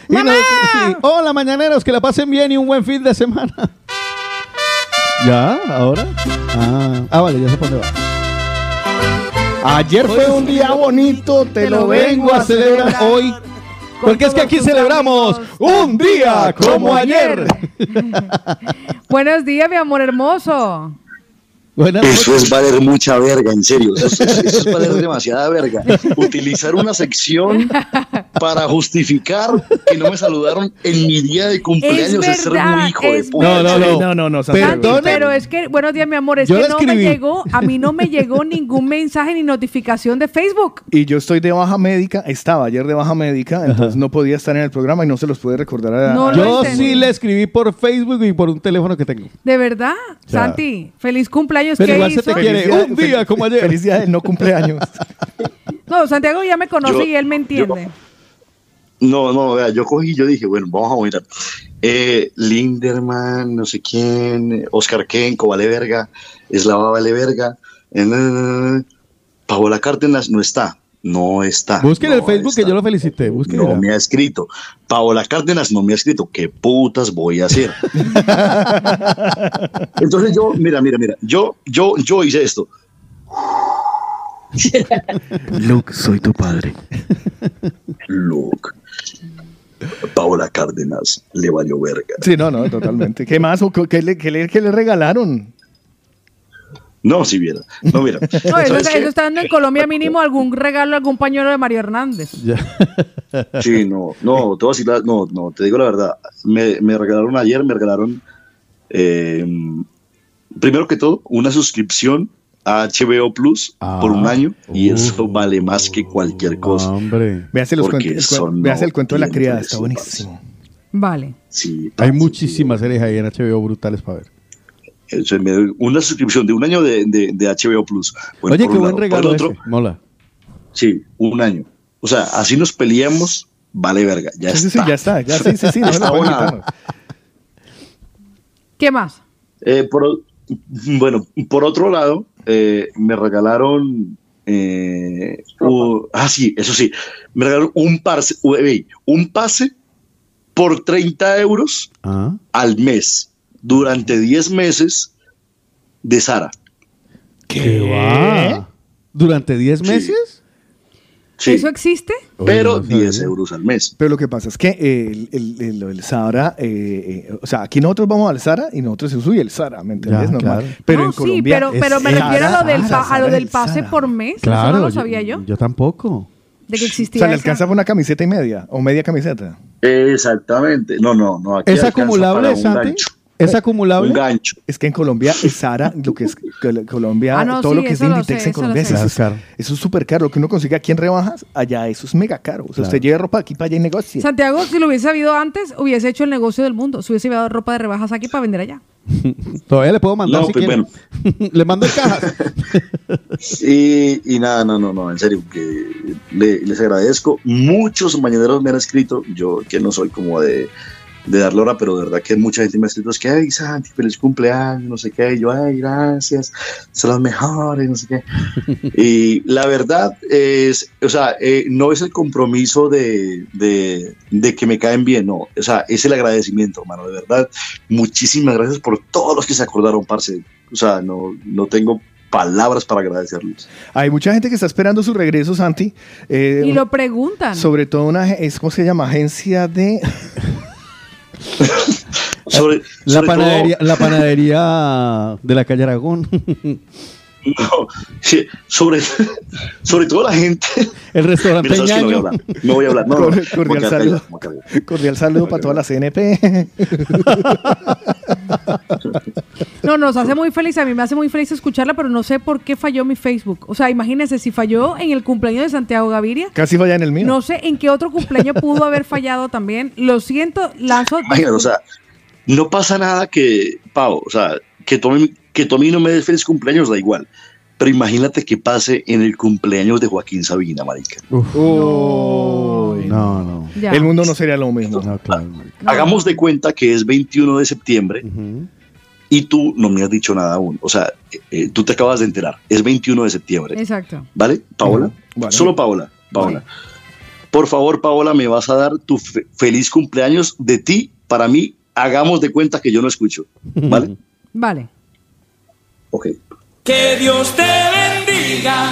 Y nos- Hola, mañaneros, que la pasen bien y un buen fin de semana. ¿Ya? ¿Ahora? Ah, ah, vale, ya sé por dónde va. Ayer fue un día bonito, te, lo vengo a celebrar hoy. Porque es que aquí celebramos un día como ayer. (laughs) Buenos días, mi amor hermoso. Eso es valer mucha verga, en serio. Eso es, eso es valer demasiada verga. (laughs) Utilizar una sección para justificar que no me saludaron en mi día de cumpleaños es, ser verdad, muy hijo de es puta. No, no, no. No, no, pero es que, buenos días, mi amor, es Yo que no me llegó, a mí no me llegó (laughs) ningún mensaje ni notificación de Facebook. Y yo estoy de baja médica, estaba ayer de baja médica, entonces no podía estar en el programa y no se los puede recordar a, No a- Yo sí le escribí por Facebook y por un teléfono que tengo. ¿De verdad? sea, Santi, feliz cumpleaños. Pero ¿Qué igual se hizo? te quiere. Feliz día- un día como ayer. Del no cumpleaños. (laughs) No, Santiago ya me conoce Yo- y él me entiende. No, no, vea, yo cogí y yo dije, bueno, vamos a mirar. Eh, Linderman, no sé quién, Oscar Kenko, vale verga, Eslava vale verga, eh. Paola Cárdenas no está, no está. Busquen no el Facebook que yo lo felicité. Busquen. No me ha escrito. Paola Cárdenas no me ha escrito. ¿Qué putas voy a hacer? (laughs) Entonces yo, mira, mira, mira, yo, yo, yo hice esto. Luke, soy tu padre. Luke. Paola Cárdenas le valió verga. Sí, no, no, totalmente. ¿Qué más? ¿O ¿Qué le, qué le- qué le regalaron? No, si viera. No, mira. (laughs) No, eso, ¿Sabes está- qué? eso está dando en Colombia mínimo (laughs) algún regalo, algún pañuelo de Mario Hernández. Sí, no, no, te voy a decir la- no, no, te digo la verdad. Me, me regalaron ayer, me regalaron, eh, primero que todo, una suscripción a HBO Plus por un año y eso vale más que cualquier cosa. Hombre. Véase, los Porque cuentos- el, eso cuen- no véase el cuento de la criada, está buenísimo. Vale. Sí, Hay muchísimas series ahí en HBO brutales para ver. Me una suscripción de un año de, de- de HBO Plus. Bueno, Oye, qué buen lado. regalo otro, ese. Mola. sí, un año. O sea, así nos peleamos, vale verga, ya Sí, está. sí, ya está, ya, sí, sí, sí, Está quitar. ¿Qué más? Eh, por bueno, por otro lado, eh, me regalaron. eh, ah, sí, eso sí. Me regalaron un ey, un pase por 30 euros Ah. al mes durante 10 meses de Sara. ¿Qué va? ¿Durante 10 Sí. meses? Sí, ¿Eso existe? pero no sabía. 10 euros al mes. Pero lo que pasa es que el, el, el, el Sahara, eh, eh, o sea, aquí nosotros vamos al Sahara y nosotros se sube el Sahara, ¿me entiendes? Ya, Normal. claro. Pero No, en sí, Colombia. pero, pero me refiero a lo del, a lo del pase por mes. Claro. Eso no lo sabía yo. Yo tampoco. De que O existía sea, le esa. alcanza por una camiseta y media o media camiseta. Exactamente. No, no, no. aquí ¿Es acumulable, Santi? ¿Es acumulable? Un gancho. Es que en Colombia es Sahara, lo que es Col- Colombia, Ah, no, todo sí, lo que es lo Inditex sé, en Colombia, eso, Es es caro. eso es súper caro. Lo que uno consigue aquí en rebajas, allá eso es mega caro. O sea, Claro. usted lleva ropa aquí para allá y negocia. Santiago, si lo hubiese sabido antes, hubiese hecho el negocio del mundo. Se hubiese llevado ropa de rebajas aquí para vender allá. (laughs) Todavía le puedo mandar No, si pues quiere. (laughs) le mando en cajas. (laughs) Y, y nada, no, no, no, en serio, que le- les agradezco. Muchos mañaneros me han escrito, yo que no soy como de, de darle hora, pero de verdad que mucha gente me ha escrito, es que, ay, Santi, feliz cumpleaños, no sé qué, y yo, ay, gracias, son los mejores, no sé qué. (laughs) Y la verdad es, o sea, eh, no es el compromiso de, de, de que me caen bien, no, o sea, es el agradecimiento, hermano, de verdad. Muchísimas gracias por todos los que se acordaron, parce. O sea, no, no tengo palabras para agradecerles. Hay mucha gente que está esperando su regreso, Santi. Eh, Y lo preguntan. Sobre todo una, es, ¿cómo se llama? Agencia de... (laughs) Sobre, La sobre panadería, todo- la panadería de la calle Aragón. No, sí, sobre, sobre todo la gente. El restaurante Mira. No voy a hablar. No voy a hablar. No, cordial saludo. Cordial saludo para toda la CNP. (laughs) No, nos hace muy feliz. A mí me hace muy feliz escucharla, pero no sé por qué falló mi Facebook. O sea, imagínense, si falló en el cumpleaños de Santiago Gaviria, Casi falla en el mío. no sé en qué otro cumpleaños pudo haber fallado también. Lo siento, Lazo. Imagínate, o sea, no pasa nada que, Pau, o sea, que mí- que tú a mí no me des feliz cumpleaños, da igual. Pero imagínate que pase en el cumpleaños de Joaquín Sabina, marica. Uy. No, no. El mundo no sería lo mismo. No, claro. Hagamos de cuenta que es 21 de septiembre y tú no me has dicho nada aún. O sea, eh, eh, tú te acabas de enterar. Es 21 de septiembre. Exacto. ¿Vale, Paola? Vale. Solo Paola. Paola. Por favor, Paola, me vas a dar tu fe- feliz cumpleaños de ti para mí. Hagamos de cuenta que yo no escucho. ¿Vale? Vale. Ok. Que Dios te bendiga.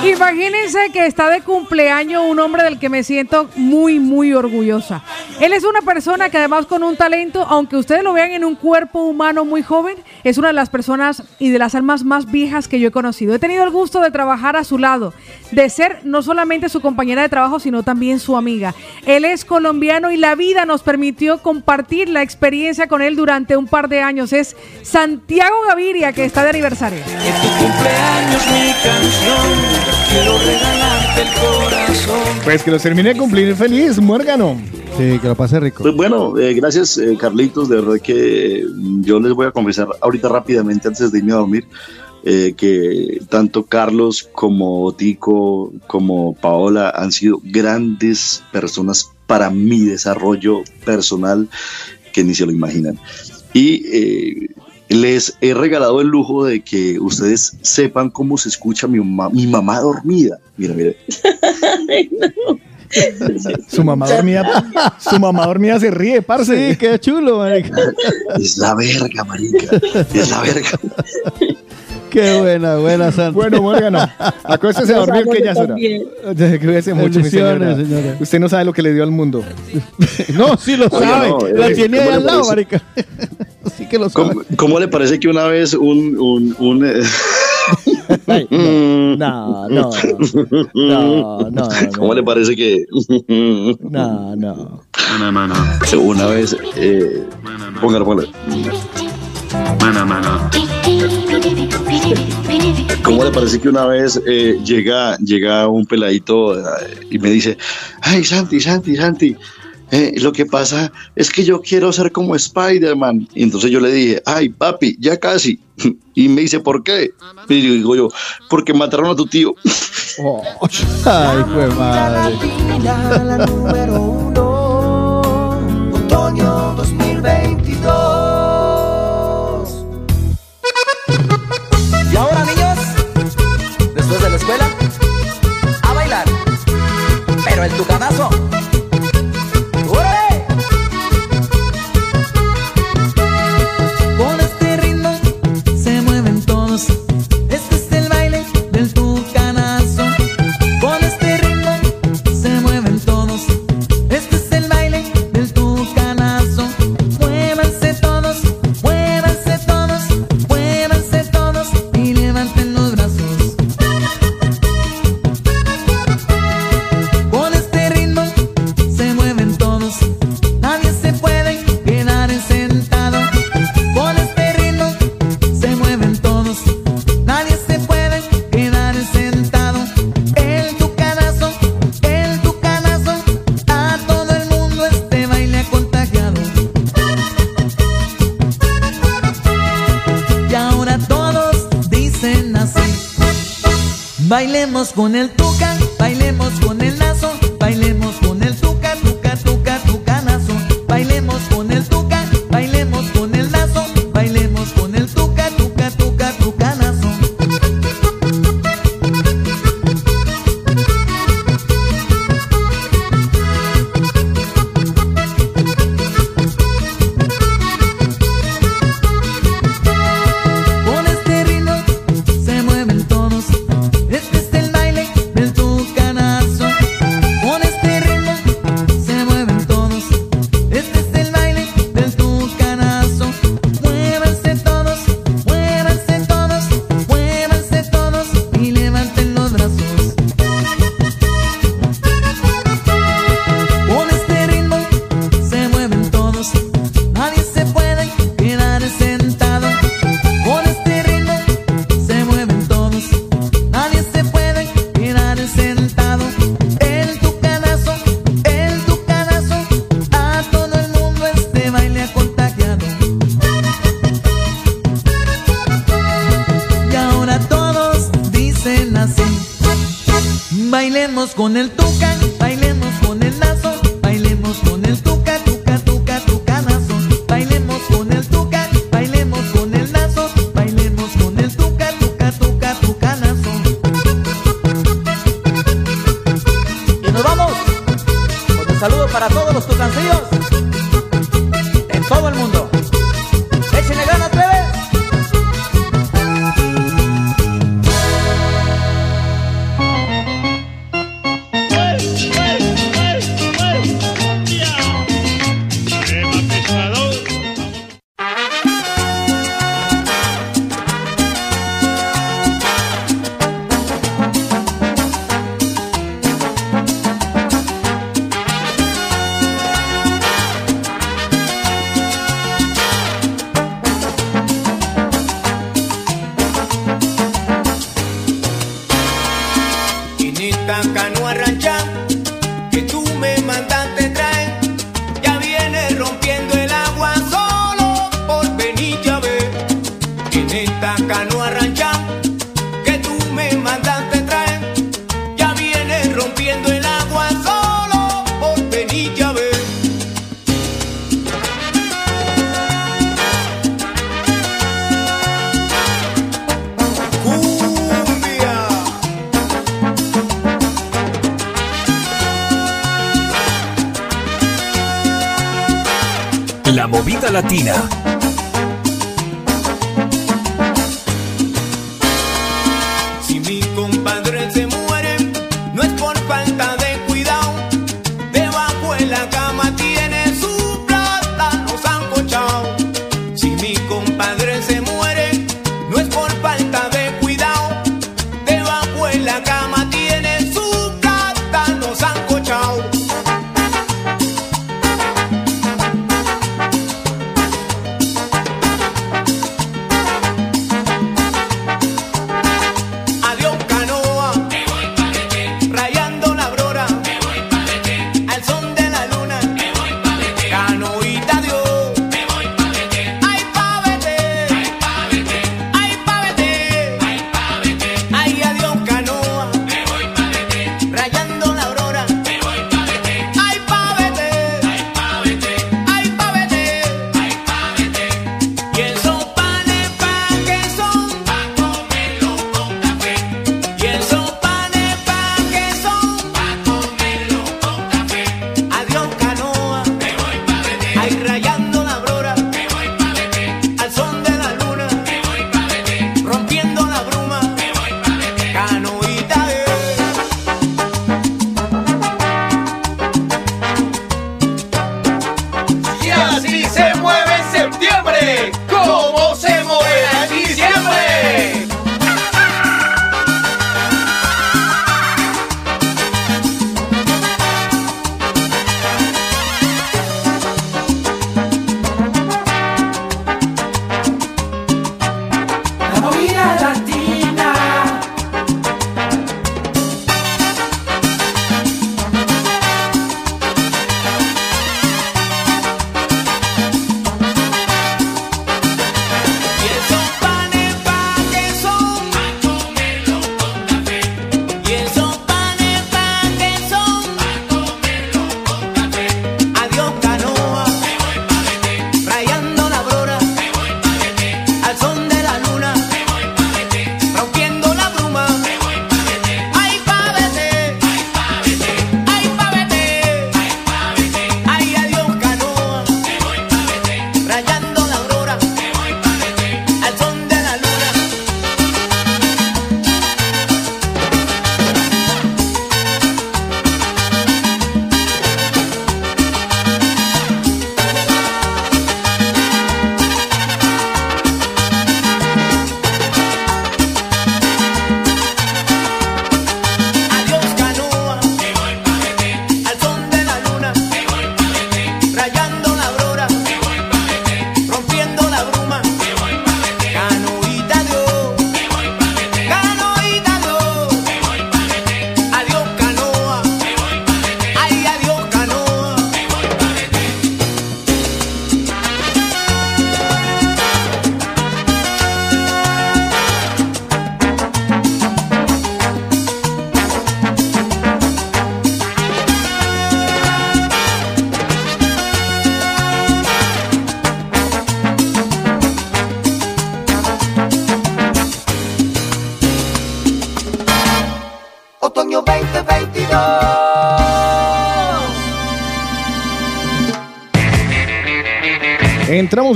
Imagínense que está de cumpleaños un hombre del que me siento muy, muy orgullosa. Él es una persona que además con un talento, aunque ustedes lo vean en un cuerpo humano muy joven, es una de las personas y de las almas más viejas que yo he conocido. He tenido el gusto de trabajar a su lado, de ser no solamente su compañera de trabajo, sino también su amiga. Él es colombiano y la vida nos permitió compartir la experiencia con él durante un par de años. Es Santiago Gaviria, que está de aniversario. Cumpleaños mi canción. Quiero regalarte el corazón. Pues que los termine de cumplir feliz, muérgano. Sí, que lo pase rico. Pues bueno, eh, gracias eh, Carlitos, de verdad que eh, yo les voy a confesar ahorita rápidamente antes de irme a dormir eh, que tanto Carlos como Tico como Paola han sido grandes personas para mi desarrollo personal que ni se lo imaginan. Y eh, les he regalado el lujo de que ustedes sepan cómo se escucha mi, ma- mi mamá dormida. Mira, mira. (laughs) Su mamá dormía, su mamá dormía se ríe, parce. Sí, qué chulo, marica. Es la verga, marica. Es la verga. (laughs) Qué buena, buena, Santi. Bueno, Morgano, acuéstese a dormir que ya es hora. Cuídese mucho, mi señora. señora. Usted no sabe lo que le dio al mundo. (laughs) No, sí lo Oiga, sabe. no, la eh, tiene ¿cómo ahí al lado, marica. (laughs) Sí que lo sabe. ¿Cómo, cómo le parece que una vez un... un, un, eh, (laughs) No, no. No, no. ¿Cómo le parece que... No, no. Una vez... Eh, póngalo, póngalo. ¿Cómo le parece que una vez eh, llega, llega un peladito eh, y me dice, ay Santi, Santi, Santi, eh, lo que pasa es que yo quiero ser como Spider-Man. Y entonces yo le dije, ay papi, ya casi. (laughs) Y me dice, ¿por qué? Y yo digo yo, porque mataron a tu tío. (laughs) (laughs) Ay, fue madre. Pero el tucanazo.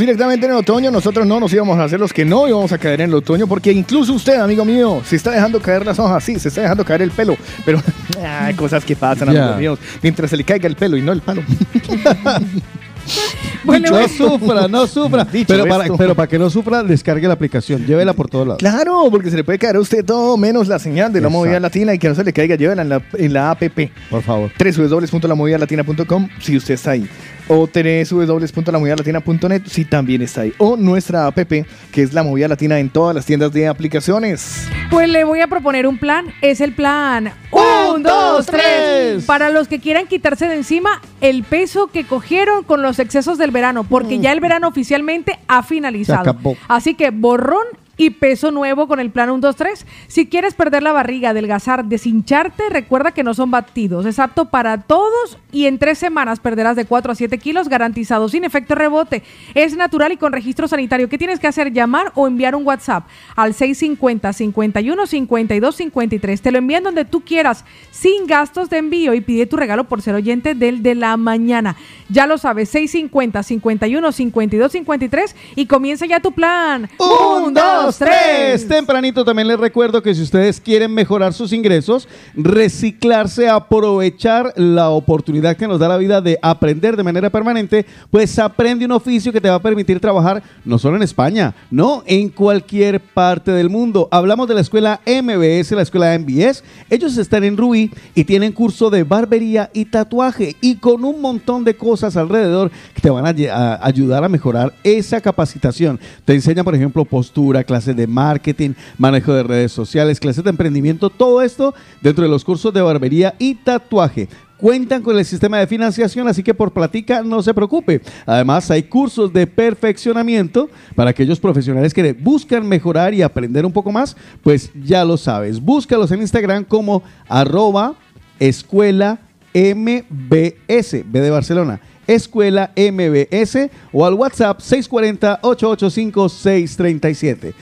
Directamente en el otoño. Nosotros no nos íbamos a hacer los que no íbamos a caer en el otoño, porque incluso usted, amigo mío, se está dejando caer las hojas, sí, se está dejando caer el pelo. Pero (laughs) hay cosas que pasan, Ya. amigos míos, mientras se le caiga el pelo y no el palo. (laughs) no sufra, no sufra. (laughs) Dicho Pero para, esto. pero para que no sufra, descargue la aplicación. Llévela por todos lados. Claro, porque se le puede caer a usted todo menos la señal de la Exacto. movida latina y que no se le caiga, llévela en la, en la app. Por favor. www.lamovidalatina.com si usted está ahí. O www.lamovidalatina.net si también está ahí. O nuestra app, que es la movida latina en todas las tiendas de aplicaciones. Pues le voy a proponer un plan. Es el plan 1, 2, 3. Para los que quieran quitarse de encima el peso que cogieron con los excesos del verano, porque ya el verano oficialmente ha finalizado. Así que borrón y peso nuevo con el plan 1, 2, 3. Si quieres perder la barriga, adelgazar, deshincharte, recuerda que no son batidos. Es apto para todos y en tres semanas perderás de 4 a 7 kilos garantizado, sin efecto rebote. Es natural y con registro sanitario. ¿Qué tienes que hacer? Llamar o enviar un WhatsApp al 650 51 52 53. Te lo envían donde tú quieras, sin gastos de envío y pide tu regalo por ser oyente del de la mañana. Ya lo sabes, 650 51 52 53 y comienza ya tu plan. Un, dos, tres. Tempranito también les recuerdo que si ustedes quieren mejorar sus ingresos, reciclarse, aprovechar la oportunidad que nos da la vida de aprender de manera permanente, pues aprende un oficio que te va a permitir trabajar no solo en España, no, en cualquier parte del mundo. Hablamos de la escuela MBS, la escuela MBS. Ellos están en Rubí y tienen curso de barbería y tatuaje y con un montón de cosas alrededor que te van a, a ayudar a mejorar esa capacitación. Te enseñan, por ejemplo, postura, clases de marketing, manejo de redes sociales, clases de emprendimiento, todo esto dentro de los cursos de barbería y tatuaje. Cuentan con el sistema de financiación, así que por platica no se preocupe. Además, hay cursos de perfeccionamiento para aquellos profesionales que buscan mejorar y aprender un poco más. Pues ya lo sabes. Búscalos en Instagram como arroba escuela MBS, B de Barcelona. Escuela MBS o al WhatsApp 640-885-637.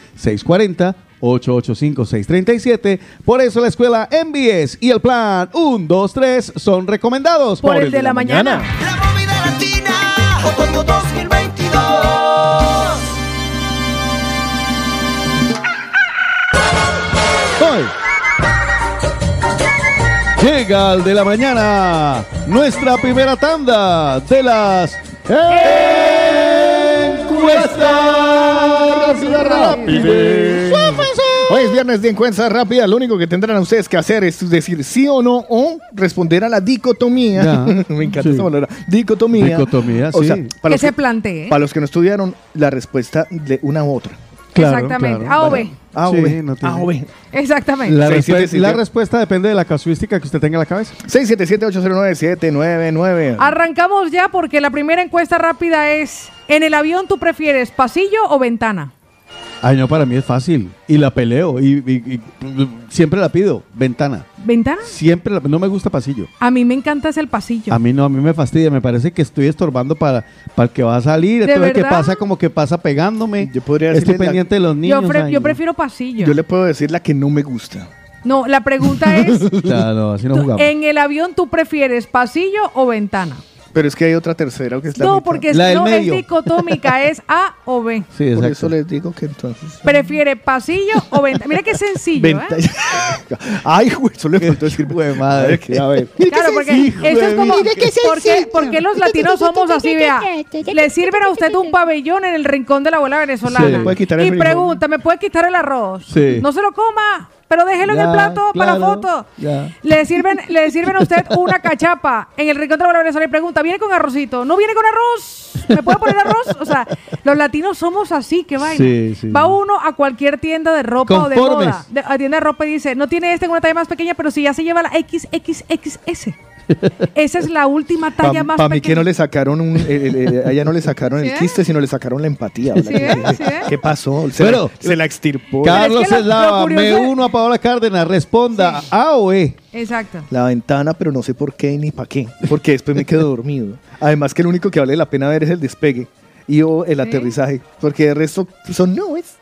640-885-637. Por eso la escuela MBS y el plan 1, 2, 3 son recomendados Por el de la mañana. Otoño 2022. Llega al de la mañana nuestra primera tanda de las encuestas rápidas. Hoy es viernes de encuesta rápida. Lo único que tendrán ustedes que hacer es decir sí o no o responder a la dicotomía. Ya. (laughs) Me encanta Sí. esa palabra. Dicotomía. Dicotomía, O sea, sí. para Que los se que, plantee. para los que no estudiaron, la respuesta de una u otra. Exactamente. A o B. A o Sí, B. no tiene- A o B. Exactamente. La, la respuesta depende de la casuística que usted tenga en la cabeza. 677-809-799. Arrancamos ya porque la primera encuesta rápida es, ¿en el avión tú prefieres pasillo o ventana? Ay, no, para mí es fácil. Y la peleo. Y, y- y siempre la pido. Ventana. ¿Ventana? Siempre la- No me gusta pasillo. A mí me encanta es el pasillo. A mí no, a mí me fastidia. Me parece que estoy estorbando para, para el que va a salir. ¿De Entonces, ¿qué verdad? pasa? Como que pasa pegándome. Yo podría Estoy decirle la- pendiente de los niños. yo, pre- ay, yo no. prefiero pasillo. Yo le puedo decir la que no me gusta. No, la pregunta (laughs) es, Claro, así no ¿tú- jugamos. ¿en el avión tú prefieres pasillo o ventana? Pero es que hay otra tercera que es la No, mitad. porque La del no es medio. dicotómica, (laughs) es A o B. Sí, Por eso les digo que entonces... ¿Prefiere pasillo o ventana? Mira qué sencillo, Venta- ¿eh? (laughs) Ay, güey, eso le faltó decir. Güey, madre. A ver. Claro, porque eso es como, mí. ¿por qué, por qué los latinos somos así, vea? Le sirven a usted un pabellón en el rincón de la abuela venezolana. Sí. Puede quitar el y pregunta, ¿me puede quitar el arroz? Sí. No se lo coma, pero déjelo en el plato para la foto. ya. Le sirven, le sirven a usted una cachapa en el rincón de la venezolana y pregunta, ¿viene con arrocito? ¿No viene con arroz? ¿Me puede poner arroz? O sea, los latinos somos así, qué vaina. Sí, sí. Va uno a cualquier tienda de ropa o de moda, de- a tienda de ropa y dice, no tiene este en una talla más pequeña, pero si ya se lleva la XXXS. Esa es la última talla Para más mí que no le sacaron un, el- el- el- a ella no le (laughs) sacaron ¿Sí, el quiste, sino le sacaron la empatía. ¿Sí? ¿Sí? ¿Qué pasó? Se, Pero- la, se la extirpó. Carlos es Eslava, me uno a Paola Cárdenas. Responda A o E. Exacto. La ventana, pero no sé por qué ni para qué. Porque después me quedo dormido. Además que lo único que vale la pena ver es el despegue y o el Sí. aterrizaje. Porque el resto son nubes.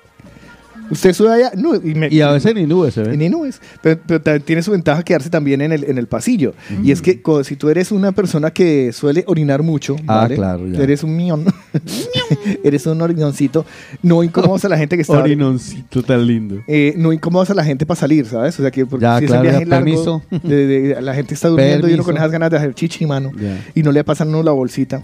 Usted sube allá, no, y, me- Y a veces ni nubes se ven. ni nubes. Pero, pero tiene su ventaja quedarse también en el, en el pasillo. Y es que co- si tú eres una persona que suele orinar mucho, Ah, ¿vale? claro, ya. eres un mión, (laughs) eres un orinoncito, no incomodas a la gente que está... Orinoncito tan lindo. eh, no incomodas a la gente para salir, ¿sabes? O sea, que porque Ya, si claro, es un viaje ya, largo, permiso. de- de- la gente está durmiendo y uno con esas ganas de hacer chichi, mano, y no le pasan uno la bolsita.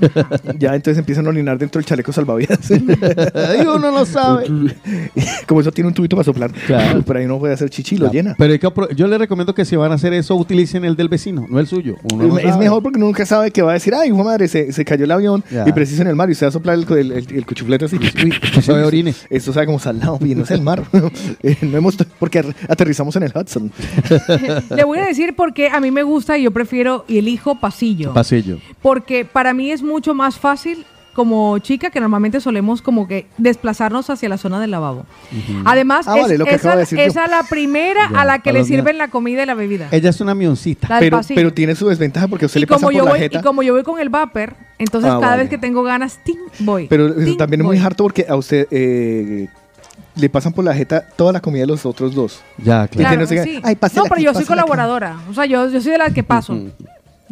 (laughs) ya entonces empiezan a orinar dentro del chaleco salvavidas. (laughs) Y uno no sabe. (laughs) Como eso tiene un tubito para soplar. Claro. Por ahí uno puede hacer chichi y lo llena. Pero hay que yo le recomiendo que si van a hacer eso, utilicen el del vecino, no el suyo. Uno no es sabe. mejor porque nunca sabe que va a decir, ay, hijo madre, se, se cayó el avión Ya. y preciso en el mar y usted va a soplar el, el, el- el cuchuflete así. Uy, Esto sabe orine. Esto sabe como salado y no es el mar. Eh, no hemos, porque aterrizamos en el Hudson. Le voy a decir por qué a mí me gusta y yo prefiero y elijo pasillo. Pasillo. Porque para mí es mucho más fácil como chica que normalmente solemos como que desplazarnos hacia la zona del lavabo. Además, Ah, es, vale, esa, de la primera Ya, a la que a le sirven la comida y la bebida. Ella es una mioncita. Pero, pero tiene su desventaja porque a usted y le pasa por la voy jeta. y como yo voy con el vapor, entonces Ah, cada vale. vez que tengo ganas, ¡ting! voy. Pero eso ¡ting! también es muy harto porque a usted eh, le pasan por la jeta toda la comida de los otros dos. Ya, claro. Claro, no sí. "Ay, pásela no, pero aquí, yo soy pásela acá". colaboradora. O sea, yo, yo soy de la que paso.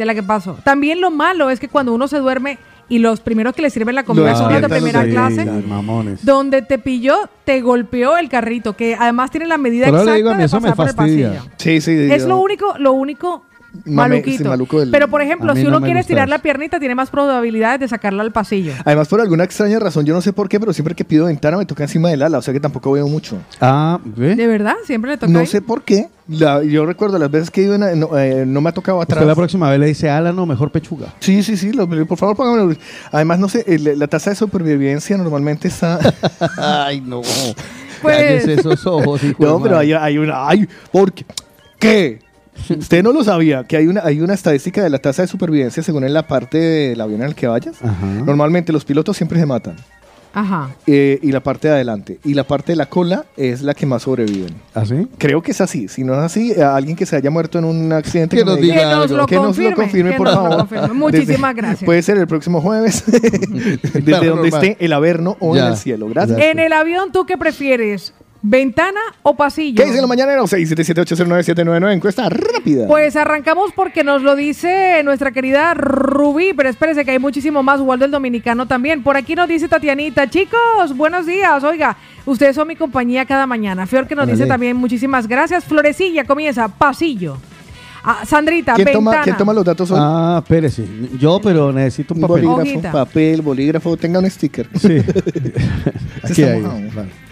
De la que paso. También lo malo es que cuando uno se duerme y los primeros que le sirven la comida son los de primera clase, donde te pilló, te golpeó el carrito, que además tiene la medida Pero le exacta digo, a mí de eso me pasar por el pasillo. Sí, sí. Es yo- lo único, lo único Mame- maluquito. sí, maluco del- Pero por ejemplo, si no uno quiere estirar eso. la piernita, tiene más probabilidades de sacarla al pasillo. Además, por alguna extraña razón, yo no sé por qué, pero siempre que pido ventana me toca encima del ala, o sea que tampoco veo mucho. Ah, ¿ve? ¿De verdad? Siempre le toca No ahí? sé por qué. La- yo recuerdo las veces que he ido, en- no, eh, no me ha tocado Usted atrás. la próxima vez le dice, ala, no, mejor pechuga. Sí, sí, sí, lo- por favor póngamelo. Además, no sé, el- la tasa de supervivencia normalmente está... (laughs) Ay, no. Pues- Cállese esos ojos, hijo de no, pero hay una... Ay, ¿por qué? ¿Qué? Usted no lo sabía, que hay una, hay una estadística de la tasa de supervivencia según en la parte del avión en el que vayas. Ajá. Normalmente los pilotos siempre se matan. Ajá. eh, y la parte de adelante. Y la parte de la cola es la que más sobreviven. ¿Así? Creo que es así. Si no es así, a alguien que se haya muerto en un accidente Que nos diga Que nos lo que nos lo confirme, que por nos lo favor. confirme. Muchísimas Desde- gracias. Puede ser el próximo jueves, (laughs) desde Claro, donde normal. esté el Averno o Ya. en el cielo. Gracias. En el avión, ¿tú qué prefieres? ¿Ventana o pasillo? ¿Qué dicen los mañaneros? 677-809-799. Encuesta rápida. Pues arrancamos porque nos lo dice nuestra querida Rubí, pero espérese que hay muchísimo más, Waldo el Dominicano también. Por aquí nos dice Tatianita, chicos, buenos días, oiga, ustedes son mi compañía cada mañana. Fior que nos dice también muchísimas gracias. Florecilla comienza, pasillo. Ah, Sandrita, ¿Quién ventana. toma, ¿Quién toma los datos hoy? Ah, espérese. Yo, pero necesito un un papel. bolígrafo, Hojita. papel, bolígrafo, tenga un sticker. Sí. (laughs) Aquí hay. Vale.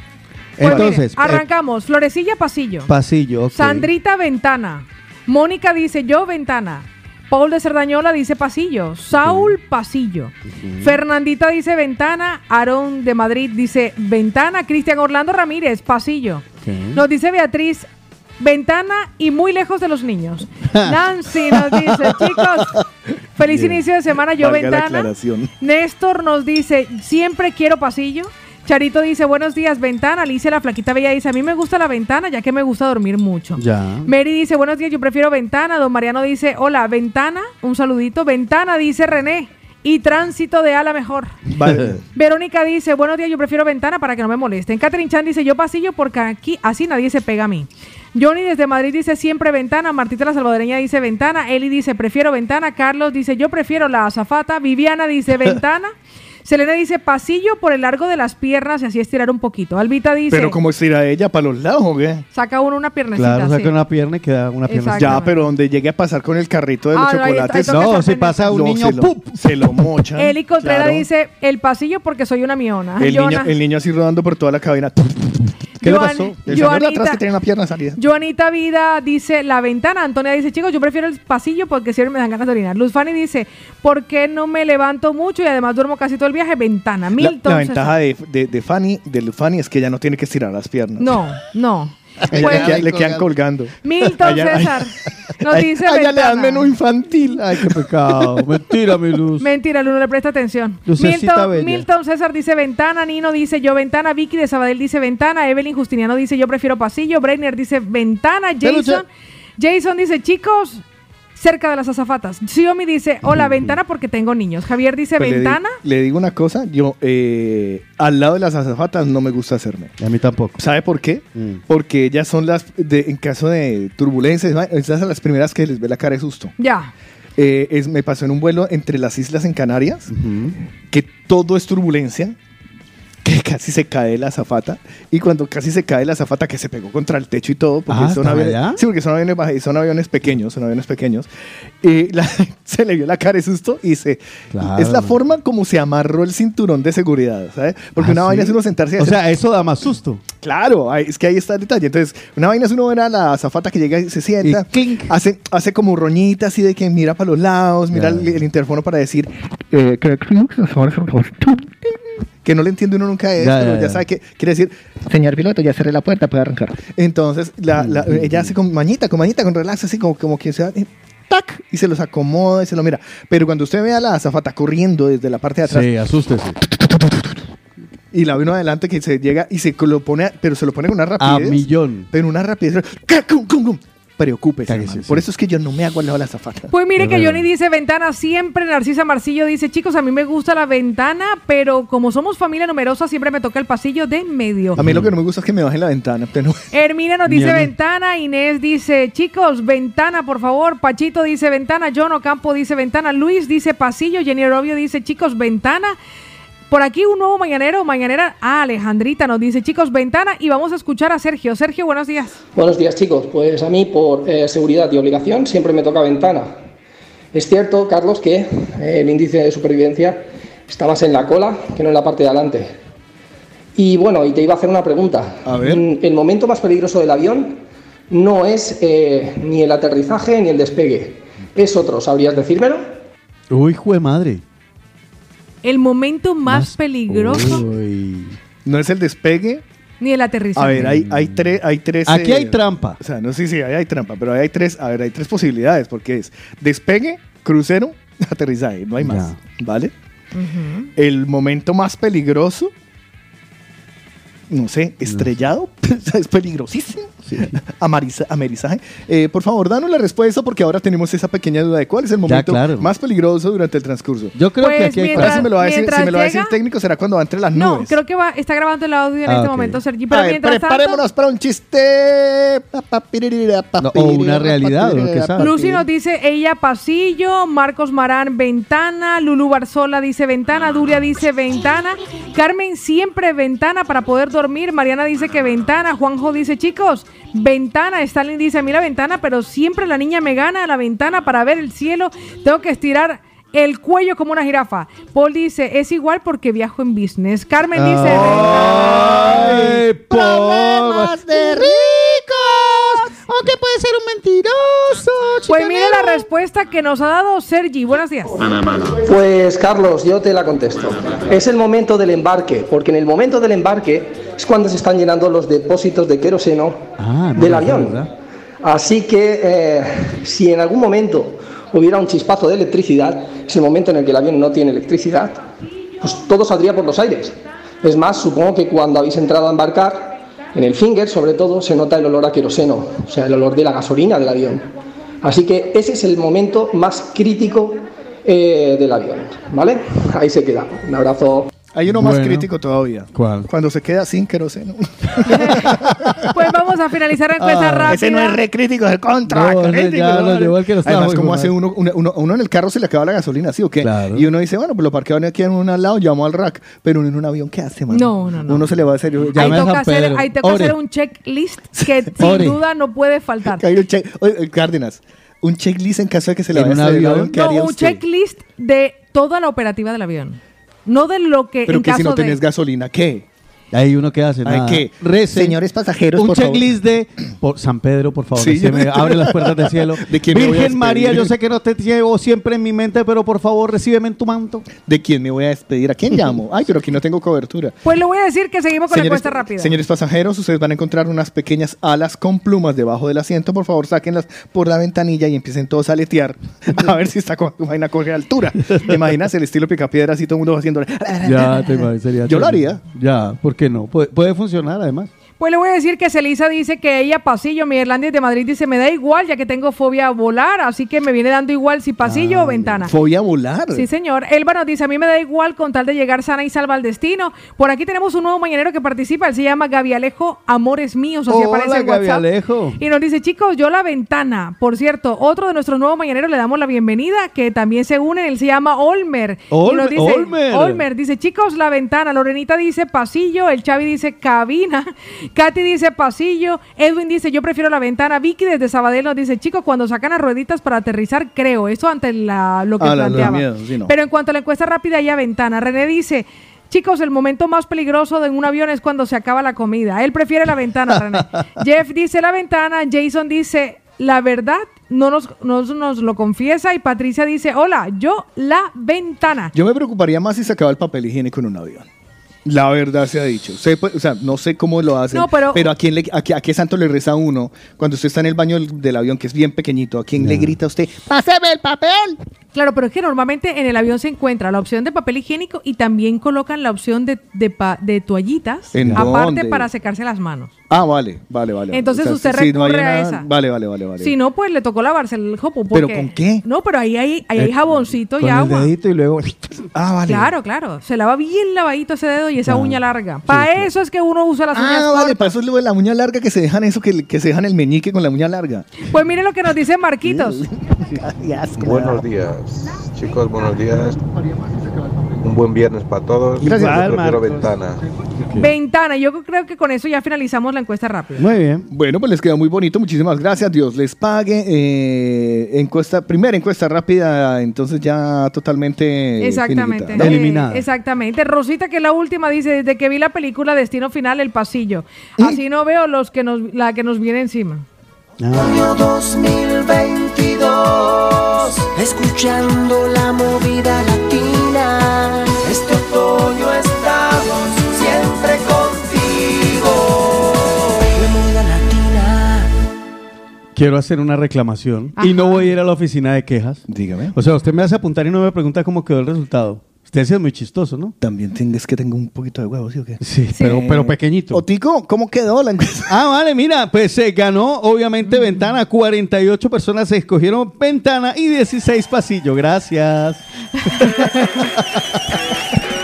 Pues mire, Entonces, eh, arrancamos, Florecilla, pasillo. pasillo. ok. Sandrita, ventana. Mónica dice yo, ventana. Paul de Cerdañola dice pasillo. Saúl, pasillo. Fernandita dice ventana. Aarón de Madrid dice ventana. Cristian Orlando Ramírez, pasillo. Nos dice Beatriz, ventana y muy lejos de los niños. (laughs) Nancy nos dice, chicos, feliz inicio de semana, yo Valga ventana. Néstor nos dice, siempre quiero pasillo. Charito dice, buenos días, ventana. Alicia, la flaquita bella, dice, a mí me gusta la ventana, ya que me gusta dormir mucho. Ya. Mary dice, buenos días, yo prefiero ventana. Don Mariano dice, hola, ventana, un saludito. Ventana, dice René. Y tránsito de ala mejor. Vale. (laughs) Verónica dice, buenos días, yo prefiero ventana para que no me molesten. Catherine Chan dice, yo pasillo porque aquí así nadie se pega a mí. Johnny desde Madrid dice, siempre ventana. Martita la salvadoreña dice, ventana. Eli dice, prefiero ventana. Carlos dice, yo prefiero la azafata. Viviana dice, ventana. (laughs) Selena dice, pasillo por el largo de las piernas y así estirar un poquito. Albita dice, Pero como estira ella para los lados, ¿o qué? saca uno una piernecita. Claro, saca sí. una pierna y queda una pierna. Ya, pero donde llegue a pasar con el carrito de los Ah, chocolates. No, si pasa un no, niño, se lo, ¡pum! se lo mochan. Eli Contreras Claro. dice, el pasillo porque soy una miona. El niño, Joana- el niño así rodando por toda la cabina. ¿Qué le pasó? El señor de atrás Joanita- que tiene una pierna salida. Joanita Vida dice la ventana. Antonia dice, chicos, yo prefiero el pasillo porque siempre me dan ganas de orinar. Luz Fanny dice, ¿por qué no me levanto mucho y además duermo casi todo el viaje? Ventana. La, Milton. la César. ventaja de, de, de Fanny, de Luz Fanny, es que ella no tiene que estirar las piernas. No, no. Le, queda- le quedan colgando. Milton Allá- César (laughs) nos Ay, dice allá le dan menú infantil. Ay, qué pecado. (laughs) Mentira, mi luz. Mentira, Luno le presta atención. Milton. Milton César dice ventana, Nino dice yo ventana, Vicky de Sabadell dice ventana, Evelyn Justiniano dice yo prefiero pasillo, Breiner dice ventana. Jason, Jason dice chicos, cerca de las azafatas. Xiomi dice, hola, (laughs) ventana porque tengo niños. Javier dice, Pues le di- ventana. Le, digo una cosa, yo eh, al lado de las azafatas no me gusta hacerme. A mí tampoco. ¿Sabe por qué? Mm. Porque ellas son las, de, en caso de turbulencias, esas son las primeras que les ve la cara de susto. Ya. Eh, es, me pasó en un vuelo entre las islas en Canarias, que todo es turbulencia, que casi se cae la azafata, y cuando casi se cae la azafata, que se pegó contra el techo y todo, porque Ah, son ¿estaba aviones, allá? sí, porque son aviones, son aviones pequeños, son aviones pequeños, y la- (laughs) se le vio la cara de susto y se... Claro. Es la forma como se amarró el cinturón de seguridad, ¿sabes? Porque ¿Ah, una sí? vaina es uno sentarse y O hacer- sea, eso da más susto. Claro, es que ahí está el detalle. Entonces, una vaina es uno ver a la azafata que llega y se sienta, hace, hace como roñita así de que mira para los lados, mira el, el interfono para decir eh, que, que no le entiende uno nunca eso, Ya, pero ya, ya, ya. sabe que quiere decir, señor piloto, ya cerré la puerta, puede arrancar. Entonces, la- la- ella hace con mañita, con mañita, con relax, así como, como quien sea, eh, tac, y se los acomoda y se lo mira. Pero cuando usted ve a la azafata corriendo desde la parte de atrás, Sí, asústese. y la ve uno adelante que se llega y se lo pone, a- pero se lo pone con una A rapidez. millón. Pero una rapidez. ¡ca, cum, cum, cum! Hermano. Por eso es que yo no me hago al lado de la azafata. Pues mire Es que verdad. Johnny dice ventana siempre, Narcisa Marcillo dice, chicos, a mí me gusta la ventana, pero como somos familia numerosa, siempre me toca el pasillo de en medio. A mí lo que no me gusta es que me bajen la ventana. (laughs) no- Hermina nos dice ventana, Inés dice, chicos, ventana, por favor. Pachito dice ventana, John Ocampo dice ventana, Luis dice pasillo, Jenny Robio dice, chicos, ventana. Por aquí un nuevo mañanero, mañanera, ah, Alejandrita nos dice, chicos, ventana, y vamos a escuchar a Sergio. Sergio, buenos días. Buenos días chicos, pues a mí por eh, seguridad y obligación siempre me toca ventana. Es cierto, Carlos, que eh, el índice de supervivencia está más en la cola que no en la parte de adelante. Y bueno, y te iba a hacer una pregunta. Mm, El momento más peligroso del avión no es eh, ni el aterrizaje ni el despegue, es otro, ¿sabrías decírmelo? Uy, jue madre. El momento más, peligroso, No es el despegue. ni el aterrizaje. A ver, hay, hay, tres, hay tres. Aquí eh, hay trampa. O sea, no sé si hay, hay trampa, pero hay tres. A ver, hay tres posibilidades, porque es despegue, crucero, (laughs) aterrizaje. No hay más. ¿Vale? El momento más peligroso. No sé, estrellado. (laughs) es peligrosísimo. (laughs) Amariza- amerizaje. Eh, por favor, danos la respuesta porque ahora tenemos esa pequeña duda de cuál es el momento claro. más peligroso durante el transcurso. Yo creo Pues que aquí hay mientras- si me lo va a decir, si mientras me lo va a decir llega- técnico será cuando va entre las No, nubes. creo que va, está grabando el audio en Ah, este momento, Sergi. Pero a ver, mientras tanto, preparémonos para un chiste. No, o una realidad, lo que Lucy nos dice ella pasillo, Marcos Marán ventana, Lulu Barzola dice ventana, Dulia dice ventana, Carmen siempre ventana para poder dormir, Mariana dice que ventana, Juanjo dice chicos, ventana, Stalin dice a mí la ventana, pero siempre la niña me gana a la ventana para ver el cielo, tengo que estirar el cuello como una jirafa. Paul dice, es igual porque viajo en business. Carmen dice, Ay, problemas de ricos. ¿O que puede ser un mentiroso? Pues mire la respuesta que nos ha dado Sergi. Buenos días. Pues Carlos, yo te la contesto. Es el momento del embarque, porque en el momento del embarque es cuando se están llenando los depósitos de queroseno Ah, del avión. Así que eh, si en algún momento hubiera un chispazo de electricidad, es el momento en el que el avión no tiene electricidad, pues todo saldría por los aires. Es más, supongo que cuando habéis entrado a embarcar, en el finger sobre todo, se nota el olor a queroseno, o sea, el olor de la gasolina del avión. Así que ese es el momento más crítico eh, del avión, ¿vale? Ahí se queda. Un abrazo. Hay uno más crítico todavía. ¿Cuál? Cuando se queda sin queroseno. (laughs) Pues vamos a finalizar la encuesta rápida. Ah, Ese no es re crítico, es contra No, crítico. ya lo ¿vale? llevó al que Además, hijo ¿cómo de hace uno, uno, en el carro se le acaba la gasolina, ¿sí o qué? Y uno dice, bueno, pues lo parqueo aquí en un al lado, llamo al rack. Pero uno en un avión, ¿qué hace, mano? No, no, no. Uno se le va a hacer... Ahí toca, hacer, ahí toca hacer un checklist que sin Ore. duda no puede faltar. Hay un check- Oye, Cárdenas, un checklist en caso de que se le ¿En vaya un a estrellar el avión? avión, ¿qué No, un usted? checklist de toda la operativa del avión. No de lo que Pero en que si caso no de... tenés gasolina, ¿qué? Hay uno que hace Hay nada. que- Recen. Señores pasajeros, un por favor. checklist de por San Pedro, por favor, Sí. recíbeme, abre las puertas del cielo. (laughs) ¿De quién me voy a Virgen María, yo sé que no te llevo siempre en mi mente, pero por favor, recíbeme en tu manto. ¿De quién me voy a despedir? ¿A quién (laughs) llamo? Ay, pero aquí no tengo cobertura. Pues le voy a decir que seguimos con la encuesta rápida. señores pasajeros, ustedes van a encontrar unas pequeñas alas con plumas debajo del asiento. Por favor, sáquenlas por la ventanilla y empiecen todos a aletear (laughs) a ver si esta co- vaina coge altura. ¿Te imaginas el estilo picapiedra así todo el mundo haciendo? Ya, te imaginas, sería Yo lo haría. Ya, ¿por qué no? Puede, puede funcionar además. Pues le voy a decir que Celisa dice que ella pasillo, mi Irlandia de Madrid dice, me da igual ya que tengo fobia a volar, así que me viene dando igual si pasillo o ventana. Fobia a volar. Sí, señor. Elba nos dice, a mí me da igual con tal de llegar sana y salva al destino. Por aquí tenemos un nuevo mañanero que participa, él se llama Gaby Alejo Amores Míos, así Hola, aparece en Gaby WhatsApp. Alejo. Y nos dice, chicos, yo la ventana. Por cierto, otro de nuestros nuevos mañaneros le damos la bienvenida, que también se une, él se llama Olmer. y Olmer, nos dice, Olmer. Olmer dice, chicos, la ventana. Lorenita dice pasillo, el Chavi dice cabina, Katy dice pasillo, Edwin dice, yo prefiero la ventana. Vicky desde Sabadell nos dice, chicos, cuando sacan las rueditas para aterrizar, creo. Eso ante la, lo que Ah, la- planteaba. sí, no. Pero en cuanto a la encuesta rápida, ya ventana. René dice, chicos, el momento más peligroso de un avión es cuando se acaba la comida. Él prefiere la ventana, René. (laughs) Jeff dice la ventana, Jason dice, la verdad, no nos, nos, nos lo confiesa. Y Patricia dice, hola, yo la ventana. Yo me preocuparía más si se acaba el papel higiénico en un avión. La verdad se ha dicho. Sé, pues, o sea, no sé cómo lo hacen. No, pero- a quién le, a, qué, a qué santo le reza uno cuando usted está en el baño del, del avión, que es bien pequeñito. ¿A quién le grita a usted? ¡Páseme el papel! Claro, pero es que normalmente en el avión se encuentra la opción de papel higiénico y también colocan la opción de, de, pa- de toallitas, ¿En aparte dónde? para secarse las manos. Ah, vale, vale, vale. Entonces O sea, usted si no hay recurre a esa. Vale, vale, vale, vale. Si no, pues le tocó lavarse el jopo. ¿Pero porque- con qué? No, pero ahí hay, ahí hay Eh, jaboncito y con el agua. dedito y luego. (laughs) Ah, vale. Claro, claro. Se lava bien lavadito ese dedo y esa Claro. uña larga. Para eso es que uno usa las uñas Ah, vale, para eso es lo de la uña larga que se dejan eso, que, que se dejan el meñique con la uña larga. Pues mire lo que nos dice Marquitos. (laughs) Buenos días, chicos, buenos días. Un buen viernes para todos. Gracias. Igual, Marcos. ventana. Ventana. Yo creo que con eso ya finalizamos la encuesta rápida. Muy bien. Bueno, pues les quedó muy bonito. Muchísimas gracias. Dios les pague. Eh, encuesta, primera encuesta rápida, entonces ya totalmente Exactamente. Eh, exactamente. Rosita, que es la última, dice, desde que vi la película Destino Final, El Pasillo. Así no veo los que nos, la que nos viene encima. Año Quiero hacer una reclamación y no voy a ir a la oficina de quejas. Dígame. O sea, usted me hace apuntar y no me pregunta cómo quedó el resultado. Usted sí es muy chistoso, ¿no? También tienes que tengo un poquito de huevo, ¿sí o qué? Sí, Pero, pero pequeñito. Otico, ¿cómo quedó la encuesta? Ah, vale, mira, pues se ganó obviamente Ventana. 48 personas se escogieron Ventana y 16 Pasillo. Gracias. (laughs)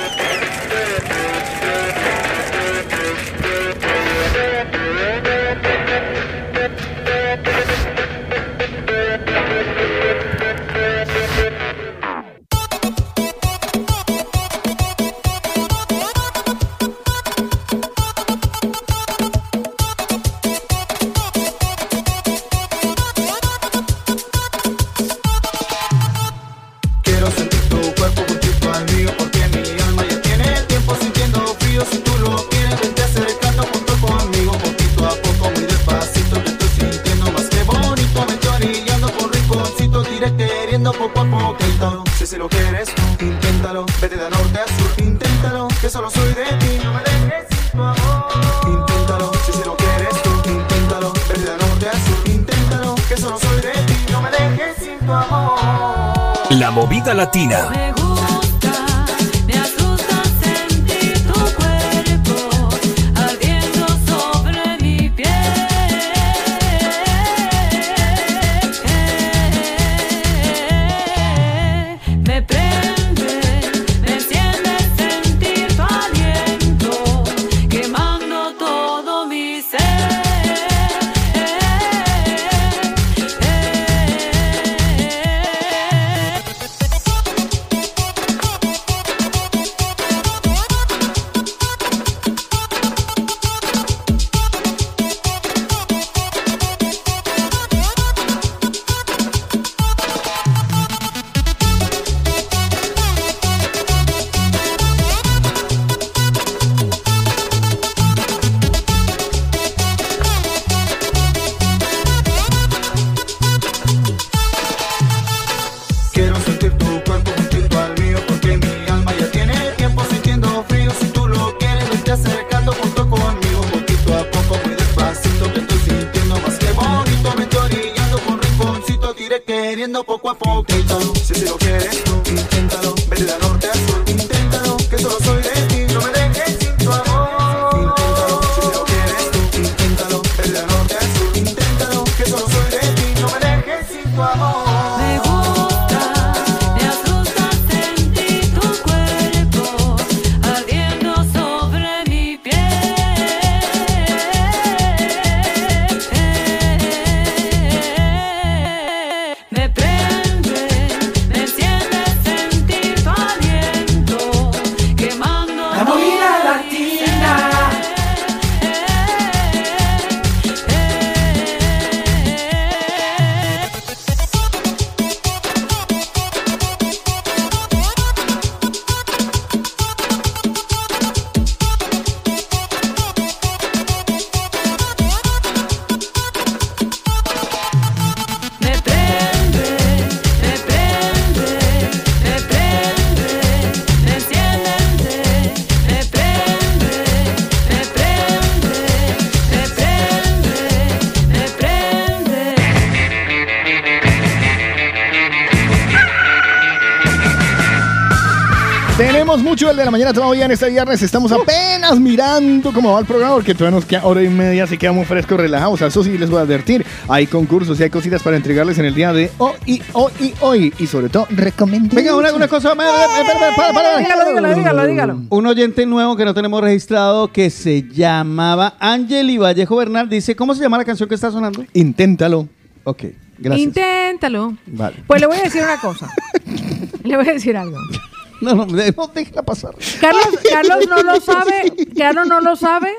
La movida latina. Mañana todavía en este viernes. Estamos apenas mirando cómo va el programa porque todavía nos queda hora y media, así queda muy fresco, relajado. O sea, eso sí les voy a advertir. Hay concursos y hay cositas para entregarles en el día de hoy y hoy y hoy. Y sobre todo, recomiendo. Venga, una, una cosa más. eh. Dígalo, dígalo, dígalo, dígalo. Un oyente nuevo que no tenemos registrado que se llamaba Angeli Vallejo Bernal dice, ¿cómo se llama la canción que está sonando? Inténtalo. Ok, gracias. Inténtalo. Vale. Pues le voy a decir una cosa. (laughs) le voy a decir algo. No, no, no déjela pasar. Carlos, Carlos no lo sabe, Carlos no lo sabe,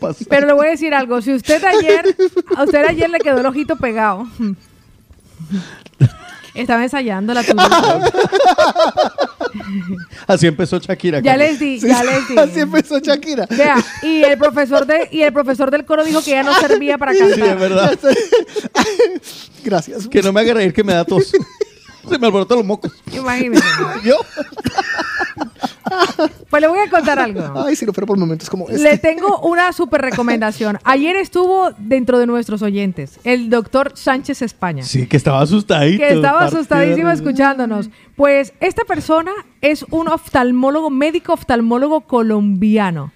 pasar. pero le voy a decir algo. Si usted ayer, a usted ayer le quedó el ojito pegado. Estaba ensayando la tuya. Así empezó Shakira. Ya Carlos. les di, ya les di. Así empezó Shakira. Vea, y el profesor de, y el profesor del coro dijo que ya no servía para cantar. Sí, es verdad. (laughs) Gracias. Que no me haga reír que me da tos. Se me alborotan los mocos. Imagínese. (laughs) Yo. Pues le voy a contar algo. Ay, si no fuera por momentos como este. Le tengo una super recomendación. Ayer estuvo dentro de nuestros oyentes el doctor Sánchez España. Sí, que estaba asustadito. que estaba partido. asustadísimo escuchándonos. Pues esta persona es un oftalmólogo, médico oftalmólogo colombiano,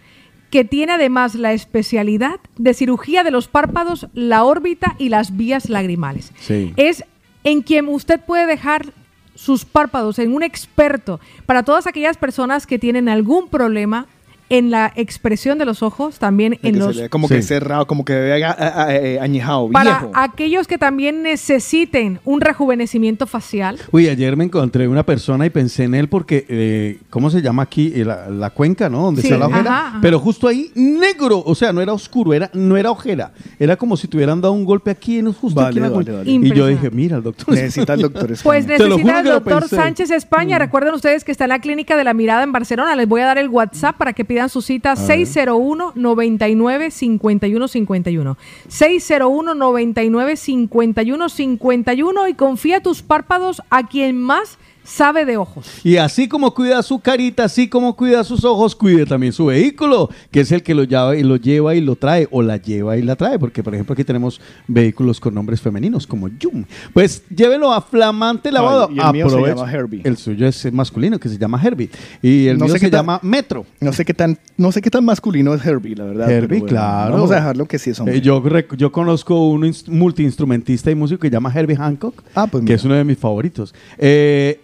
que tiene además la especialidad de cirugía de los párpados, la órbita y las vías lagrimales. Sí. Es en quien usted puede dejar sus párpados en un experto para todas aquellas personas que tienen algún problema en la expresión de los ojos, también en que se los vea como Sí. que cerrado, como que vea a- a- eh, añejado, para viejo. aquellos que también necesiten un rejuvenecimiento facial. Uy, ayer me encontré una persona y pensé en él porque, eh, ¿cómo se llama aquí? Eh, La, la cuenca, ¿no? Donde Sí, está la ojera. ajá, ajá. Pero justo ahí, negro. O sea, no era oscuro, era, no era ojera. Era como si tuvieran dado un golpe aquí, en, justo Vale, aquí en la vale, vale. Y yo dije, mira, el doctor. Necesita el doctor (laughs) España. Pues necesita el doctor. Sánchez España. Mm. Recuerden ustedes que está en la clínica de la mirada en Barcelona. Les voy a dar el WhatsApp para que pidan su cita 601 99 51 51. 601 99 51 51 y confía tus párpados a quien más sabe de ojos. Y así como cuida su carita, así como cuida sus ojos, cuide también su vehículo, que es el que lo lleva y lo lleva y lo trae, o la lleva y la trae, porque por ejemplo aquí tenemos vehículos con nombres femeninos como Yum. Pues llévelo a Flamante Lavado. Ay, y el mío se llama Herbie. El suyo es masculino, que se llama Herbie. Y el No mío sé se qué tan- llama Metro. No sé qué tan, no sé qué tan masculino es Herbie, la verdad. Herbie, bueno, claro. Vamos a dejarlo que sí es hombre. Eh, yo, rec- yo conozco un inst- multiinstrumentista y músico que se llama Herbie Hancock, pues que es uno de mis favoritos. Eh,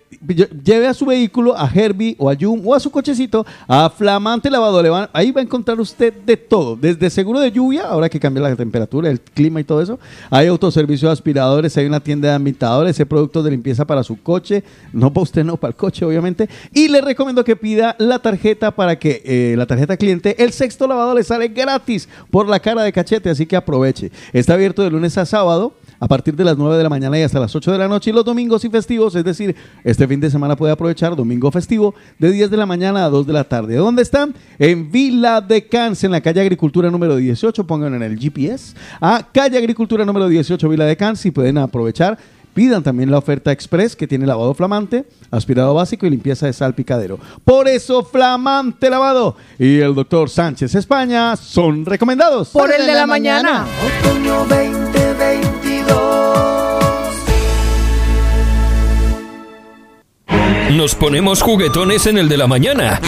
lleve a su vehículo, a Herbie o a Yum o a su cochecito, a Flamante Lavado. Le van- ahí va a encontrar usted de todo, desde seguro de lluvia, ahora que cambia la temperatura, el clima y todo eso. Hay autoservicio de aspiradores, hay una tienda de ambientadores, hay productos de limpieza para su coche, no para usted, no para el coche, obviamente. Y le recomiendo que pida la tarjeta para que eh, la tarjeta cliente, el sexto lavado le sale gratis por la cara de cachete, así que aproveche. Está abierto de lunes a sábado. A partir de las 9 de la mañana y hasta las 8 de la noche y los domingos y festivos, es decir, este fin de semana puede aprovechar domingo festivo de 10 de la mañana a 2 de la tarde. ¿Dónde están? En Villa de Cans, en la calle Agricultura número 18, pónganlo en el GPS. A calle Agricultura número 18, Villa de Cans, y pueden aprovechar Pidan también la oferta express que tiene lavado flamante, aspirado básico y limpieza de salpicadero. Por eso Flamante Lavado y el doctor Sánchez España son recomendados. Por el de la mañana. Otoño 2022. Nos ponemos juguetones en el de la mañana.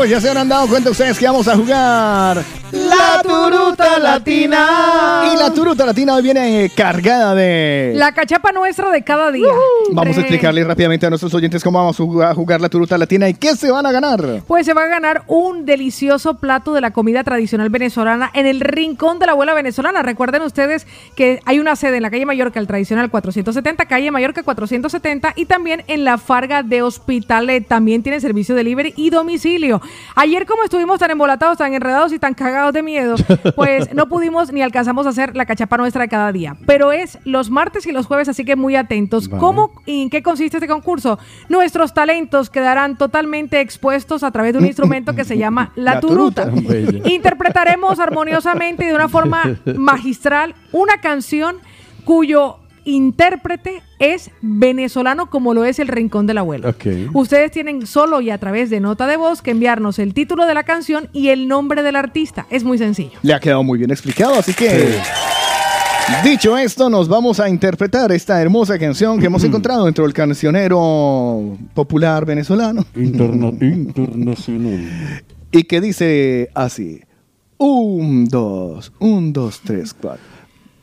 Pues ya se habrán dado cuenta ustedes que vamos a jugar La Turuta Latina. Y la turuta latina hoy viene eh, cargada de... La cachapa nuestra de cada día. Vamos a explicarles rápidamente a nuestros oyentes cómo vamos a jugar, a jugar la turuta latina y qué se van a ganar. Pues se va a ganar un delicioso plato de la comida tradicional venezolana en el rincón de la abuela venezolana. Recuerden ustedes que hay una sede en la calle Mallorca, el tradicional 470, calle Mallorca 470 y también en la Farga de Hospitalet. También tiene servicio delivery y domicilio. Ayer como estuvimos tan embolatados, tan enredados y tan cagados de miedo, (laughs) pues no pudimos ni alcanzamos a hacer la cachapa nuestra de cada día. Pero es los martes y los jueves, así que muy atentos. Vale. ¿Cómo y en qué consiste este concurso? Nuestros talentos quedarán totalmente expuestos a través de un instrumento que se llama (laughs) la, La turuta. turuta. Interpretaremos armoniosamente y de una forma (laughs) magistral una canción cuyo intérprete es venezolano como lo es el Rincón del Abuelo. Ustedes tienen solo y a través de nota de voz que enviarnos el título de la canción y el nombre del artista. Es muy sencillo. Le ha quedado muy bien explicado, así que... Dicho esto, nos vamos a interpretar esta hermosa canción que hemos encontrado dentro del cancionero popular venezolano. (laughs) internacional. Y que dice así. Un, dos, un, dos, tres, cuatro.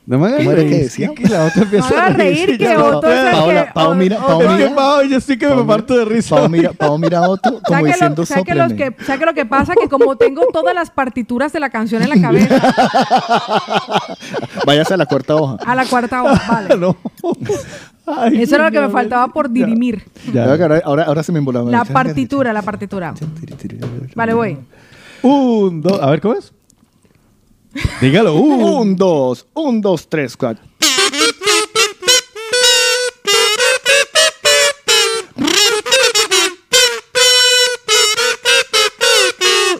No me hagas ¿Cómo era reír, que decía? que la otra empieza No haga reír, que Ya, Otto es el Paola, que- Pao mira, Pao mira. Pao, yo sí que me parto de risa. Pao mira, Pao mira a Otto (laughs) como ¿Sabe que, diciendo lo, que lo que pasa? Que como tengo todas las partituras de la canción en la cabeza, (laughs) Váyase a la cuarta hoja. a la cuarta hoja, vale. (laughs) No. Ay, Eso era lo que me faltaba por dirimir. Ya. Ahora, ahora, ahora se me embolaba. La partitura, la partitura. Vale, voy. Un, dos, a ver, ¿cómo es? Dígalo, un. (laughs) Un, dos, un, dos, tres, cuatro.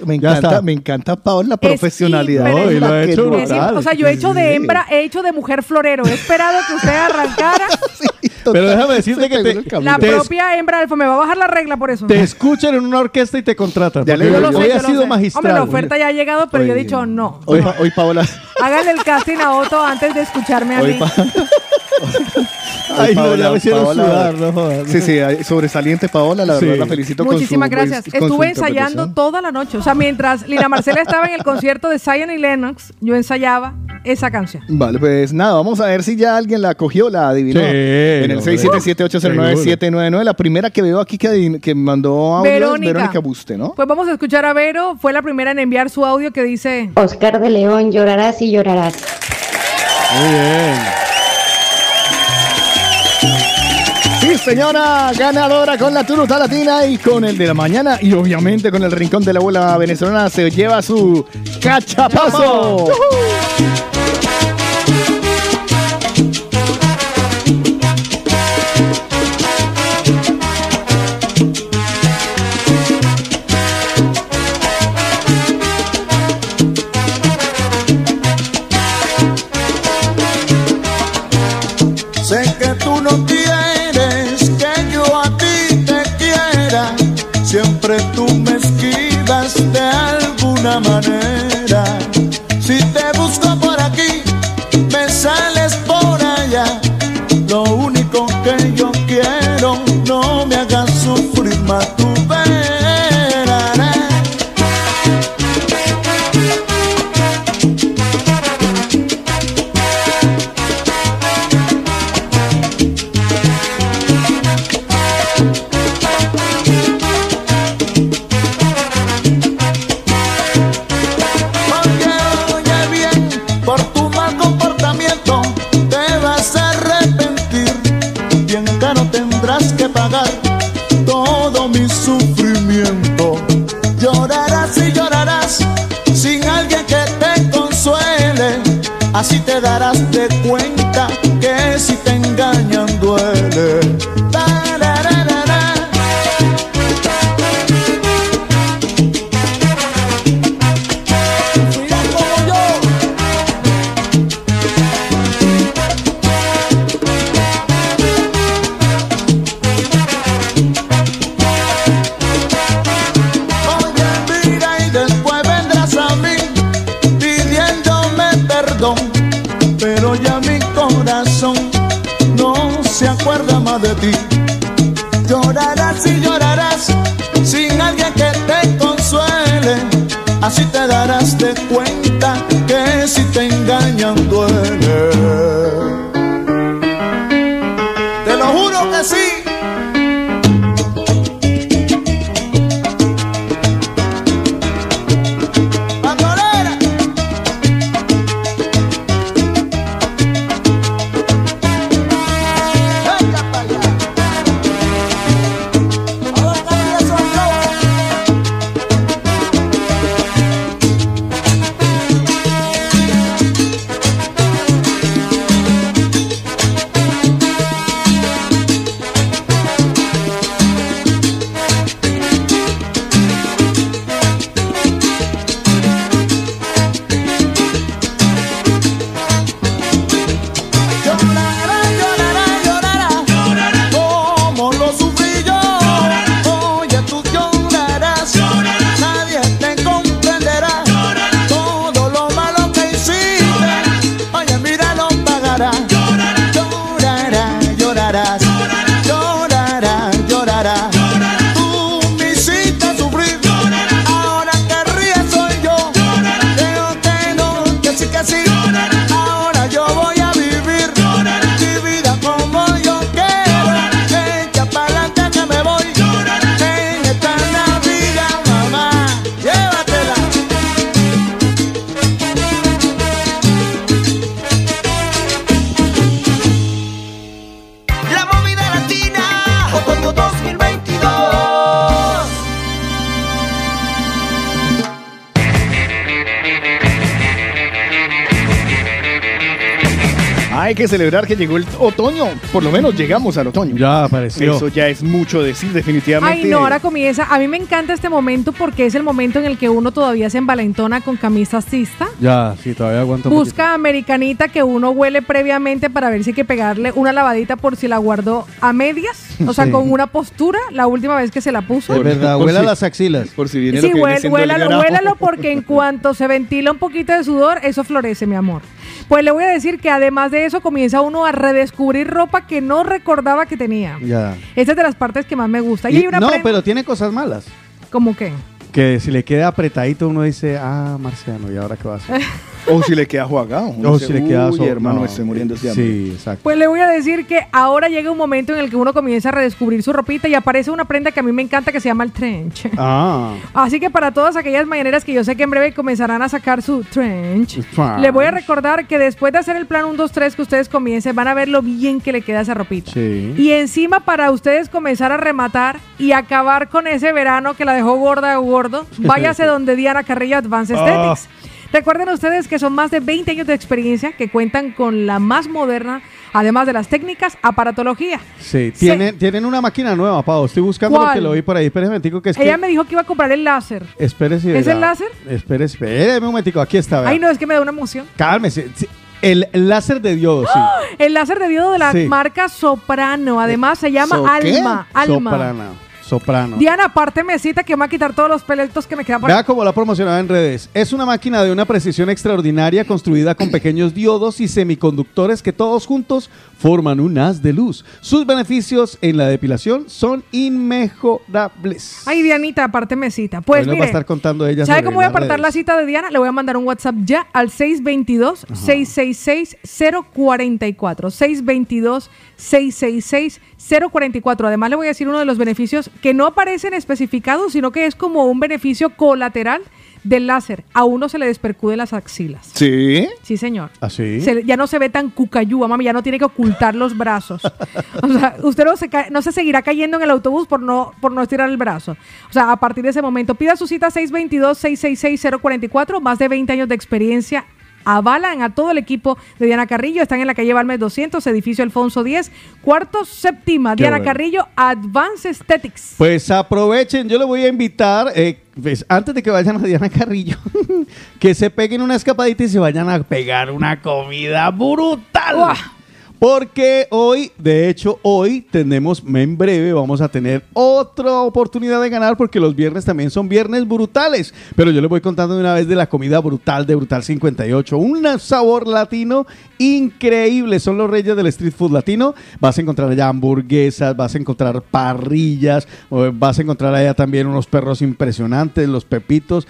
Me encanta, me encanta Paola la Es profesionalidad. impresionante. y lo ha hecho Es o sea, yo he hecho de hembra, he hecho de mujer florero. He esperado que usted arrancara. (laughs) Pero déjame decirte que te, La te, propia hembra alfa me va a bajar la regla por eso. te escuchan en una orquesta y te contratan. Ya le porque digo, Yo hoy ha sido sé. magistral. Hombre, la oferta ya ha llegado, pero yo he dicho no. Hoy, Pa- hoy Paola. Háganle el casting a Otto antes de escucharme a Hoy mí. (laughs) Ay, no, Paola, ya me hicieron Paola. sudar, no jodas. Sí, sí, sobresaliente Paola, la verdad Sí. la felicito con su Muchísimas gracias. con su Estuve ensayando toda la noche. O sea, mientras Lina Marcela estaba en el concierto de Zion y Lennox, yo ensayaba esa canción. Vale, pues nada, vamos a ver si ya alguien la cogió, la adivinó. Sí, en el hombre. 677-809-799. La primera que veo aquí que, mandó audio es. Verónica Buste, ¿no? Pues vamos a escuchar a Vero. Fue la primera en enviar su audio que dice... Oscar de León, llorarás y llorarás. Muy bien. Señora, ganadora con la turuta latina y con el de la mañana y obviamente con el rincón de la abuela venezolana se lleva su cachapazo. Siempre tú me esquivas de alguna manera. Así te darás de cuenta que si te engañan acuerda más de ti. Llorarás y llorarás sin alguien que te consuele, así te darás de cuenta que si te engañan duele. Celebrar que llegó el otoño. Por lo menos llegamos al otoño. Ya apareció. Eso ya es mucho decir, definitivamente. Ay, no, ahora comienza. A mí me encanta este momento porque es el momento en el que uno todavía se envalentona con camisa cista. Ya, sí, todavía aguanto un. Busca americanita que uno huele previamente para ver si hay que pegarle una lavadita por si la guardó a medias. O sea, Sí. con una postura la última vez que se la puso. Es verdad, huela si- las axilas. Por si viene Sí, lo que huel- huélalo, huélalo porque en (laughs) cuanto se ventila un poquito de sudor, eso florece, mi amor. Pues le voy a decir que además de eso comienza uno a redescubrir ropa que no recordaba que tenía. Ya. Esta es de las partes que más me gusta. Y, Y- hay una no, pero tiene cosas malas. ¿Cómo qué? Que si le queda apretadito uno dice, ah, Marciano, ¿y ahora qué va a hacer? (laughs) O si le queda jugado. o si le queda Uy, so- hermano, no, estoy muriendo de hambre. Sí, exacto. Pues le voy a decir que ahora llega un momento en el que uno comienza a redescubrir su ropita y aparece una prenda que a mí me encanta que se llama el trench. Ah. (laughs) Así que para todas aquellas mañaneras que yo sé que en breve comenzarán a sacar su trench, Trench. le voy a recordar que después de hacer el plan 1, 2, 3 que ustedes comiencen, van a ver lo bien que le queda esa ropita. Sí. Y encima para ustedes comenzar a rematar y acabar con ese verano que la dejó gorda o gordo, váyase donde Diana Carrillo Advanced Ah. Recuerden ustedes que son más de 20 años de experiencia que cuentan con la más moderna, además de las técnicas, aparatología. Sí, tienen, tienen una máquina nueva, Pau. Estoy buscando ¿Cuál? porque lo vi por ahí. Espérese un momentico que es Ella que... me dijo que iba a comprar el láser. Espérese. ¿Es verá. el láser? Espérese, espérese un momentico. Aquí está. Ay, no, es que me da una emoción. Cálmese. Sí, El, láser de diodo, sí. (gasps) El láser de diodo de la Sí. marca Soprano. Además, se llama ¿So qué? Alma. Alma. Soprano. Soprano. Diana, aparte mesita que me va a quitar todos los pelitos que me quedan por Vea cómo la ha promocionado en redes. Es una máquina de una precisión extraordinaria construida con pequeños diodos y semiconductores que todos juntos forman un haz de luz. Sus beneficios en la depilación son inmejorables. Ay, Dianita, aparte mesita. Pues Hoy nos va a mire, estar contando ella ¿sabe cómo voy a apartar la cita de Diana? Le voy a mandar un WhatsApp ya al 622-666-044. 622-666-044. Además, le voy a decir uno de los beneficios que no aparecen especificados, sino que es como un beneficio colateral del láser. A uno se le despercude las axilas. Sí. Sí, señor. ¿Así? Le- ya no se ve tan cucayúa, mami, ya no tiene que ocultar los brazos. (laughs) O sea, usted no se, no se seguirá cayendo en el autobús por no, por no estirar el brazo. O sea, a partir de ese momento, pida su cita 622-666-044, más de 20 años de experiencia. Avalan a todo el equipo de Diana Carrillo. Están en la calle Balmes 200, edificio Alfonso 10, cuarto séptima. Qué Diana bueno. Carrillo, Advanced Aesthetics. Pues aprovechen, yo le voy a invitar, eh, pues, antes de que vayan a Diana Carrillo, (laughs) que se peguen una escapadita y se vayan a pegar una comida brutal. Porque hoy, de hecho, hoy tenemos, en breve vamos a tener otra oportunidad de ganar porque los viernes también son viernes brutales. Pero yo les voy contando de una vez de la comida brutal de Brutal 58. Un sabor latino increíble. Son los reyes del street food latino. Vas a encontrar allá hamburguesas, vas a encontrar parrillas, vas a encontrar allá también unos perros impresionantes, los pepitos,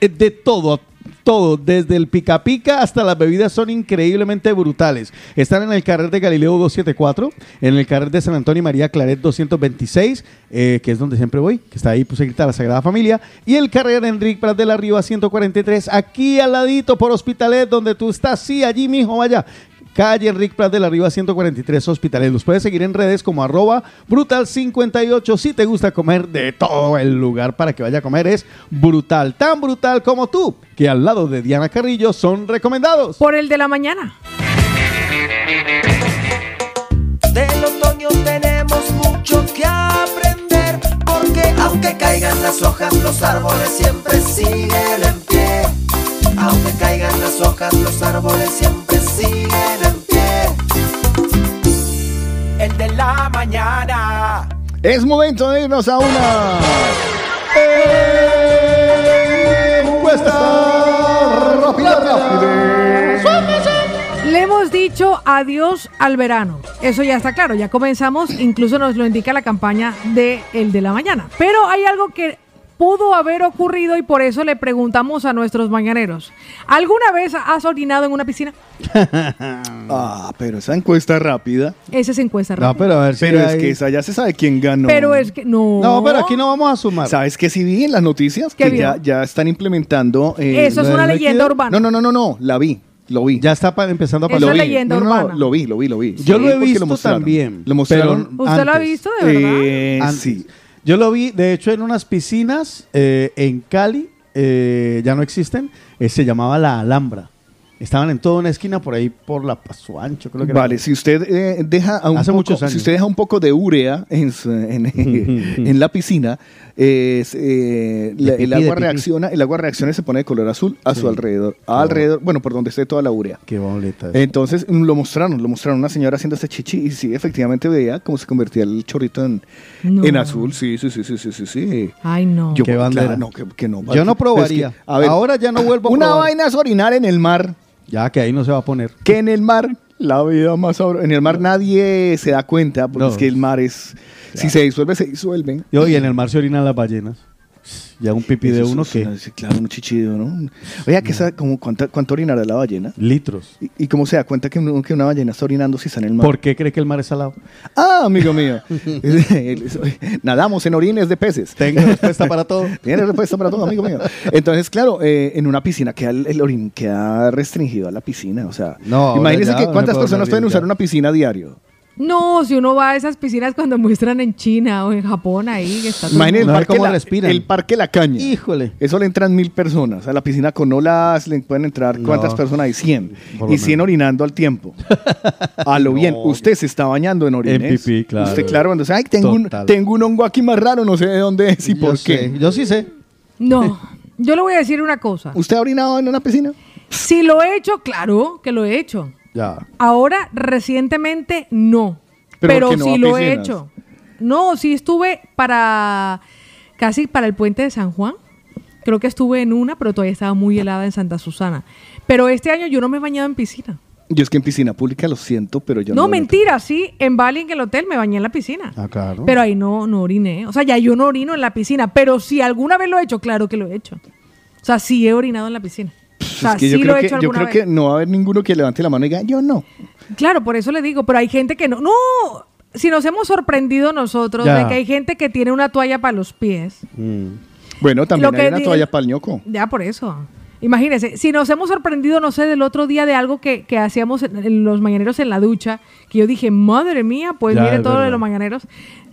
de todo. Todo, desde el pica pica hasta las bebidas son increíblemente brutales. Están en el carrer de Galileo 274, en el carrer de San Antonio y María Claret 226, eh, que es donde siempre voy, que está ahí pues cerquita la Sagrada Familia, y el carrer Enrique Prat de la Riva 143, aquí al ladito por Hospitalet, donde tú estás, sí, allí mijo, vaya. Calle Enrique Prat de la Riva 143 Hospitales. Los puedes seguir en redes como arroba brutal58. Si te gusta comer de todo el lugar para que vaya a comer es brutal. Tan brutal como tú, que al lado de Diana Carrillo son recomendados. Por el de la mañana. Del otoño tenemos mucho que aprender, porque aunque caigan las hojas, los árboles siempre siguen en pie. Aunque caigan las hojas, los árboles siempre siguen en pie. El de la mañana. Es momento de irnos a una. Encuesta rápida, rápida. Le hemos dicho adiós al verano. Eso ya está claro, ya comenzamos, incluso nos lo indica la campaña de El de la Mañana. Pero hay algo que pudo haber ocurrido y por eso le preguntamos a nuestros mañaneros. ¿Alguna vez has orinado en una piscina? (laughs) Ah, pero esa encuesta rápida. Esa es encuesta No, rápida. pero a ver si Pero es que esa ya se sabe quién ganó. Pero es que no. No, pero aquí no vamos a sumar. ¿Sabes qué sí vi en las noticias? ¿Qué Que ya, ya están implementando. eh, Eso es lo una leyenda urbana. No, no, no, no, no, la vi. Lo vi. Ya está empezando a Eso pasar. es Lo vi. leyenda No, no, no, urbana. lo vi, lo vi, lo vi. Yo Sí, lo he visto mostraron. también. Lo mostraron. pero ¿Usted lo ha antes. visto de verdad? Eh, Antes. sí. Yo lo vi, de hecho, en unas piscinas eh, en Cali, eh, ya no existen, eh, se llamaba La Alhambra. Estaban en toda una esquina por ahí por la Paso Ancho, creo que era. Vale, si usted eh, deja a un Hace poco, muchos años. si usted deja un poco de urea en, su- en, (laughs) (laughs) en la piscina, eh, la- pipí, el agua reacciona, el agua reacciona y se pone de color azul a su alrededor, alrededor, bueno, por donde esté toda la urea. Qué boleta. Entonces mm, lo mostraron, lo mostraron una señora haciendo este chichi y sí, efectivamente veía cómo se convertía el chorrito en, No. en azul. Sí, sí, sí, sí, sí, sí. sí. Ay, no. Yo, Qué claro, bandera. no, que, que no. Yo no Es probaría. que, a ver, Ahora ya no vuelvo a Una probar. vaina es orinar en el mar. Ya que ahí no se va a poner. Que en el mar, la vida más sabrosa. En el mar nadie se da cuenta, porque No. es que el mar es. Si se disuelve, se disuelven. Y hoy en el mar se orinan las ballenas. Ya un pipí de uno que. claro, un chichido, ¿no? Oiga, ¿qué sabe, como cuánta, ¿cuánto orinará la ballena? Litros. ¿Y, y cómo se da cuenta que, uno- que una ballena está orinando si está en el mar? ¿Por qué cree que el mar es salado? Ah, amigo mío. (laughs) Nadamos en orines de peces. Tengo respuesta para todo. (laughs) Tiene respuesta para todo, amigo mío. Entonces, claro, eh, en una piscina queda el, el orín queda restringido a la piscina. O sea, No, ahora imagínense ya que no cuántas personas pueden usar una piscina diario. No, si uno va a esas piscinas cuando muestran en China o en Japón ahí, que está todo el Imagínense el, mundo- parque cómo la, respiran. el Parque La Caña. Híjole. Eso le entran mil personas. A la piscina con olas le pueden entrar, ¿cuántas personas hay? 100. Por lo Y 100 menos. orinando al tiempo. (laughs) A lo bien. Usted se está bañando en orines. En pipí, claro. Usted, claro, cuando dice, ay, tengo un, tengo un hongo aquí más raro, no sé de dónde es y Yo por sé, qué. Yo sí sé. No, (laughs) yo le voy a decir una cosa. ¿Usted ha orinado en una piscina? Si lo he hecho, claro que lo he hecho. Ya. Ahora, recientemente, no. Pero Pero, ¿por qué no sí lo he hecho. No, sí estuve para casi para el puente de San Juan. Creo que estuve en una, pero todavía estaba muy helada en Santa Susana. Pero este año yo no me he bañado en piscina. Yo es que en piscina pública lo siento, pero yo no. no, mentira, sí. En Bali, en el hotel, me bañé en la piscina. Ah, claro. Pero ahí no, no oriné. O sea, ya yo no orino en la piscina. Pero si alguna vez lo he hecho, claro que lo he hecho. O sea, sí he orinado en la piscina. O sea, Es que sí yo lo creo, he que, hecho yo alguna creo vez. que no va a haber ninguno que levante la mano y diga, yo no. Claro, por eso le digo, pero hay gente que no. No, si nos hemos sorprendido nosotros Ya. de que hay gente que tiene una toalla para los pies. Bueno, también Lo que hay una toalla para el ñoco. Ya por eso. Imagínense, si nos hemos sorprendido, no sé, del otro día de algo que, que hacíamos en, en los mañaneros en la ducha, que yo dije, madre mía, pues Ya, mire todo lo de verdad. los mañaneros.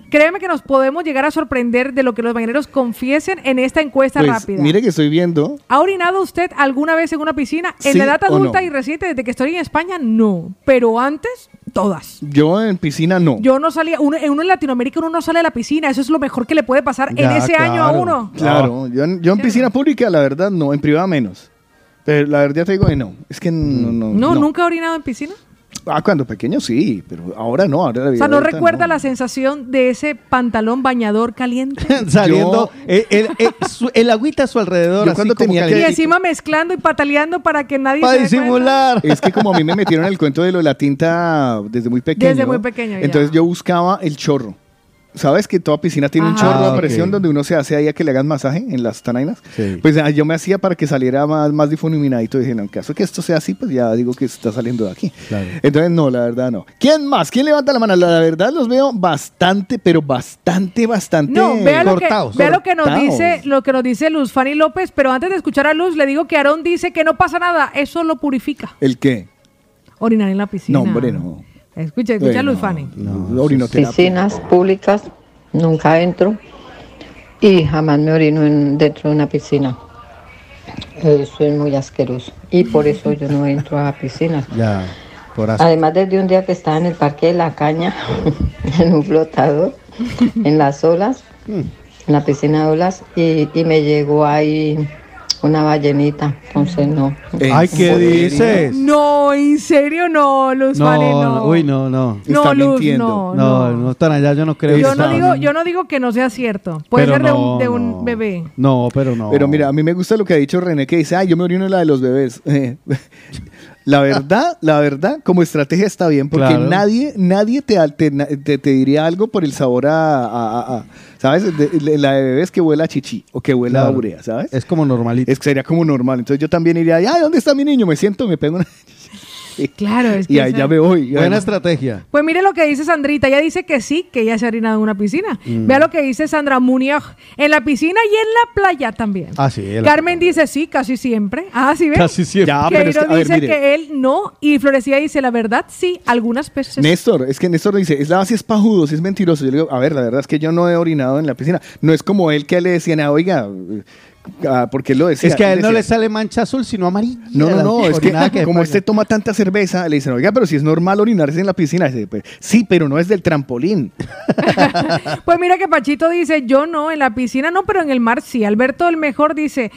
Créeme que nos podemos llegar a sorprender de lo que los mañaneros confiesen en esta encuesta Pues, rápida. mire que estoy viendo. ¿Ha orinado usted alguna vez en una piscina? En ¿Sí la edad adulta no? y reciente, desde que estoy en España, no. Pero antes, todas. Yo en piscina no. Yo no salía, uno, en uno en Latinoamérica uno no sale a la piscina, eso es lo mejor que le puede pasar en ese año a uno. Claro, yo, en- yo en piscina pública, la verdad, no. En privada menos. Pero la verdad te digo que no. Es que no, no. No, nunca ha orinado en piscina. Ah, cuando pequeño sí, pero ahora no. Ahora la O sea, ¿no recuerda la sensación de ese pantalón bañador caliente? (laughs) Saliendo el, el- el- su- el agüita a su alrededor. Yo así cuando como tenía y encima mezclando y pataleando para que nadie Para cuenta. (laughs) Es que como a mí me metieron el cuento de lo de la tinta desde muy pequeño. Desde muy pequeño, ya. Entonces yo buscaba el chorro. ¿Sabes que toda piscina tiene un chorro Ah, a presión donde uno se hace ahí a que le hagan masaje en las tanainas? Sí. Pues ah, yo me hacía para que saliera más, más difuminadito. Dije, no, en caso que esto sea así, pues ya digo que está saliendo de aquí. Claro. Entonces, no, la verdad no. ¿Quién más? ¿Quién levanta la mano? La verdad los veo bastante, pero bastante, bastante No, vea lo, que, cortados. vea lo que nos dice, lo que nos dice Luz Fanny López, pero antes de escuchar a Luz, le digo que Aarón dice que no pasa nada, eso lo purifica. ¿El qué? Orinar en la piscina. No, hombre, no. Escucha, escucha Luz Fanny. piscinas públicas nunca entro y jamás me orino en- dentro de una piscina. Eso es muy asqueroso y por eso yo no entro a piscinas. (laughs) Ya, por. Además, desde un día que estaba en el Parque de la Caña, (laughs) en un flotador, en las olas, en la piscina de olas, y, y me llegó ahí una ballenita. Entonces, no. Ay, ¿qué dices? No, en serio no, Luz No, no. no, uy, no, no. No, Está Luz, mintiendo. no, No, no, tan allá, yo no creo. Yo que no, digo, yo no digo que no sea cierto. Puede Pero ser de, un, no, de un no. bebé. No, pero no. Pero mira, a mí me gusta lo que ha dicho René, que dice, ay, yo me orino en la de los bebés. (laughs) (laughs) la verdad, la verdad, como estrategia está bien, porque Claro. nadie, nadie te, te, te diría algo por el sabor a, a- a- a- ¿sabes? De- la de bebés que huela a chichi o que huela a urea, ¿sabes? Es como normalito. Es que sería como normal. Entonces yo también iría, ay, ¿dónde está mi niño? Me siento, me pego una... (laughs) (laughs) Claro, es que Y ya me voy. Buena estrategia. Pues mire lo que dice Sandrita. Ella dice que sí, que ella se ha orinado en una piscina. Mm. Vea lo que dice Sandra Muñoz. En la piscina y en la playa también. Ah, sí. Carmen dice sí, casi siempre. Ah, sí, ve. Casi siempre. Ya, pero es que, a ver, dice mire. que él no. Y Florecía dice, la verdad, sí, algunas veces. Néstor, es que Néstor dice, es la base es pajudo, si es mentiroso. Yo le digo, a ver, la verdad es que yo no he orinado en la piscina. No es como él que le decían, ah, oiga, Ah, porque él lo decía. Es que a él no decía- le sale mancha azul, sino amarilla. No, no, no, es que como este toma tanta cerveza, le dicen, oiga, pero si es normal orinarse en la piscina. Dice, "Pues, sí, pero no es del trampolín. (laughs) Pues mira que Pachito dice, yo no, en la piscina no, pero en el mar sí. Alberto el mejor dice,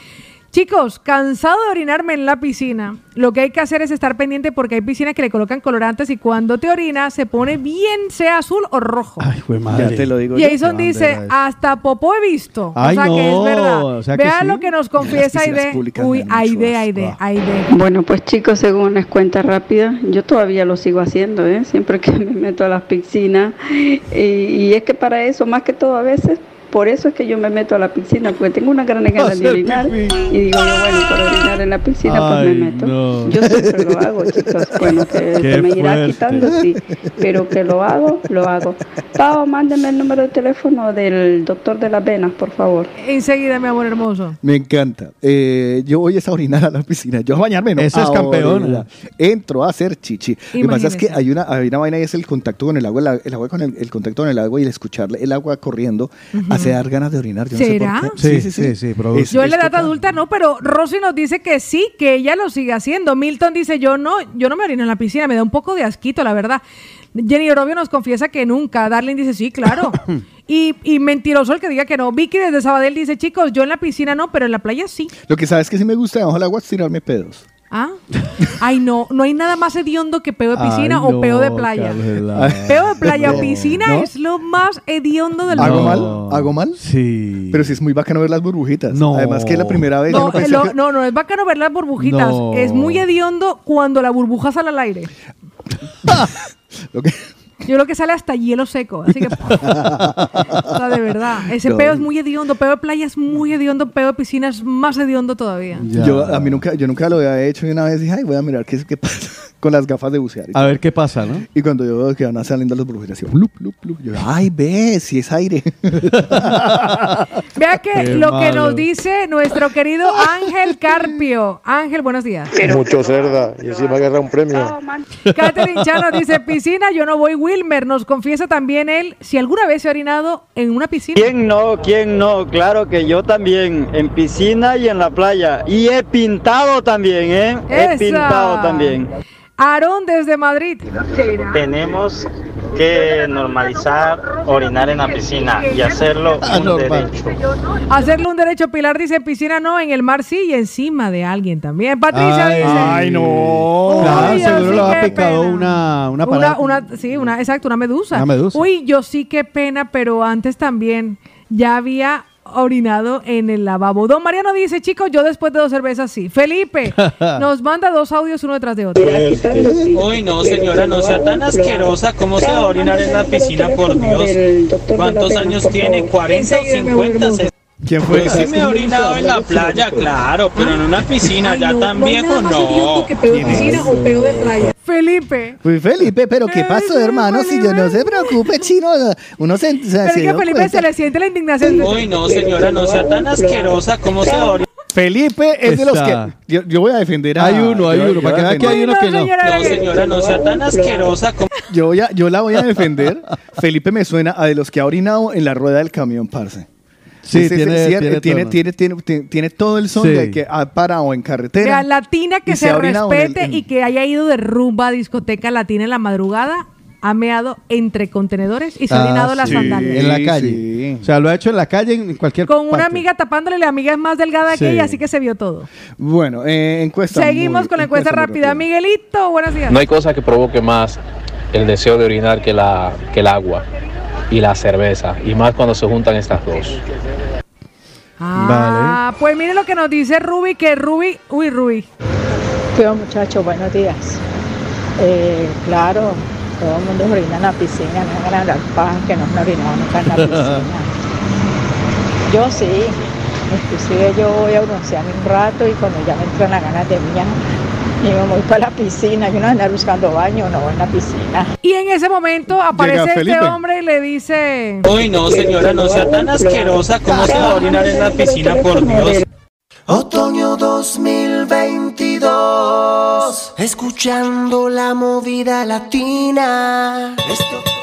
chicos, cansado de orinarme en la piscina. Lo que hay que hacer es estar pendiente porque hay piscinas que le colocan colorantes y cuando te orinas se pone bien, sea azul o rojo. Ya te lo digo. Yo. Jason dice, hasta popó he visto. Ay, o sea que no, es verdad. o sea que Vean sí. lo que nos confiesa Aide. Uy, Aide, Aide, Aide. Bueno, pues chicos, según una cuenta rápida, yo todavía lo sigo haciendo, ¿eh? siempre que (laughs) me meto a las piscinas. Y, y es que para eso, más que todo a veces, por eso es que yo me meto a la piscina, porque tengo una gran ganas de (laughs) orinar. Y digo yo, bueno, para orinar en la piscina, pues me meto. no. Yo siempre lo hago, (laughs) chicos. Bueno, que se me irá fuerte. quitando, sí. Pero que lo hago, lo hago. Pau, mándeme el número de teléfono del doctor de las venas, por favor. Enseguida, mi amor hermoso. Me encanta. Eh, yo voy a orinar a la piscina. Yo a bañarme, no. Esa es a campeona. orinar. Entro a hacer chichi. Lo que pasa es que Imagínese. hay una, hay una vaina y es el contacto con el agua. El, el agua con el, el contacto con el agua y el escuchar el agua corriendo Ujú. hace dar ganas de orinar. Yo no sé ¿Será? por qué. Sí, sí, sí, produce. Es- Yo en la edad adulta no, pero Rosy nos dice que sí, que ella lo sigue haciendo. Milton dice, yo no, yo no me orino en la piscina, me da un poco de asquito, la verdad. Jenny Orobio nos confiesa que nunca. Darlene dice, sí, claro. (coughs) y, y mentiroso el que diga que no. Vicky desde Sabadell dice, chicos, yo en la piscina no, pero en la playa sí. Lo que sabes que sí me gusta debajo del agua es tirarme pedos. ¿Ah? Ay, no, no hay nada más hediondo que peo de piscina Ay, o no, peo de playa. Carla. (laughs) Peo de playa o No. piscina ¿No? es lo más hediondo del ¿Hago mundo. mal? ¿Hago mal? Sí. Pero sí es muy bacano ver las burbujitas. No. Además que la primera vez No, no pensé lo- que- no, no, es bacano ver las burbujitas. No. Es muy hediondo cuando la burbuja sale al aire. (laughs) Lo que- Yo creo que sale hasta hielo seco. Así que. (laughs) o sea, de verdad. Ese No. peo es muy hediondo. Peo de playa es muy hediondo. Peo de piscina es más hediondo todavía. Yo, a mí nunca, yo nunca lo había hecho y una vez dije, ay, voy a mirar qué, es- qué pasa (laughs) con las gafas de bucear. y A ver qué pasa, ¿no? Y cuando yo veo que van saliendo las burbujitas, yo, blup, blup, blup, yo, ay, ve, si es aire. (laughs) Vea que Qué lo que nos dice nuestro querido Ángel Carpio. Ángel, buenos días. Mucho cerda y encima agarra un premio. Catherine Chano dice, piscina, yo no voy. Wilmer nos confiesa también él si alguna vez se ha orinado en una piscina. ¿Quién no? ¿Quién no? Claro que yo también, en piscina y en la playa. Y he pintado también, ¿eh? Esa. He pintado también. Aarón desde Madrid. Tenemos que normalizar orinar en la piscina y hacerlo un derecho. Hacerle un derecho, Pilar dice, piscina no, en el mar sí y encima de alguien también. Patricia Ay, dice... ay, no. Claro, seguro sí le ha picado una, una Una, una, sí, una, exacto, una medusa. Una medusa. Uy, yo sí qué pena, pero antes también ya había orinado en el lavabo. Don Mariano dice, chicos, yo después de dos cervezas sí. Felipe (laughs) nos manda dos audios uno detrás de otro. Uy, no, señora, no sea tan asquerosa. ¿Cómo se va a orinar en la piscina, por Dios? ¿Cuántos años tiene? ¿40 o 50? ¿Quién Pues sí me he orinado en la playa, claro, pero en una piscina ya tan viejo, no. Felipe. Pues Felipe, pero ¿qué pasó, hermano? Si yo no se preocupe, chino. Uno se, se, Pero se que Felipe cuenta. se le siente la indignación. Uy, no, señora, no sea tan asquerosa. ¿Cómo se va a orinar? Felipe es de los Está. que. Yo, yo voy a defender a. Hay uno, hay yo- uno, yo para que que hay uno que no. No, señora, no sea tan asquerosa. ¿Cómo- Yo, voy a- yo la voy a defender. Felipe me suena a de los que ha orinado en la rueda del camión, parce. Sí, tiene- tiene tiene, tiene, tiene, tiene- tiene todo el son Sí. de que ha parado en carretera. Vea, latina que se, respete y que haya ido de rumba a discoteca latina en la madrugada, ha meado entre contenedores y se ha Ah, orinado las sandalias. En la calle. O sea, lo ha hecho en la calle, en cualquier Con una amiga tapándole, la amiga es más delgada que ella, así que se vio todo. Bueno, eh, encuesta. Seguimos muy- con la encuesta rápida. Miguelito, buenos días. No hay cosa que provoque más el deseo de orinar que, la, que el agua y la cerveza, y más cuando se juntan estas dos. Ah, pues mire lo que nos dice Ruby, que Ruby, uy, Ruby. Pero muchachos, buenos días. Eh, claro, todo el mundo orina en la piscina, no van a dar paja que no han orinado nunca en la (laughs) piscina. Yo sí, inclusive yo voy a broncearme un rato y cuando ya me entran las ganas de mía, y me voy para la piscina, yo no voy a andar buscando baño, no voy en la piscina. Y en ese momento aparece este hombre y le dice... Uy, no, señora, no sea tan asquerosa. ¿Cómo se va a orinar en la piscina, por Dios? Otoño 2022, escuchando la movida latina. Esto-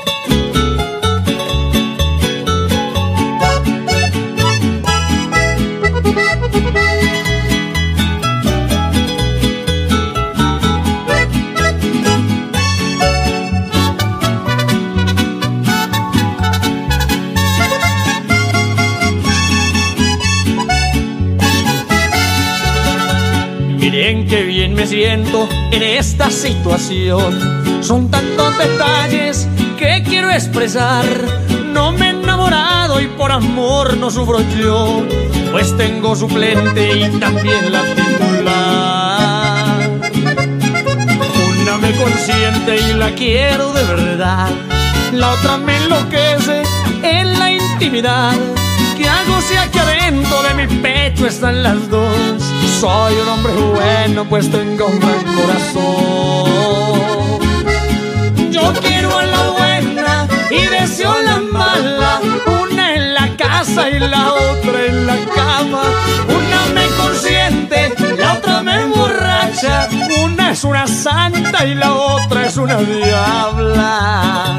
Miren qué bien me siento en esta situación. Son tantos detalles que quiero expresar. No me he enamorado y por amor no sufro yo, pues tengo suplente y también la titular. Una me consiente y la quiero de verdad. La otra me enloquece en la intimidad. ¿Qué hago si aquí adentro de mi pecho están las dos? Soy un hombre bueno, pues tengo un gran corazón. Yo quiero a la buena y deseo la mala. Una en la casa y la otra en la cama. Una me consiente, la otra me emborracha. Una es una santa y la otra es una diabla.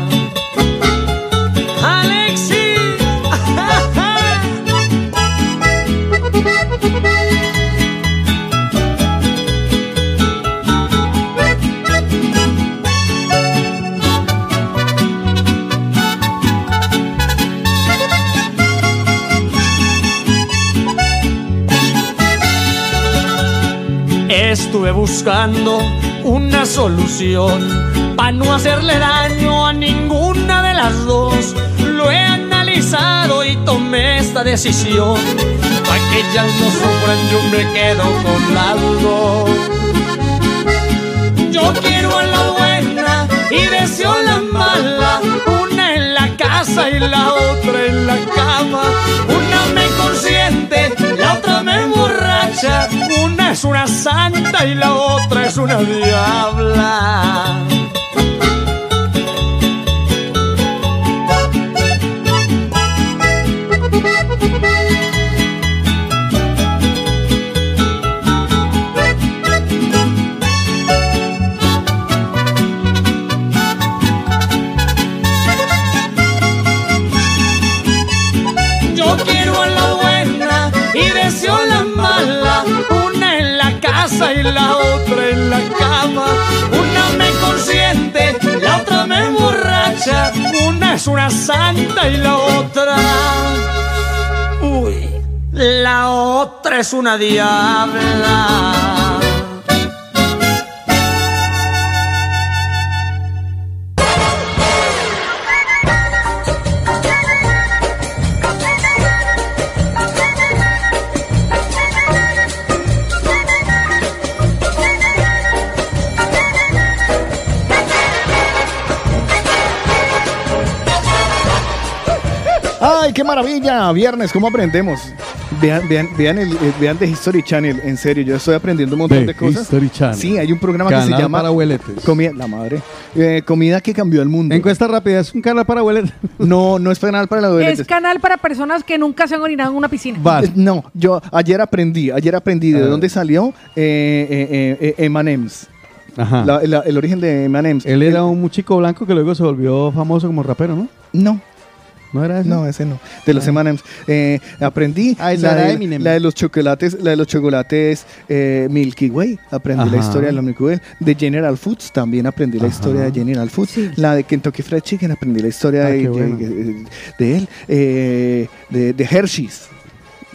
Estuve buscando una solución para no hacerle daño a ninguna de las dos. Lo he analizado y tomé esta decisión. Para que ellas no sufran, yo me quedo con las dos. Yo quiero a la buena y deseo a la mala. Una en la casa y la otra en la cama. Una es una santa y la otra es una diabla. Santa y la otra. Uy, la otra es una diabla. Qué maravilla! Viernes, ¿cómo aprendemos? Vean, vean, vean, el, eh, vean The History Channel, en serio, yo estoy aprendiendo un montón The de cosas. History Channel. Sí, hay un programa que se Canal llama para abueletes. Comida, la madre. Eh, comida que cambió el mundo. Encuesta rápida, ¿es un canal para abueletes? (laughs) No, no es canal para los Es abueletes. canal para personas que nunca se han orinado en una piscina. Eh, No, yo ayer aprendí, ayer aprendí de dónde salió eh, eh, eh, eh, M&M's. Ajá. La- la- el origen de M&M's. Él era un chico blanco que luego se volvió famoso como rapero, ¿no? No. ¿No era ese? No, ese no. De los M&M's. Eh, aprendí Ah, la, era de, Eminem. la de los chocolates, la de los chocolates eh, Milky Way. Aprendí la historia de la Milky Way. De General Foods también aprendí la historia de General Foods. La de Kentucky Fried Chicken aprendí la historia Ah, de, bueno. de- de él. Eh, de, de Hershey's.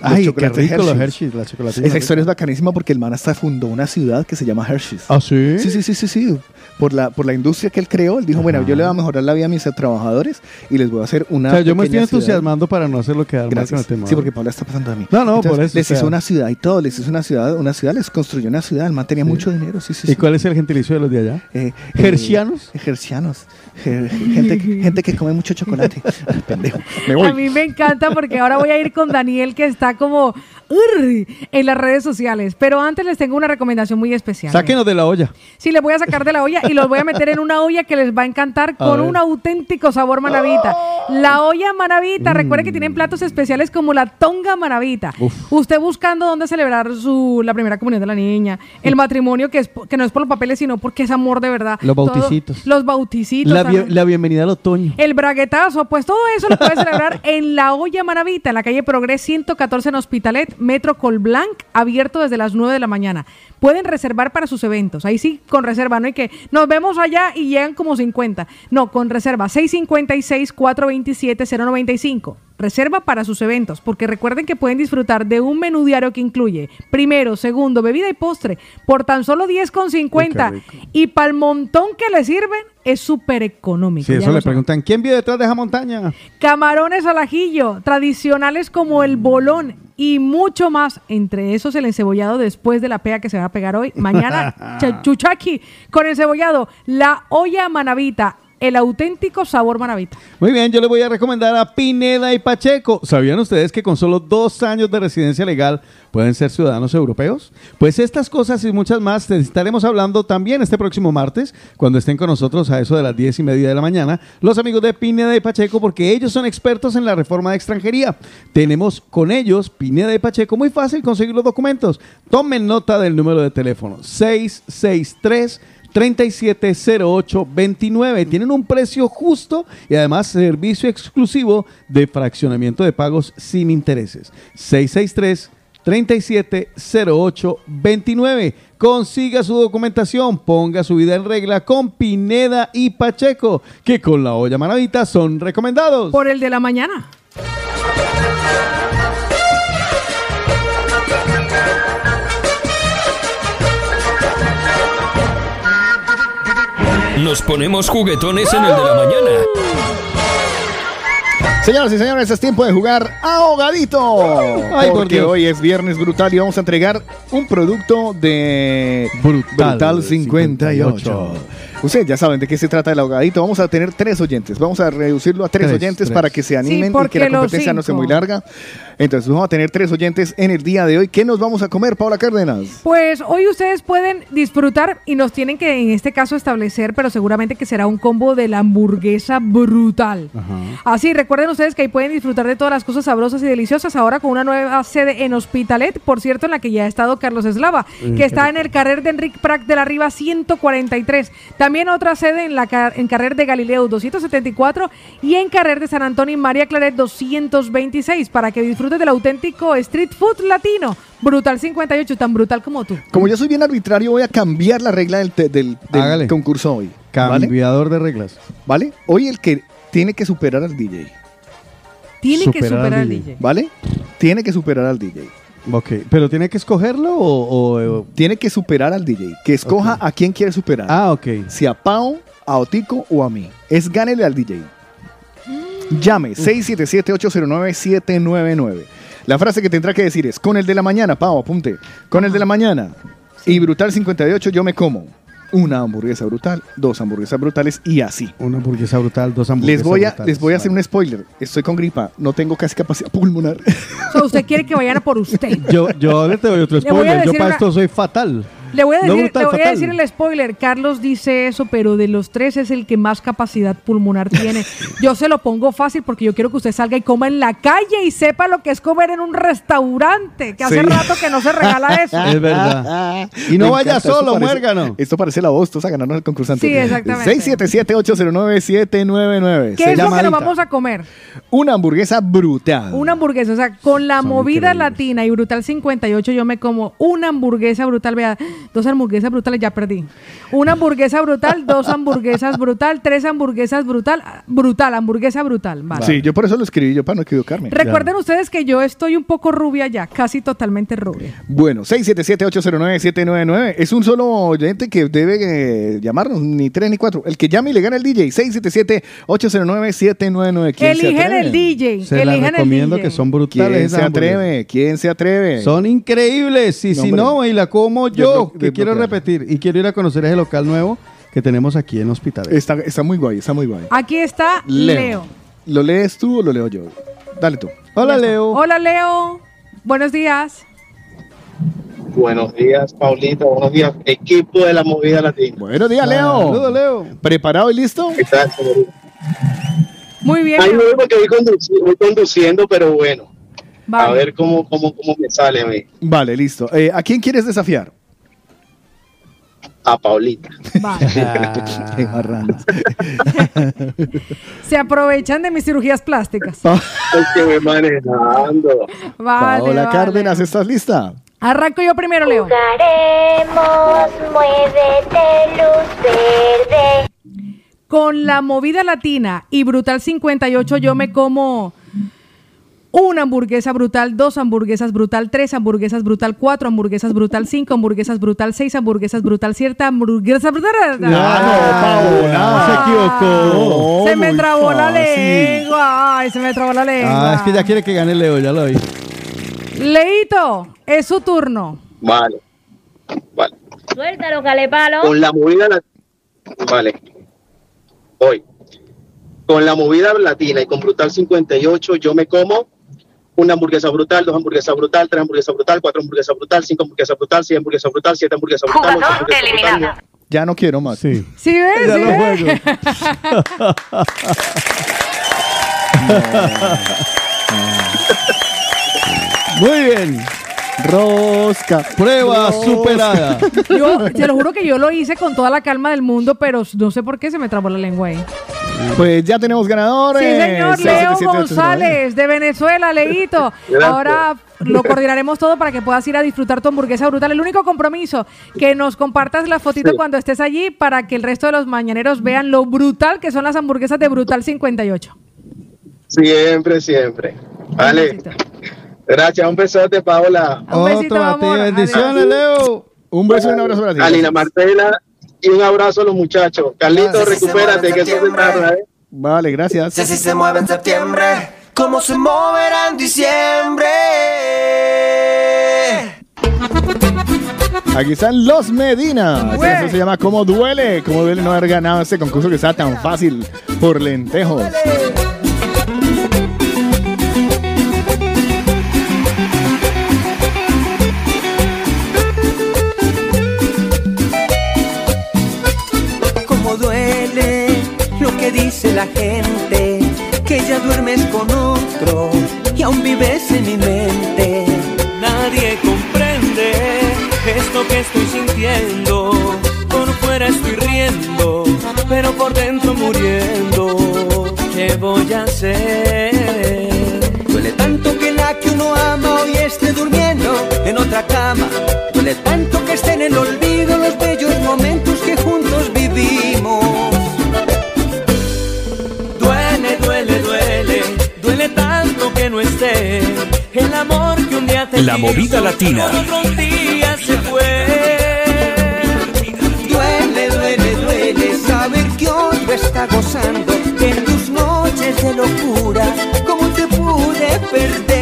Los Ay, qué rico los Hershey's, la chocolatina Esa historia es bacanísima porque el man hasta fundó una ciudad que se llama Hershey's. ¿Ah, sí? Sí, sí, sí, sí, sí. Por la, por la industria que él creó, él dijo, bueno, yo le voy a mejorar la vida a mis trabajadores y les voy a hacer una O sea, yo me estoy ciudad. entusiasmando para no hacerlo quedar mal con el Gracias. tema. Sí, porque Paula está pasando a mí. No, no, Entonces, por eso, Les o sea. hizo una ciudad y todo, les hizo una ciudad, una ciudad, les construyó una ciudad, el man tenía mucho dinero, sí, sí, ¿Y sí. cuál es el gentilicio de los de allá? Eh, eh, hercianos. Ge- gente, gente que come mucho chocolate. (laughs) Pendejo. Me A voy. mí me encanta porque ahora voy a ir con Daniel que está como "Urr", en las redes sociales. Pero antes les tengo una recomendación muy especial. Sáquenos de la olla. Sí, les voy a sacar de la olla y los voy a meter en una olla que les va a encantar A con ver. un auténtico sabor manavita. La olla manavita, recuerde que tienen platos especiales como la tonga manavita. Usted buscando dónde celebrar su, la primera comunión de la niña, el matrimonio que, es, que no es por los papeles, sino porque es amor de verdad. Los Todo- bauticitos. los bauticitos. La, bien- la bienvenida al otoño. El braguetazo, pues todo eso lo puede celebrar en la olla Manavita, en la calle Progres 114 en Hospitalet, Metro Colblanc, abierto desde las 9 de la mañana. Pueden reservar para sus eventos. Ahí sí, con reserva, no hay que nos vemos allá y llegan como 50. No, con reserva 656-427-095. Reserva para sus eventos, porque recuerden que pueden disfrutar de un menú diario que incluye primero, segundo, bebida y postre por tan solo 10,50 y para el montón que le sirven es súper económico. Sí, eso le saben. preguntan, ¿quién vive detrás de esa montaña? Camarones al ajillo, tradicionales como el bolón y mucho más. Entre esos el encebollado después de la pega que se va a pegar hoy. Mañana, (laughs) cha- chuchaqui con encebollado, la olla manavita, el auténtico sabor manavita. Muy bien, yo les voy a recomendar a Pineda y Pacheco. ¿Sabían ustedes que con solo dos años de residencia legal pueden ser ciudadanos europeos? Pues estas cosas y muchas más te estaremos hablando también este próximo martes, cuando estén con nosotros a eso de las diez y media de la mañana, los amigos de Pineda y Pacheco, porque ellos son expertos en la reforma de extranjería. Tenemos con ellos, Pineda y Pacheco, muy fácil conseguir los documentos. Tomen nota del número de teléfono 663 370829. Tienen un precio justo y además servicio exclusivo de fraccionamiento de pagos sin intereses. 663 370829. Consiga su documentación, ponga su vida en regla con Pineda y Pacheco, que con la olla maravita son recomendados. Por el de la mañana. Nos ponemos juguetones en el de la mañana. Señoras y señores, es tiempo de jugar ahogadito. Ay, por porque hoy es viernes brutal y vamos a entregar un producto de Brutal 58. Ustedes ya saben de qué se trata el ahogadito. Vamos a tener tres oyentes. Vamos a reducirlo a tres, Tres, oyentes tres. para que se animen y porque que la competencia no sea muy larga. Entonces vamos a tener tres oyentes en el día de hoy. ¿Qué nos vamos a comer, Paula Cárdenas? Pues hoy ustedes pueden disfrutar y nos tienen que en este caso establecer, pero seguramente que será un combo de la hamburguesa brutal. Así, recuerden ustedes que ahí pueden disfrutar de todas las cosas sabrosas y deliciosas ahora con una nueva sede en Hospitalet, por cierto, en la que ya ha estado Carlos Eslava, Mm, que está en el carrer de Enric Prat de la Riva 143. También otra sede en la car- en carrer de Galileo 274 y en carrer de San Antonio y María Claret 226 para que disfrutes del auténtico street food latino. Brutal 58, tan brutal como tú. Como yo soy bien arbitrario, voy a cambiar la regla del, te- del- concurso hoy. ¿vale? Cambiador de reglas. ¿Vale? Hoy el que tiene que superar al DJ. Tiene que superar al DJ. ¿Vale? Tiene que superar al DJ. Ok, pero ¿tiene que escogerlo o...? o- Tiene que superar al DJ. Que escoja a quién quiere superar. Ah, ok. Si a Pau, a Otico o a mí. Es gánele al DJ. Llame 677-809-799. La frase que tendrá que decir es, con el de la mañana, Pau, apunte. Con el de la mañana. Y Brutal 58 yo me como. Una hamburguesa brutal, dos hamburguesas brutales y así. Una hamburguesa brutal, dos hamburguesas Les voy a, brutales. les voy a hacer un spoiler. Estoy con gripa, no tengo casi capacidad pulmonar. O sea, usted quiere que vayan a por usted. Yo, yo le te doy otro spoiler. Yo para una- esto soy fatal. Le voy, a No decir, brutal, le voy a decir el spoiler. Carlos dice eso, pero de los tres es el que más capacidad pulmonar tiene. (laughs) Yo se lo pongo fácil porque yo quiero que usted salga y coma en la calle y sepa lo que es comer en un restaurante. Que hace Sí. rato que no se regala eso. Es verdad. (laughs) Y no Me vaya encanta, solo, muérgano. Esto parece la voz, a ganarnos el concursante. Sí, exactamente. 677-809-799. ¿Qué Se es lo que nos vamos a comer? Una hamburguesa brutal. Una hamburguesa, o sea, con la Son movida increíbles. latina y Brutal 58 yo me como una hamburguesa brutal, vea, dos hamburguesas brutales, ya perdí. Una hamburguesa brutal, dos hamburguesas brutal, tres hamburguesas brutal, brutal, hamburguesa brutal, vale. Sí, yo por eso lo escribí, yo para no equivocarme. Recuerden ustedes que yo estoy un poco rubia ya, casi totalmente rubia. Bueno, 677-809-799. Es un solo oyente que debe eh, llamarnos, ni tres ni cuatro. El que llame y le gana el DJ. 677-809-799. ¿Quién se Eligen el DJ, Se el recomiendo DJ. que son brutales. ¿Quién se atreve? ¿Quién se atreve? Son increíbles. Y No, si hombre. no, y la como yo, Desblo- que quiero repetir. Y quiero ir a conocer ese local nuevo que tenemos aquí en Hospital. Está, está muy guay, está muy guay. Aquí está Leo. ¿Lo lees tú o lo leo yo? Dale tú. Hola, Leo. Hola Leo, buenos días. Buenos días, Paulita. Buenos días, equipo de la movida latina. Buenos días, Leo. Saludos, Leo. ¿Preparado y listo? Muy bien. Ay, Leo. no, porque voy, conduci- voy conduciendo, pero bueno. A ver cómo, cómo, cómo me sale a mí. Vale, listo. Eh, ¿A quién quieres desafiar? A Paulita. Qué (laughs) marrana. Se aprovechan de mis cirugías plásticas. (laughs) Porque me manejando. Vale, Paola vale. Cárdenas, ¿estás lista? Arranco yo primero, Leo. Jugaremos, muévete, luz verde. Con la movida latina y Brutal 58 yo me como Una hamburguesa brutal, dos hamburguesas brutal, tres hamburguesas brutal, cuatro hamburguesas brutal, cinco hamburguesas brutal, seis hamburguesas brutal, siete hamburguesas brutal. se equivocó. Se me trabó la lengua. Ay, se me trabó la lengua. Ah, es que ya quiere que gane Leo, ya lo vi. Leito, es su turno. Vale. Vale. Suéltalo, calepalo. Con la movida Vale. Hoy. Con la movida latina y con Brutal 58, yo me como una hamburguesa brutal, dos hamburguesas brutal, tres hamburguesas brutal, cuatro hamburguesas brutal, cinco hamburguesas brutal, seis hamburguesas brutal, siete hamburguesas brutal, ocho hamburguesas brutal. Ya no quiero más. Sí. ¿Sí ves? Ya ¿Sí lo ves? juego. (laughs) Muy bien. Rosca. Prueba Rosca. superada. Yo te lo juro que yo lo hice con toda la calma del mundo, pero no sé por qué se me trabó la lengua ahí. Pues ya tenemos ganadores. Sí, señor, Leo. González, de Venezuela, Leito. (laughs) Ahora lo coordinaremos todo para que puedas ir a disfrutar tu hamburguesa brutal. El único compromiso, que nos compartas la fotito Sí. cuando estés allí para que el resto de los mañaneros vean lo brutal que son las hamburguesas de Brutal 58. Siempre, siempre. Vale. Gracias, un besote, Paola. Un besito, Otro, amor. bendiciones, Leo. Un beso y un abrazo para ti. Alina Marcela y un abrazo a los muchachos. Carlitos, recupérate, que eso se tarda, ¿eh? Vale, gracias. Si así se mueve en septiembre, ¿cómo se moverá en diciembre? Aquí están los Medina. Güey. Eso se llama ¿Cómo duele? ¿Cómo duele no haber ganado este concurso que está tan fácil por lentejos? Cómo la gente, que ya duermes con otro y aún vives en mi mente. Nadie comprende esto que estoy sintiendo. Por fuera estoy riendo, pero por dentro muriendo. ¿Qué voy a hacer? Duele tanto que la que uno ama hoy esté durmiendo en otra cama. Duele tanto La movida latina. se fue. Duele, duele, duele saber que otro está gozando en tus noches de locura. ¿Cómo te pude perder?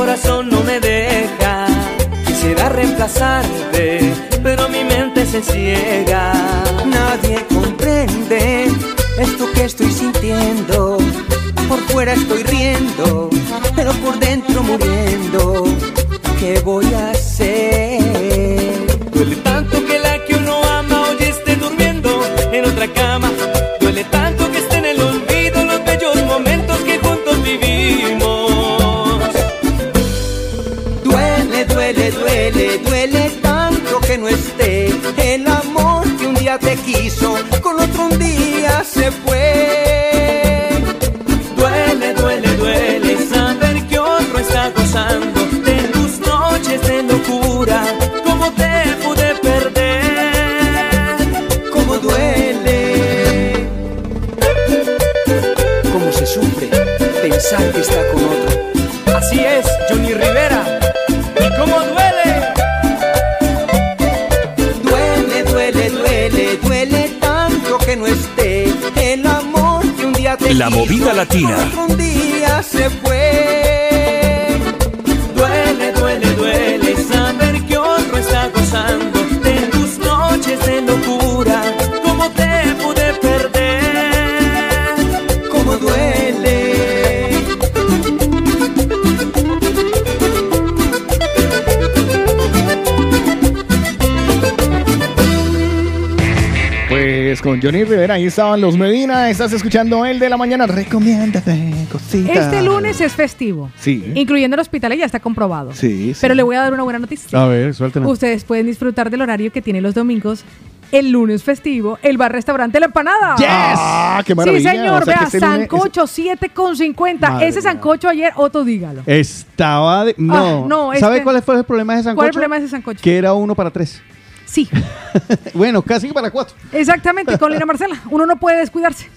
Corazón no me deja. Quisiera reemplazarte, pero mi mente se ciega. Nadie comprende esto que estoy sintiendo. Por fuera estoy pensar que está con otro. Así es, Johnny Rivera. ¿Y cómo duele? Duele, duele, duele, duele tanto que no esté el amor que un día te La quiso, movida latina. un día se fue. Con Johnny Rivera, ahí estaban los Medina. Estás escuchando el de la mañana. Recomiéndate cositas. Este lunes es festivo. Sí. Incluyendo el hospital, ya está comprobado. Sí, sí. Pero le voy a dar una buena noticia. A ver, suéltela. Ustedes pueden disfrutar del horario que tiene los domingos. El lunes festivo, el bar restaurante La Empanada. Yes. Ah, qué maravilla. Sí, señor, O sea, que vea, este Sancocho 7,50. Madre Ese Sancocho ayer, Otto dígalo. Estaba de. No. Ah, no, ¿Sabe este- cuál fue el problema de ese sancocho? ¿Cuál es el problema de ese sancocho? Que era uno para tres. Sí, (laughs) bueno, casi para cuatro. exactamente, con Lina Marcela. Uno no puede descuidarse.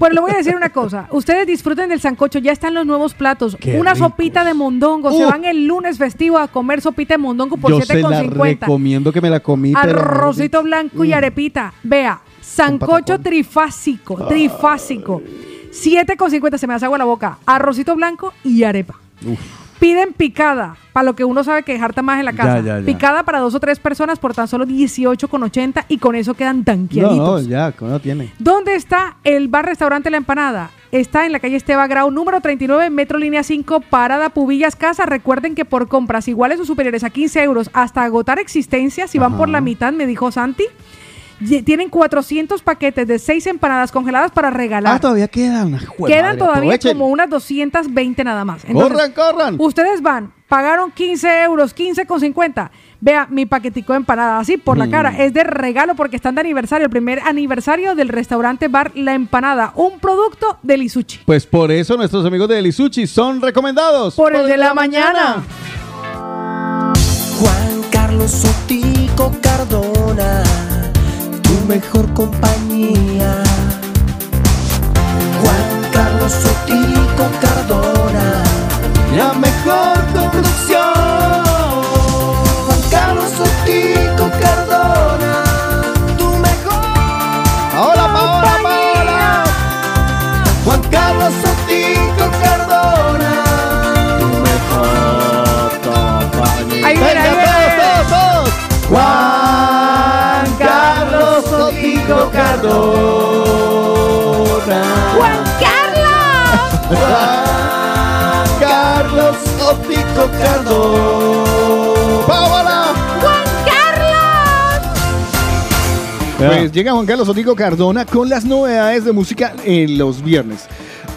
Bueno, le voy a decir una cosa. Ustedes disfruten del sancocho, ya están los nuevos platos. Qué una ricos. sopita de mondongo. Se Uh. van el lunes festivo a comer sopita de mondongo por Yo se la 7,50. recomiendo que me la comí. pero- Arrocito blanco y Mm. arepita. Vea, sancocho trifásico, trifásico. 7,50 se me hace agua la boca. Arrocito blanco y arepa. Piden picada, para lo que uno sabe que harta más en la casa. Ya, ya, ya. Picada para dos o tres personas por tan solo 18,80 y con eso quedan No, tanqueaditos. no, ya, ¿cómo no tiene? ¿Dónde está el bar restaurante La Empanada? Está en la calle Esteba Grau, número 39, metro línea 5, parada Pubillas Casa. Recuerden que por compras iguales o superiores a 15 euros hasta agotar existencia, si van por la mitad, me dijo Santi, tienen 400 paquetes de 6 empanadas congeladas para regalar. Ah, todavía quedan. Jue Quedan madre, todavía aprovechen. como unas 220 nada más. Corran, corran. Ustedes van, pagaron 15 euros, 15,50. Vea, mi paquetico de empanada, así por la Mm. cara, es de regalo porque están de aniversario, el primer aniversario del restaurante bar La Empanada, un producto de Lisuchi. Pues por eso nuestros amigos de Elisuchi son recomendados. Por el de la mañana. Juan Carlos Sotico Cardona, mejor compañía. Juan Carlos Sotico Cardona, la mejor ¡Juan Carlos! Juan Carlos Sotico Cardona. ¡Paola! ¡Juan Carlos! Pues llega Juan Carlos Otico Cardona con las novedades de música en los viernes.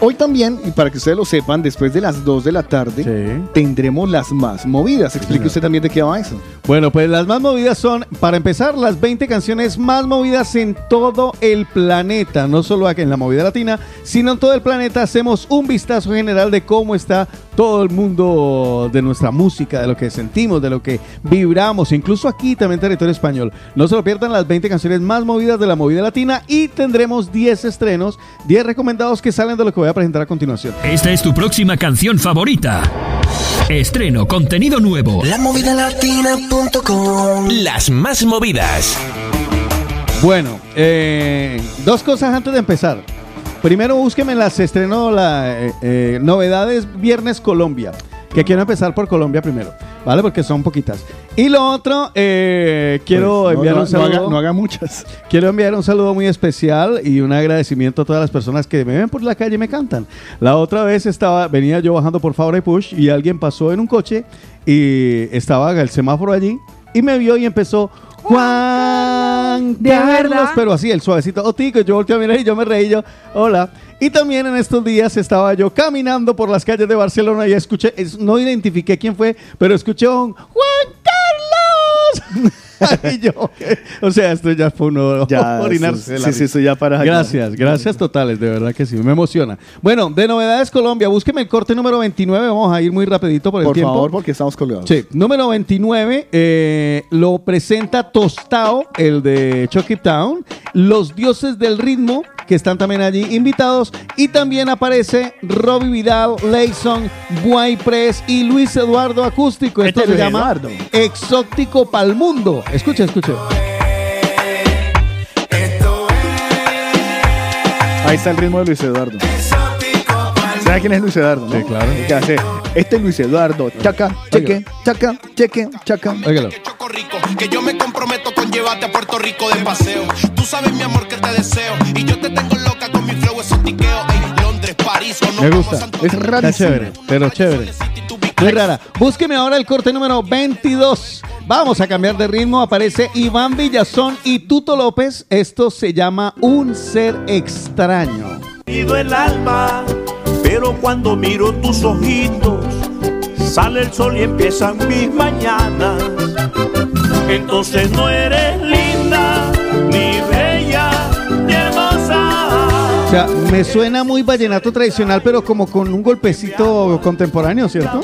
Hoy también, y para que ustedes lo sepan, después de las 2 de la tarde tendremos las más movidas. Explique usted también de qué va eso. Bueno, pues las más movidas son, para empezar, las 20 canciones más movidas en todo el planeta. No solo aquí en la movida latina, sino en todo el planeta. Hacemos un vistazo general de cómo está todo el mundo de nuestra música, de lo que sentimos, de lo que vibramos, incluso aquí también en territorio español. No se lo pierdan las 20 canciones más movidas de la movida latina y tendremos 10 estrenos, 10 recomendados que salen de lo que voy a presentar a continuación. Esta es tu próxima canción favorita. Estreno, contenido nuevo. Lamovidalatina.com Las más movidas. Bueno, eh, dos cosas antes de empezar. Primero, búsqueme las estreno, la, eh, eh, novedades Viernes Colombia. Que quiero empezar por Colombia primero, ¿vale? Porque son poquitas. Y lo otro, eh, quiero Pues, no, enviar no, un no saludo. haga- no haga muchas. (laughs) Quiero enviar un saludo muy especial y un agradecimiento a todas las personas que me ven por la calle y me cantan. La otra vez estaba, venía yo bajando por Favre Push y alguien pasó en un coche y estaba el semáforo allí y me vio y empezó Juan ¿De Carlos, verdad? pero así el suavecito, oh tico, yo volteé a mirar y yo me reí yo, hola. Y también en estos días estaba yo caminando por las calles de Barcelona y escuché, es- no identifiqué quién fue, pero escuché un Juan Carlos. (laughs) (laughs) y yo, o sea, esto ya fue uno Ya, (laughs) orinarse sí, sí, sí, eso ya para- Gracias, gracias totales, de verdad que sí, me emociona. Bueno, de Novedades Colombia, búsqueme el corte número 29, vamos a ir muy rapidito por el Por tiempo. favor, porque estamos colgados. Sí, número 29 eh, lo presenta Tostao, el de Chucky Town, Los Dioses del Ritmo, que están también allí invitados, y también aparece Robbie Vidal, Leyson, Guay Press y Luis Eduardo Acústico. Esto Este se Luis llama Eduardo. Exótico Pal Mundo. Escucha, escucha. Ahí está el ritmo de Luis Eduardo. ¿Sabe quién es Luis Eduardo? Sí, claro. ¿Qué hace? Este es Luis Eduardo. Chaca, cheque, chaca, cheque, chaca. Óigalo. Que yo me comprometo con llevarte a Puerto Rico de paseo. Tú sabes, mi amor, que te deseo. Y yo te tengo loca con mi flow esotiqueo. Ey, Londres, París o no. Me gusta. Es Está chévere, pero chévere. Muy rara. Búsqueme ahora el corte número 22. Vamos a cambiar de ritmo. Aparece Iván Villazón y Tuto López. Esto se llama Un Ser Extraño. Pido el alma, pero cuando miro tus ojitos, sale el sol y empiezan mis mañanas. Entonces no eres linda, sea, me suena muy vallenato tradicional, pero como con un golpecito contemporáneo, ¿cierto?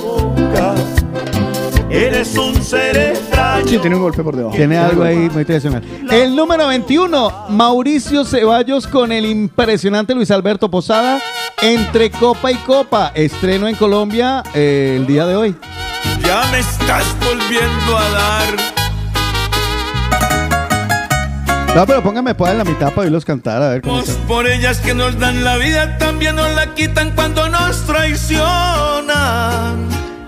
Eres un ser extraño. Sí, tiene un golpe por debajo. Tiene algo ahí muy tradicional. El número 21, Mauricio Ceballos con el impresionante Luis Alberto Posada, Entre Copa y Copa. Estreno en Colombia eh, el día de hoy. Ya me estás volviendo a dar. No, pero póngame pues en la mitad para oírlos cantar, a ver cómo está. Por ellas que nos dan la vida, también nos la quitan cuando nos traicionan.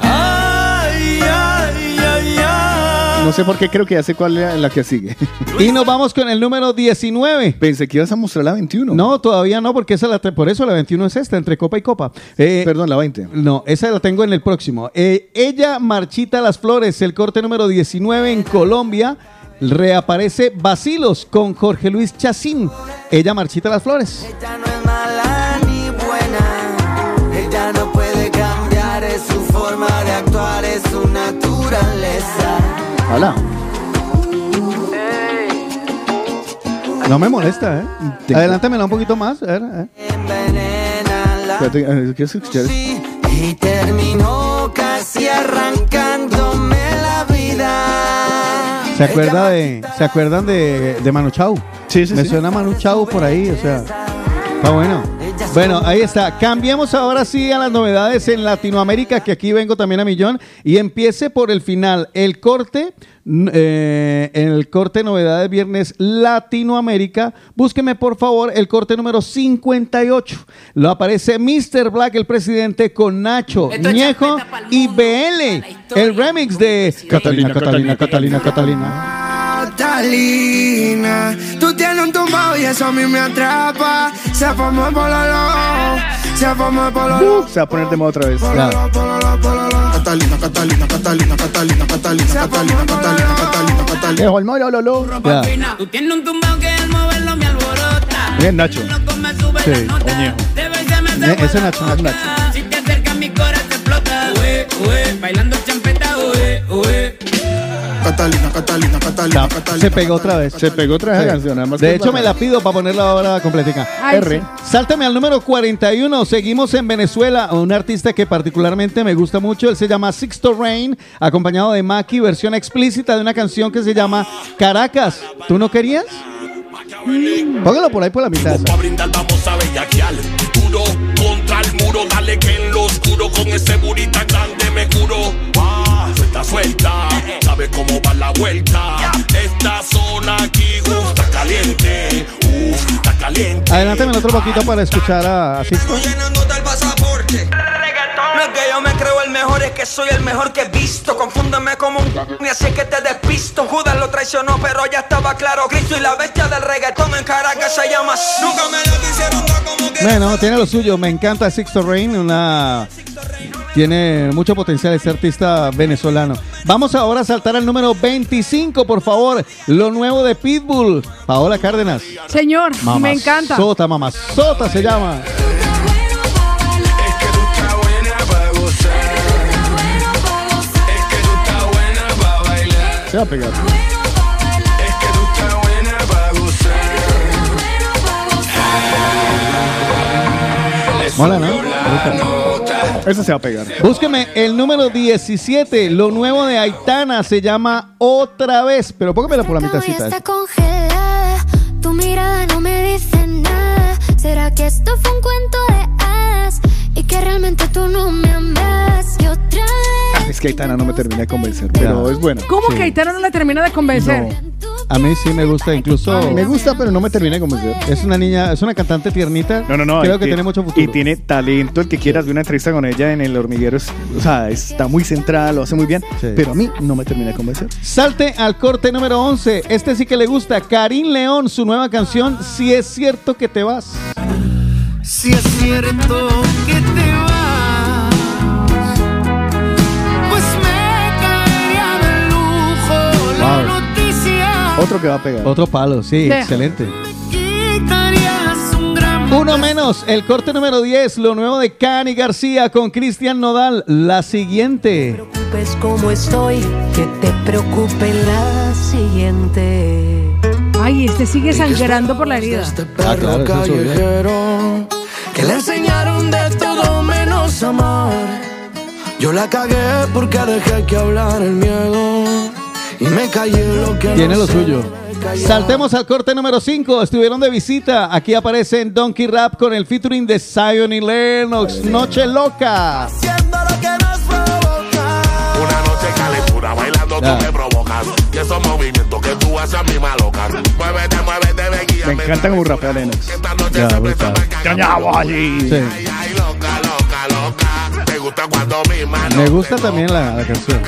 Ay, ay, ay, ay. No sé por qué creo que ya sé cuál es la que sigue. Y nos vamos con el número 19. Pensé que ibas a mostrar la 21. No, todavía no, porque esa la por eso la 21 es esta, entre copa y copa. Eh, Perdón, la 20. No, esa la tengo en el próximo. Eh, ella marchita las flores, el corte número 19 en Colombia. Reaparece Basilos con Jorge Luis Chacín. Ella marchita las flores. mala ni buena. Ella no puede cambiar, es su forma de actuar, es su naturaleza. Hola. No me molesta, ¿eh? Adelántamela un poquito más. A ver, a ver. Espérate, eh, ¿Quieres escuchar? Y terminó casi arrancándome ¿Se, acuerda de, ¿Se acuerdan de, de Manu Chao? Sí, sí, Me sí. suena Manu Chao por ahí, o sea. Está bueno. Bueno, ahí está. Cambiemos ahora sí a las novedades en Latinoamérica, que aquí vengo también a millón. Y empiece por el final. El corte, eh, el corte novedades viernes Latinoamérica. Búsqueme por favor el corte número 58. Lo aparece Mr. Black, el presidente, con Nacho, Ñejo y BL. El remix de Catalina, Catalina, Catalina, Catalina. Catalina, tú tienes un tumbao y eso a mí me atrapa. Se formó el pololo, se formó el pololo. Uh, se va a poner de moda otra vez. Catalina, Catalina, Catalina, Catalina, Catalina, Catalina, Catalina, Catalina, Catalina. Dejo el molo, lo, lo. Tú tienes un tumbao que al moverlo me alborota. Bien, Nacho. Sí, Oñejo. Ese Nacho, Nacho, Nacho. Si te acercas mi corazón explota. Bailando. Catalina, Catalina, Catalina, Se pegó otra vez. Se pegó otra vez Sí. la canción. además De hecho, me la pido para ponerla ahora completica. Ay, R. sí. Sáltame al número 41. Seguimos en Venezuela. Un artista que particularmente me gusta mucho. Él se llama Sixto Rain, acompañado de Maki, versión explícita de una canción que se llama Caracas. ¿Tú no querías? Póngalo por ahí por la mitad. esa. Pa' brindar vamos a bellaquear Duro contra el muro, dale que en lo oscuro Con ese burita grande me curo Ah, Suelta, suelta, sabes cómo va la vuelta. Esta zona aquí uh, está caliente. Uh, está caliente. Adelántame otro poquito para escuchar a, a Sixto. llenándote el pasaporte. No es que yo me creo que soy el mejor que he visto. Confúndeme como un y así que te despisto. Judas lo traicionó, pero ya estaba claro. Cristo y la bestia del reggaetón en Caracas se llama. Nunca me lo quisieron dar como que. Bueno, tiene lo suyo. Me encanta Sixto Rain, una tiene mucho potencial este artista venezolano. Vamos ahora a saltar al número 25, por favor. Lo nuevo de Pitbull, Paola Cárdenas. Señor, me encanta. Sota, mamá. Sota se llama. Se va a pegar. Mola, ¿no? Eso se va a pegar. Búsqueme el número 17. Lo nuevo de Aitana se llama Otra vez. Pero póngamela por la mitadcita. está congelada. Tu mirada no me dice nada. ¿Será que esto fue un cuento de hadas? Y que realmente tú no me amas. Y otra vez. Es que Aitana no me termina de convencer, pero es buena. ¿Cómo Sí. que Aitana no la termina de convencer? A mí sí me gusta, incluso. Me gusta, pero no me termina de convencer. Es una niña, es una cantante tiernita. No, no, no. Creo que ti- tiene mucho futuro. Y tiene talento. El que quieras ver una entrevista con ella en el hormiguero, es- o sea, está muy centrada, lo hace muy bien. Pero a mí no me termina de convencer. Salte al corte número 11. Este sí que le gusta. Karim León, su nueva canción, Si es cierto que te vas. Si es cierto que te vas, Otro que va a pegar. Otro palo, sí, Sí. excelente. Uno menos, el corte número 10, lo nuevo de Cani García con Cristian Nodal. La siguiente. preocupes como estoy, que te preocupe la siguiente. Ay, este sigue sangrando por la herida. Ah, claro, callejero que le enseñaron de todo menos amar. Yo la cagué porque dejé que hablar el miedo y me callé lo que Tiene no lo se suyo. me. Saltemos al corte número 5. Estuvieron de visita. Aquí aparecen Donkey Rap con el featuring de Zion y Lennox. Noche loca. Una noche calentura, bailando Ya. tú me provocas. Y esos movimientos que tú haces a mí me. Muévete, muévete, ve guía. Me encanta como rapea Lennox. Ya, brutal. Cañabo allí. Sí. Ay, loca, loca, loca. Te gusta cuando mi mano Me gusta también la, la canción.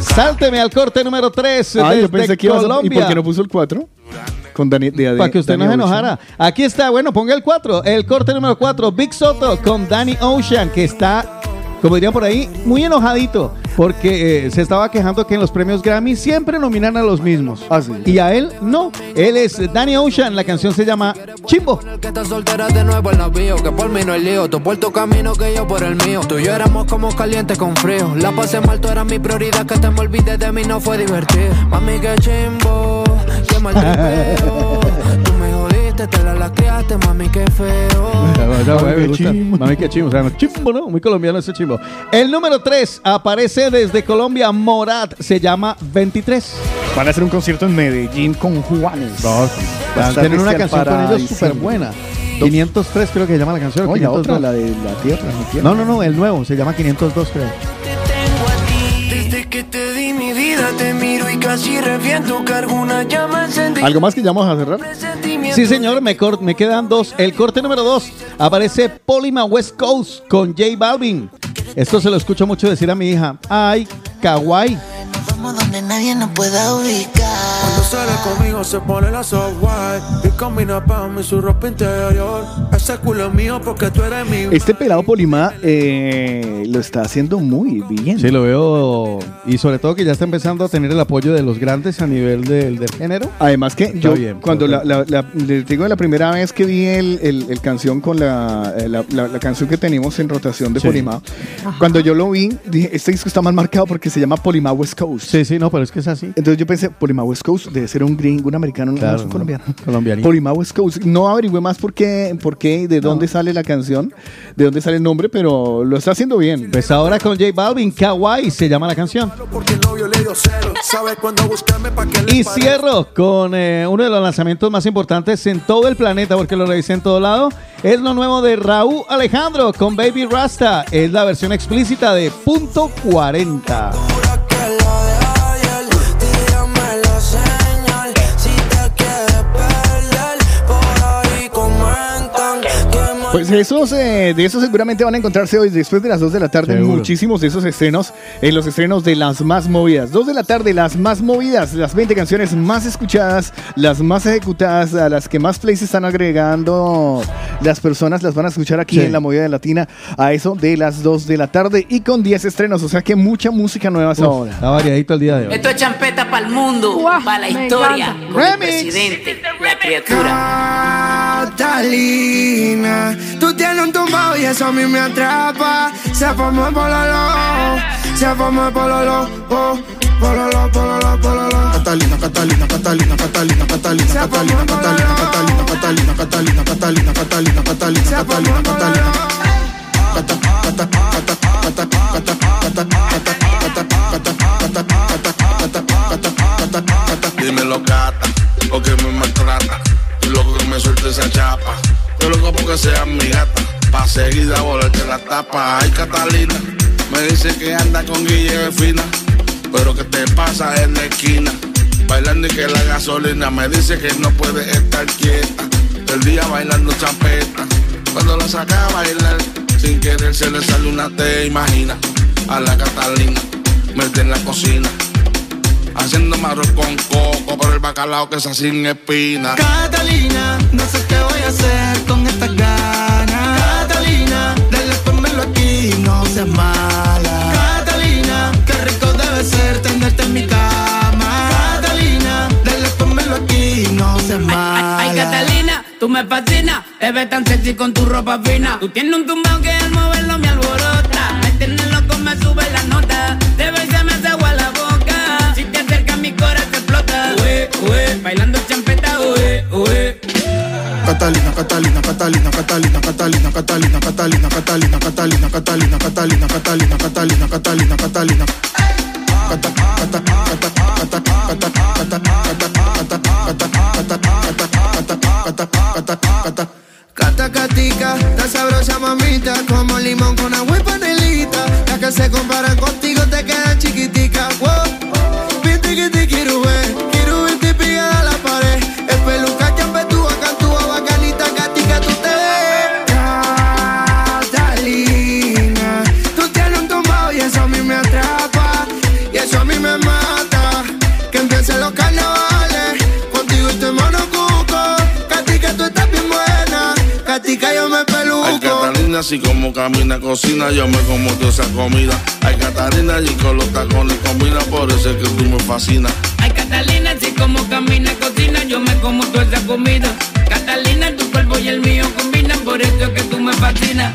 Sálteme al corte número 3. Ah, yo desde pensé que ibas a... ¿Y Colombia. por qué no puso el 4? Con Dani, de- Para que usted no Danny se Ocean. enojara. Aquí está, bueno, ponga el 4. El corte número 4, Big Soto con Danny Ocean, que está, como dirían por ahí, muy enojadito. Porque eh, se estaba quejando que en los premios Grammy siempre nominan a los mismos. Ah, Y a él no. Él es Danny Ocean. La canción se llama Chimbo. Que estás soltera de nuevo en la bio, que por mí no hay lío. Tú por tu camino, que yo por el mío. Tú y yo éramos como caliente con frío. La pasé mal, tú eras mi prioridad. Que te me olvides de mí no fue divertido. Mami, que chimbo, que (laughs) mal tripeo. Te la laqueaste, mami, qué feo. (laughs) Mami, me gusta. Mami, qué chimbo. O sea, chimbo, ¿no? Muy colombiano ese chimbo. El número 3 aparece desde Colombia. Morat se llama 23. Van a hacer un concierto en Medellín con Juanes. No, Va a estar tienen una canción con para ellos súper buena. 503 creo que se llama la canción. o Oye, 502. otra, la de la tierra, mi tierra. No, no, no, el nuevo, se llama 502 creo. Desde que te di mi vida, te miro y casi reviento. Cargo una llama encendida. ¿Algo más que ya vamos a cerrar? Sí, señor, me, me quedan dos. El corte número dos aparece Polima West Coast con J Balvin. Esto se lo escucho mucho decir a mi hija. Ay, kawaii. Donde nadie nos pueda ubicar. Cuando sale conmigo se pone la software y combina pa' mí su ropa interior. Ese culo es mío porque tú eres mi. Este pelado Polimá eh, lo está haciendo muy bien. Sí, lo veo. Y sobre todo que ya está empezando a tener el apoyo de los grandes a nivel del, del género. Además que Está yo bien, cuando la, la- la- les digo la primera vez que vi el, el- el canción con la, eh, la, la- la canción que tenemos en rotación de Sí. Polimá, cuando yo lo vi, dije, este disco está mal marcado porque se llama Polimá West Coast. Sí, sí, no, pero es que es así. Entonces yo pensé, Polimá West Coast debe ser un gringo, un americano, no, Claro, no es un no. colombiano. Colombianito. Polimá West Coast. No averigüé más por qué, por qué, de dónde sale la canción, de dónde sale el nombre, pero lo está haciendo bien. Pues ahora con J Balvin, Kawaii se llama la canción. Y cierro con eh, uno de los lanzamientos más importantes en todo el planeta, porque lo revisé en todo lado. Es lo nuevo de Raúl Alejandro con Baby Rasta. Es la versión explícita de Punto 40. Pues esos, eh, de esos seguramente van a encontrarse hoy después de las 2 de la tarde Seguro. muchísimos de esos estrenos en los estrenos de las más movidas. 2 de la tarde, las más movidas, las 20 canciones más escuchadas, las más ejecutadas, a las que más plays están agregando las personas, las van a escuchar aquí Sí. en la movida latina a eso de las 2 de la tarde y con 10 estrenos, o sea que mucha música nueva hasta ahora. Está variadito el día de hoy. Esto es champeta para el mundo, para la historia, con el presidente, la criatura. Catalina, tú tienes un tumbao y eso a mí me atrapa. Se formó el pololo, se formó el pololo, oh, pololo, pololo, pololo. Catalina, Catalina, Catalina, Catalina, Catalina, Catalina, Catalina, Catalina, Catalina, Catalina, Catalina, Catalina, Catalina, Catalina, Catalina. Cata, cata, cata, cata, cata, cata, cata, cata, cata, cata, cata, cata, cata, cata. Dímelo, gata, porque me maltrata. Y loco que me suelte esa chapa. Yo loco porque seas mi gata. Pa' seguida volarte la tapa. Ay, Catalina, me dice que anda con Guille fina. Pero que te pasa en la esquina. Bailando y que la gasolina me dice que no puede estar quieta. El día bailando champeta. Cuando la saca a bailar, sin querer se le sale una te imagina. A la Catalina, mete en la cocina haciendo arroz con coco por el bacalao que es así sin espina. Catalina, no sé qué voy a hacer con estas ganas. Catalina, dale ponmelo aquí, y no seas mala. Catalina, qué rico debe ser tenerte en mi cama. Catalina, dale ponmelo aquí, y no seas mala. Ay, ay, Catalina, tú me fascinas, te ves tan sexy con tu ropa fina. Tú tienes un tumbao que al moverlo me alborota, al tenerlo con me sube la bailando champeta, ué, ué. Catalina, Catalina, Catalina, Catalina, Catalina, Catalina, Catalina, Catalina, Catalina, Catalina, Catalina, Catalina, Catalina, Catalina, Catalina. Cata- cata- cata- cata- cata- cata- cata- cata- cata- cata- cata- cata- Cata catica, tan sabrosa mamita Como limón con agua y panelita Las que se comparan contigo Catica, yo me Ay, Catalina, así como camina, cocina, yo me como toda esa comida. Ay, Catalina, y con los tacones combina, por eso es que tú me fascinas. Ay, Catalina, así como camina, cocina, yo me como toda esa comida. Catalina, tu cuerpo y el mío combinan, por eso es que tú me fascinas.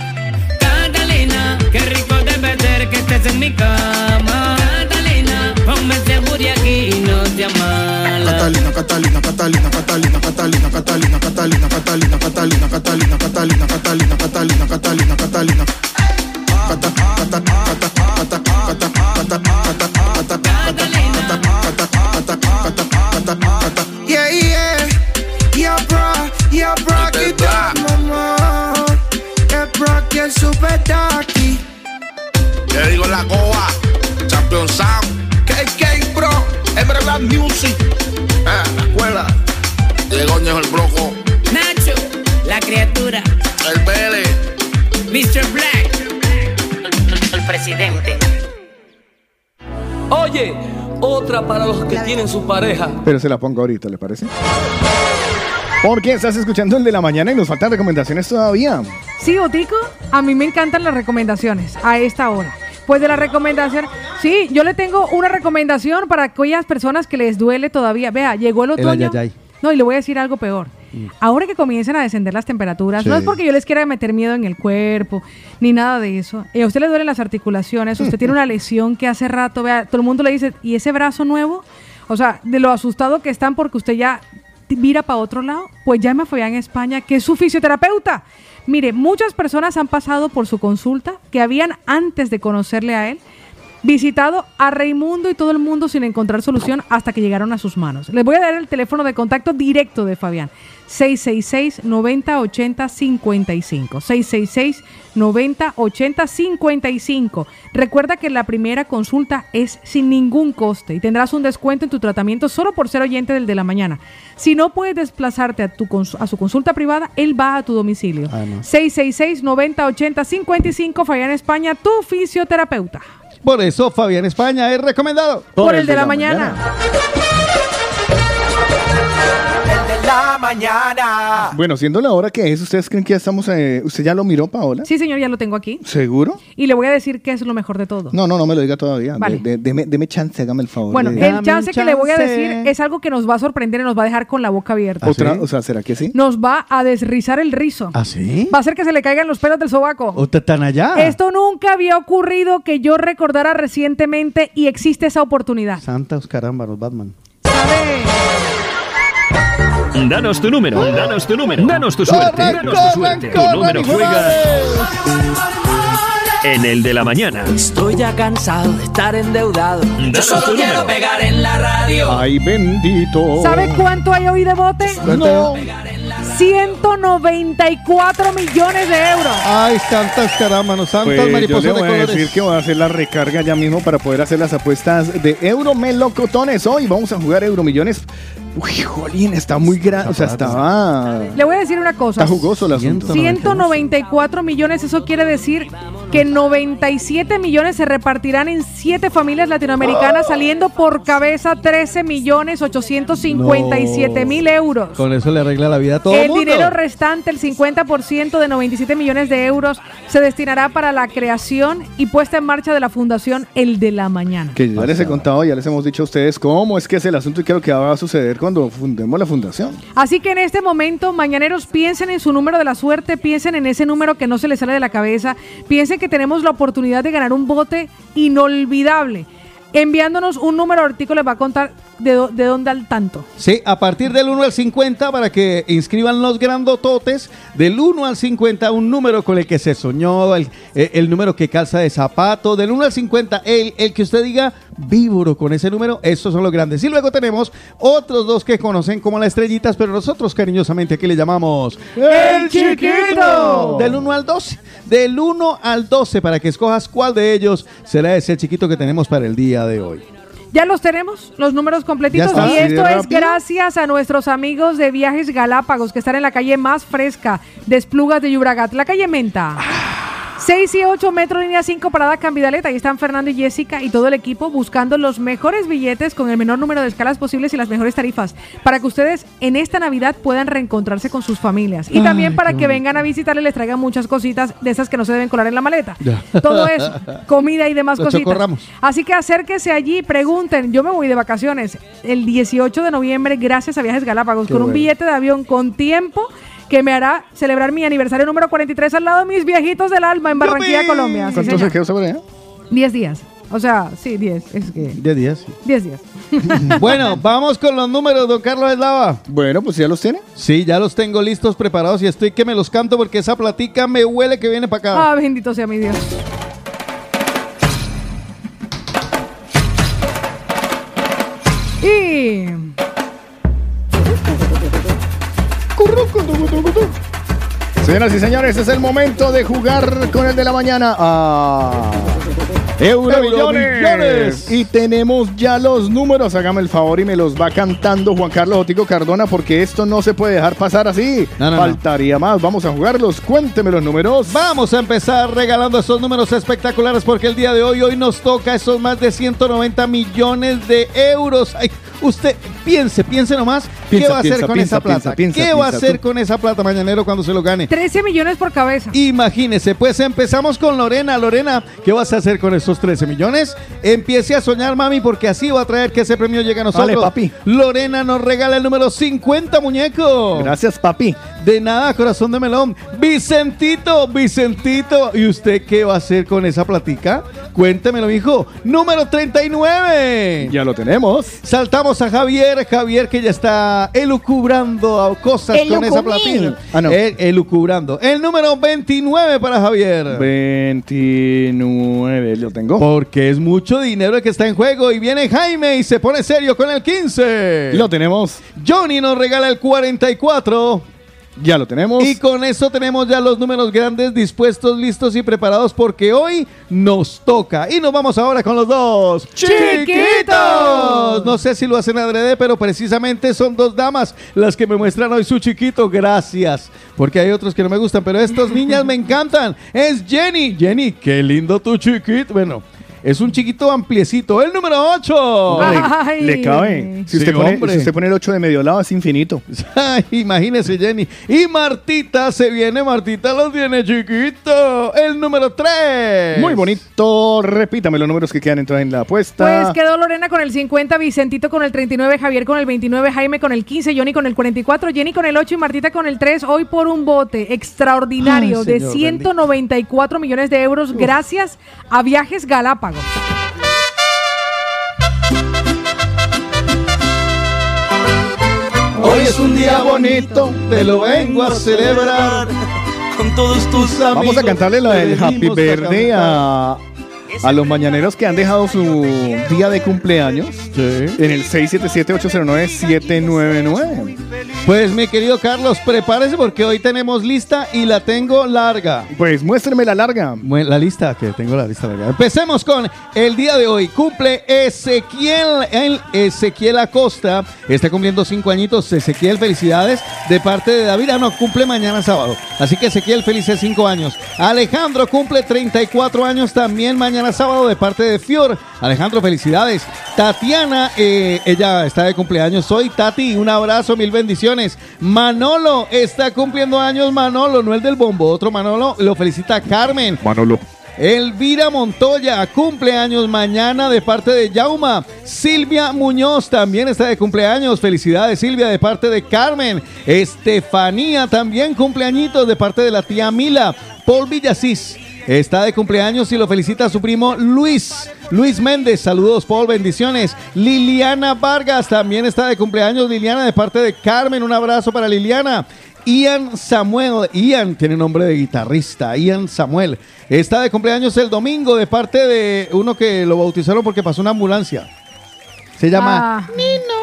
Catalina, qué rico debe ser que estés en mi cama. Catalina, ponme seguro y aquí no te mala. Catalina, Catalina, Catalina, Catalina, Catalina, Catalina, Catalina, Catalina, Catalina, Catalina, Catalina, Catalina, Catalina, Catalina, Catalina. Cata- cata- cata- cata- cata- cata- cata- cata- cata- cata- cata- cata- Yeah, yeah, yeah, bro, yeah, bro, que mamá. Yeah, bro, que el super aquí. Te digo la coa, Champion Sound, KK Bro, verdad music. Diego Ñejo el Broco, Nacho, la criatura. el Vélez. Mr. Black. El presidente. Oye, otra para los que tienen su pareja. Pero se la pongo ahorita, ¿le parece? Porque estás escuchando el de la mañana y nos faltan recomendaciones todavía. Sí, Otico, a mí me encantan las recomendaciones a esta hora. Pues de la recomendación, sí, yo le tengo una recomendación para aquellas personas que les duele todavía. Vea, llegó el El otoño. ayayay. No, y le voy a decir algo peor. Ahora que comiencen a descender las temperaturas, no es porque yo les quiera meter miedo en el cuerpo, ni nada de eso. Eh, a usted le duelen las articulaciones, usted tiene una lesión que hace rato, vea, todo el mundo le dice, ¿y ese brazo nuevo? O sea, de lo asustado que están porque usted ya mira para otro lado, pues llame a España, que es su fisioterapeuta. Mire, muchas personas han pasado por su consulta que habían antes de conocerle a él visitado a Raimundo y todo el mundo sin encontrar solución hasta que llegaron a sus manos. Les voy a dar el teléfono de contacto directo de Fabián. 666-9080-55. 666-9080-55. Recuerda que la primera consulta es sin ningún coste y tendrás un descuento en tu tratamiento solo por ser oyente del de la mañana. Si no puedes desplazarte a, tu a su consulta privada, él va a tu domicilio. Además. 666-9080-55. Fabián España, tu fisioterapeuta. Por eso Fabián España es recomendado. Por, el de la, mañana. La mañana. Bueno, siendo la hora que es, ¿ustedes creen que ya estamos... eh, ¿Usted ya lo miró, Paola? Sí, señor, ya lo tengo aquí. ¿Seguro? Y le voy a decir que es lo mejor de todo. No, no, no me lo diga todavía. Vale. De- de- deme, deme chance, hágame el favor. Bueno, de- el chance que le voy a decir es algo que nos va a sorprender y nos va a dejar con la boca abierta. Otra, o sea, ¿será que sí? Nos va a desrizar el rizo. ¿Ah, sí? Va a hacer que se le caigan los pelos del sobaco. ¿Usted están allá? Esto nunca había ocurrido que yo recordara recientemente y existe esa oportunidad. Santos carámbaros, Batman. Danos tu número, danos tu número, danos tu suerte, ¡Corran, danos tu suerte. Tu número de juega en el de la mañana. Estoy ya cansado de estar endeudado. Danos tu número. pegar en la radio. Ay, bendito. ¿Sabe cuánto hay hoy de bote? No. 194 millones de euros. Ay, santas carámbanos, santas Pues yo mariposas le de voy a colores. decir que voy a hacer la recarga ya mismo para poder hacer las apuestas de Euromelocotones. Hoy vamos a jugar Euromillones. Uy, jolín, está muy grande. O sea, estaba... Le voy a decir una cosa. Está jugoso el asunto. 194 millones, eso quiere decir que 97 millones se repartirán en 7 familias latinoamericanas, saliendo por cabeza 13 millones 857 mil euros. Con eso le arregla la vida a todo el El mundo. dinero restante, el 50% de 97 millones de euros, se destinará para la creación y puesta en marcha de la Fundación El de la Mañana. Que ya les he contado, ya les hemos dicho a ustedes cómo es que es el asunto y qué es lo que va a suceder cuando fundemos la fundación. Así que en este momento, mañaneros, piensen en su número de la suerte, piensen en ese número que no se les sale de la cabeza, piensen que tenemos la oportunidad de ganar un bote inolvidable. Enviándonos un número, Ortico les va a contar de, do- de dónde al tanto. Sí, a partir del 1 al 50 para que inscriban los grandototes. Del 1 al 50 un número con el que se soñó, el, eh, el número que calza de zapato. Del 1 al 50 el, el que usted diga víboro con ese número, estos son los grandes. Y luego tenemos otros dos que conocen como las estrellitas, pero nosotros cariñosamente aquí le llamamos ¡El chiquito! Del 1 al 12. Del 1 al 12 para que escojas cuál de ellos será ese chiquito que tenemos para el día de hoy. Ya los tenemos, los números completitos. Está. Y ¿Así de esto es rápido? gracias a nuestros amigos de Viajes Galápagos, que están en la calle más fresca de Esplugas de Yubragat, la calle Menta. 6 y 8 metro, línea 5, parada Cambidaleta. Ahí están Fernando y Jessica y todo el equipo buscando los mejores billetes con el menor número de escalas posibles y las mejores tarifas para que ustedes en esta Navidad puedan reencontrarse con sus familias. Y Ay, también para que vengan a visitarles, les traigan muchas cositas de esas que no se deben colar en la maleta. Ya. Todo eso, comida y demás Los cositas. chocorramos. Así que acérquese allí, pregunten. Yo me voy de vacaciones el 18 de noviembre gracias a Viajes Galápagos Qué con un billete de avión con tiempo que me hará celebrar mi aniversario número 43 al lado de mis viejitos del alma en Barranquilla, Colombia. Sí, ¿Cuánto señor. se quedó sobre allá? 10 días. O sea, sí, 10. Es que 10 días. 10 días. (laughs) bueno, vamos con los números, don Carlos Eslava. Bueno, pues ya los tiene. Sí, ya los tengo listos, preparados y estoy que me los canto porque esa platica me huele que viene para acá. Ah, bendito sea mi Dios. Y Señoras y señores, es el momento de jugar con el de la mañana a Euromillones. Y tenemos ya los números. Hágame el favor y me los va cantando Juan Carlos Otico Cardona porque esto no se puede dejar pasar así. No, no, no. Faltaría más. Vamos a jugarlos. Cuénteme los números. Vamos a empezar regalando esos números espectaculares porque el día de hoy hoy nos toca esos más de 190 millones de euros. Ay, usted piense, piense nomás Piensa, qué va a hacer piensa, con piensa, esa plata. piensa, piensa, ¿Qué va a hacer tú. con esa plata mañanero cuando se lo gane? 13 millones por cabeza. Imagínese, pues empezamos con Lorena. Lorena, ¿qué vas a hacer con esos 13 millones? Empiece a soñar, mami, porque así va a traer que ese premio llegue a nosotros. Vale, papi. Lorena nos regala el número 50, muñeco. Gracias, papi. De nada, corazón de melón. Vicentito, Vicentito. ¿Y usted qué va a hacer con esa platica? Cuéntemelo, hijo. Número 39. Ya lo tenemos. Saltamos a Javier. Javier que ya está elucubrando a cosas con esa platica. Ah, no. El- elucubrando. El número 29 para Javier. 29, lo tengo. Porque es mucho dinero el que está en juego. Y viene Jaime y se pone serio con el 15. Lo tenemos. Johnny nos regala el 44. Ya lo tenemos. Y con eso tenemos ya los números grandes dispuestos, listos y preparados porque hoy nos toca. Y nos vamos ahora con los dos ¡Chiquitos! No sé si lo hacen adrede, pero precisamente son dos damas las que me muestran hoy su chiquito. Gracias. Porque hay otros que no me gustan, pero estas niñas me encantan. Es Jenny. Jenny, qué lindo tu chiquito. Bueno. Es un chiquito ampliecito. El número 8. Ay. Le cabe. Si, Sí, usted pone, si usted pone el 8 de medio lado, es infinito. (laughs) Ay, imagínese, Jenny. Y Martita se viene, Martita los tiene chiquito. El número 3. Muy bonito. Repítame los números que quedan entonces en la apuesta. Pues quedó Lorena con el 50, Vicentito con el 39, Javier con el 29, Jaime con el 15, Johnny con el 44, Jenny con el 8 y Martita con el 3. Hoy por un bote extraordinario Ay, de señor 194 millones de euros gracias a Viajes Galápagos. Hoy es un día bonito, te lo vengo a celebrar con todos tus amigos. Vamos a cantarle la del Happy Birthday a, a los mañaneros que han dejado su día de cumpleaños en el 677-809-799. Pues mi querido Carlos, prepárese porque hoy tenemos lista y la tengo larga. Pues muéstreme la larga. La lista, que tengo la lista larga. Empecemos con el día de hoy. Cumple Ezequiel, el Ezequiel Acosta. Está cumpliendo cinco añitos. Ezequiel, felicidades de parte de David. Ah, no, cumple mañana sábado. Así que Ezequiel, felices cinco años. Alejandro cumple 34 años también mañana sábado de parte de Fior. Alejandro, felicidades. Tatiana, eh, ella está de cumpleaños. Soy Tati, un abrazo, mil bendiciones. Manolo está cumpliendo años, Manolo, no el del bombo, otro Manolo. Lo felicita Carmen. Manolo. Elvira Montoya, cumpleaños mañana de parte de Yauma. Silvia Muñoz también está de cumpleaños. Felicidades, Silvia, de parte de Carmen. Estefanía también cumpleañitos de parte de la tía Mila. Paul Villasís está de cumpleaños y lo felicita su primo Luis. Luis Méndez, saludos, Paul, bendiciones. Liliana Vargas también está de cumpleaños. Liliana, de parte de Carmen, un abrazo para Liliana. Ian Samuel, Ian tiene nombre de guitarrista, Ian Samuel, está de cumpleaños el domingo de parte de uno que lo bautizaron porque pasó una ambulancia. Se llama Ah, Nino,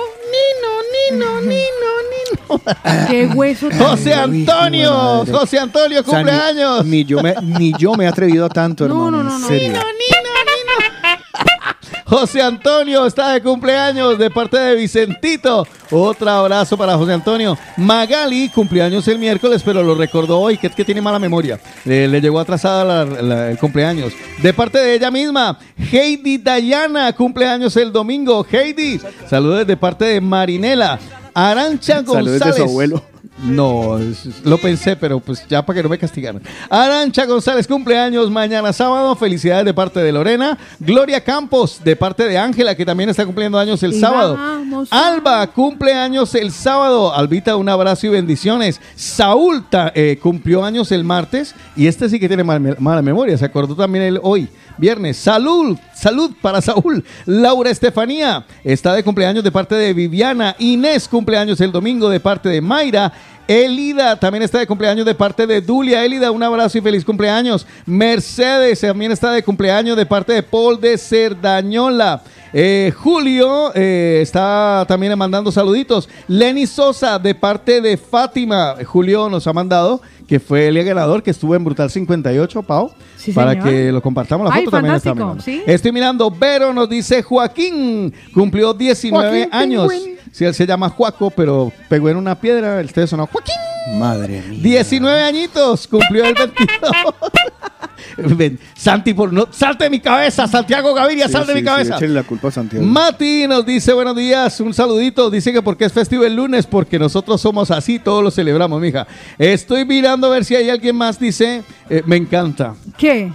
Nino, Nino, Nino. qué hueso. tan- José Antonio, José Antonio, O sea, ni- cumpleaños. Ni, yo me, ni yo me he atrevido a tanto, hermano. no, no, en no. serio. José Antonio está de cumpleaños de parte de Vicentito. Otro abrazo para José Antonio. Magali, cumpleaños el miércoles, pero lo recordó hoy, que es que tiene mala memoria. Le, le llegó atrasada la- la- el cumpleaños. De parte de ella misma, Heidi Dayana, cumpleaños el domingo. Heidi, saludos de parte de Marinela. Arancha Saludos González. de su abuelo. No, lo pensé, pero pues ya para que no me castigaran. Arancha González, cumpleaños mañana sábado. Felicidades de parte de Lorena. Gloria Campos, de parte de Ángela, que también está cumpliendo años el sábado. vamos Alba, cumpleaños el sábado. Albita, un abrazo y bendiciones. Saúl eh, cumplió años el martes. Y este sí que tiene mal- mala memoria. Se acordó también él hoy, viernes. Salud, salud para Saúl. Laura Estefanía está de cumpleaños de parte de Viviana. Inés, cumpleaños el domingo de parte de Mayra. Elida también está de cumpleaños de parte de Dulia. Elida, un abrazo y feliz cumpleaños. Mercedes también está de cumpleaños de parte de Paul de Cerdañola. Eh, Julio eh, está también mandando saluditos. Lenny Sosa de parte de Fátima. Julio nos ha mandado que fue el ganador que estuvo en Brutal 58, Pau. Sí, para señor. que lo compartamos la Ay, foto también está mirando. ¿sí? Estoy mirando, Vero nos dice Joaquín, cumplió 19 Joaquín años. Sí, él se llama Juaco, pero pegó en una piedra, el sonó Joaquín. Madre mía. 19 añitos, cumplió el 22. (laughs) (laughs) Ven, Santi, por no, salte de mi cabeza, Santiago Gaviria, Sí, salte de sí, mi cabeza. Sí, échenle la culpa a Santiago. Mati nos dice buenos días, un saludito. Dice que porque es festivo el lunes, porque nosotros somos así, todos lo celebramos, mija. Estoy mirando a ver si hay alguien más. Dice, eh, me encanta. ¿Qué?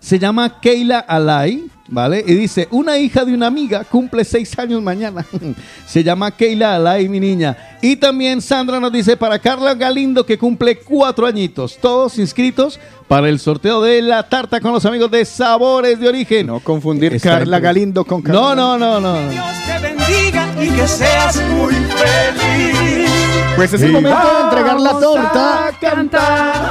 Se llama Keila Alay, ¿vale? Y dice, una hija de una amiga cumple seis años mañana. (laughs) Se llama Keila Alay, mi niña. Y también Sandra nos dice para Carla Galindo que cumple cuatro añitos. Todos inscritos para el sorteo de la tarta con los amigos de Sabores de Origen. No confundir Está Carla en- Galindo con Carla. No, no, no, no. te bendiga y que seas muy feliz. Pues es el momento de entregar la Vamos torta. a cantar.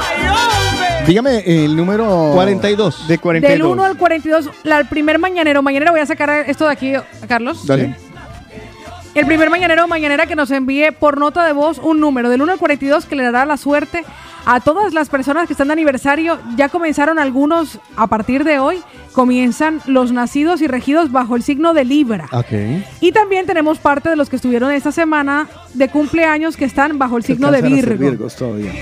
Dígame el número 42. de 42. Del 1 al 42, la, el primer mañanero. Mañanero voy a sacar esto de aquí, Carlos. Dale. El primer mañanero o mañanera que nos envíe por nota de voz un número del 1 al 42 que le dará la suerte a todas las personas que están de aniversario. Ya comenzaron algunos a partir de hoy. Comienzan los nacidos y regidos bajo el signo de Libra. Ok. Y también tenemos parte de los que estuvieron esta semana de cumpleaños que están bajo el signo de Virgo. Virgos todavía.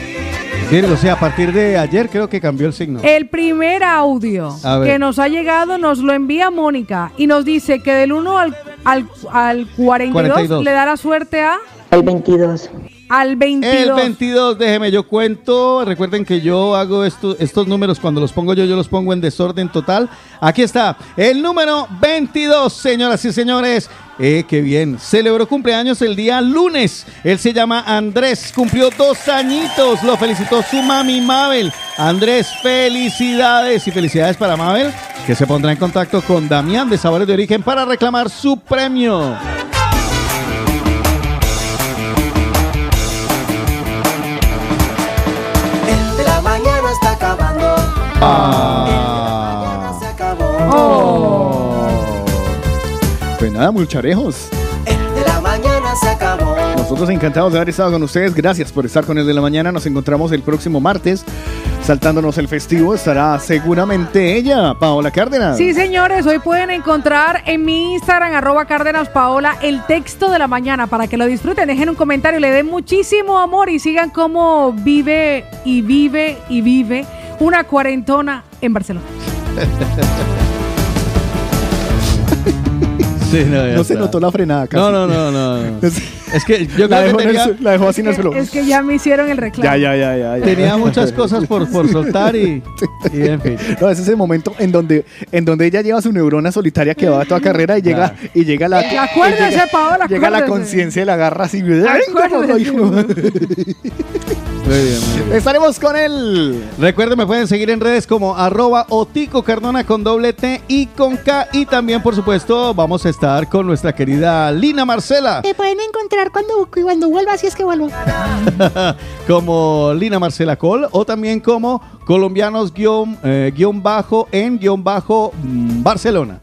Virgo, o sea, a partir de ayer creo que cambió el signo. El primer audio que nos ha llegado nos lo envía Mónica y nos dice que del 1 al, al, al 42, 42. le da la suerte a El 22. Al 22. El 22, déjeme, yo cuento. Recuerden que yo hago esto- estos números cuando los pongo yo, yo los pongo en desorden total. Aquí está, el número 22, señoras y señores. Eh, qué bien. Celebró cumpleaños el día lunes. Él se llama Andrés, cumplió dos añitos. Lo felicitó su mami Mabel. Andrés, felicidades y felicidades para Mabel, que se pondrá en contacto con Damián de Sabores de Origen para reclamar su premio. Ah. Se acabó. Oh, nada, mulcharejos. De la mañana se acabó. Nosotros encantados de haber estado con ustedes. Gracias por estar con el de la mañana. Nos encontramos el próximo martes. Saltándonos el festivo estará seguramente ella, Paola Cárdenas. Sí, señores, hoy pueden encontrar en mi Instagram, arroba Cárdenas Paola, el texto de la mañana para que lo disfruten. Dejen un comentario, le den muchísimo amor y sigan cómo vive y vive y vive una cuarentona en Barcelona. (laughs) Sí, no, ya No se está. notó la frenada. casi. No, no, no, no. (laughs) Es que yo la, creo dejó que el la dejó así en el suelo. Es que ya me hicieron el reclamo. Ya, ya, ya, ya, ya. tenía muchas (laughs) cosas por, por soltar y, y en fin. No, ese es el momento en donde, en donde ella lleva su neurona solitaria que va a toda carrera y llega, y llega la. Y acuérdese, llega, Paola, Llega la conciencia y la agarra así. ¡Ay, Acuérdese. Hijo! Muy bien, muy bien. Estaremos con él. Recuerden, me pueden seguir en redes como arroba Otico Cardona con doble T y con K. Y también, por supuesto, vamos a estar con nuestra querida Lina Marcela. Me pueden encontrar cuando, cuando vuelva, si es que vuelvo. (laughs) como Lina Marcela Col o también como colombianos guion, eh, guion bajo en guion bajo mm, Barcelona.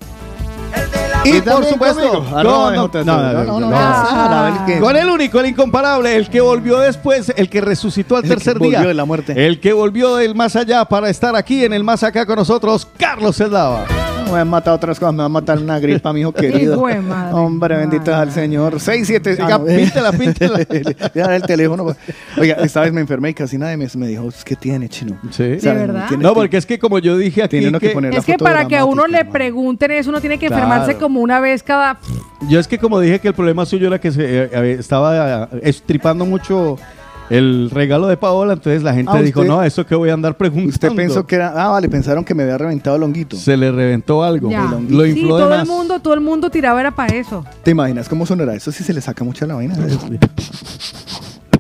Y, Y por supuesto, con, no, no, No, no, no, no. no, ah, el que- Con el único, el incomparable, el que volvió después, el que resucitó al El que tercer volvió día. de la muerte. El que volvió del más allá para estar aquí en el más acá con nosotros, Carlos Celdava. Me han matado otras cosas, me va a matar una gripa, mi hijo querido. (laughs) Hijo de madre. Hombre, bendito es al Señor. 6, 7, Oiga, píntela, píntela. (laughs) Ya el teléfono. Oiga, esta vez me enfermé y casi nadie me, me dijo, ¿qué tiene, chino? Sí. ¿De verdad? No, que- porque es que como yo dije aquí, Tiene uno que que- poner la Es que foto para que a uno le pregunten eso, uno tiene que Claro. enfermarse como una vez cada... yo es que como dije que el problema suyo era que se eh, eh, estaba eh, estripando mucho el regalo de Paola, entonces la gente Ah, dijo, usted- no, eso que voy a andar preguntando. Usted pensó que era. Ah, vale, pensaron que me había reventado el honguito. Se le reventó algo. Ya. Lo Sí, infló de todo el mundo, todo el mundo tiraba era para eso. ¿Te imaginas cómo sonará? Eso sí se le saca mucho a la vaina.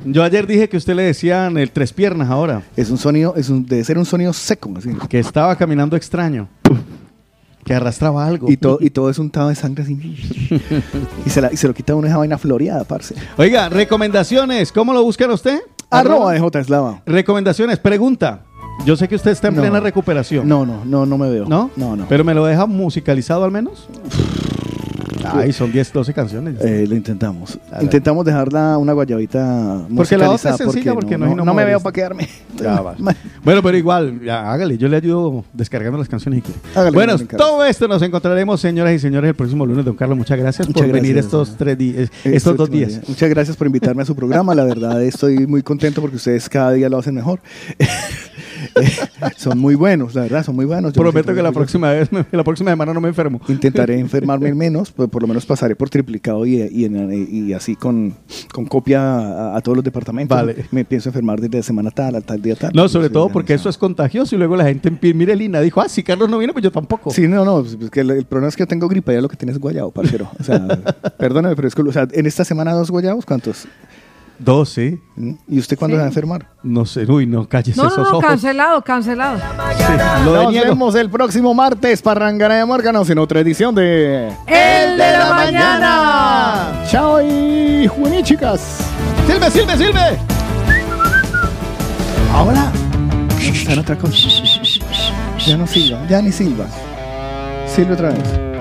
Yo ayer dije que usted le decían el tres piernas ahora. Es un sonido, es un, debe ser un sonido seco, así. Que estaba caminando extraño. Que arrastraba algo. Y todo, y todo es untado de sangre así. (laughs) y, se la- y se lo quita uno esa vaina floreada, parce. Oiga, recomendaciones. ¿Cómo lo buscan usted? Arroba de J Eslava. Recomendaciones. Pregunta. Yo sé que usted está en No. plena recuperación. No, no, no, no me veo. ¿No? No, no. ¿Pero me lo deja musicalizado al menos? (laughs) Ay, son 10, 12 canciones. Eh, lo intentamos. Intentamos dejarla una guayabita Porque la otra es sencilla, porque no hay no, no me veo para quedarme. Ya va. (laughs) Bueno, pero igual, ya, hágale, yo le ayudo descargando las canciones y. Hágale, bueno, todo esto nos encontraremos, señoras y señores, el próximo lunes. Don Carlos, muchas gracias Muchas por venir estos tres días, Este estos dos días. día. Muchas gracias por invitarme a su programa. La verdad, estoy muy contento porque ustedes cada día lo hacen mejor. (laughs) (laughs) Son muy buenos, la verdad, son muy buenos. Yo Prometo que la próxima vez, la próxima semana no me enfermo. Intentaré (laughs) enfermarme menos, pues por lo menos pasaré por triplicado y, y, en- y así con, con copia a, a todos los departamentos. Vale. Me pienso enfermar desde semana tal, a tal día tal. No, sobre todo porque eso es contagioso y luego la gente mire Lina dijo, ah, si Carlos no viene, pues yo tampoco. Sí, no, no, pues, que el, el problema es que yo tengo gripa, ya lo que tienes es guayabo, parcero. O sea, (laughs) perdóname, pero es que, o sea, en esta semana dos guayabos, ¿cuántos? Dos, sí. ¿Y usted cuándo Sí. se va a enfermar? No sé, uy, no, cállese No, no, esos no, ojos. cancelado, cancelado. Lo Nos deniego. vemos el próximo martes para Rangana de Mórganos en otra edición de El de la mañana. Chao y juení, chicas. Silve, Silve, Silve. Ahora está en otra cosa. Ya no silba, ya ni silba. Silve otra vez.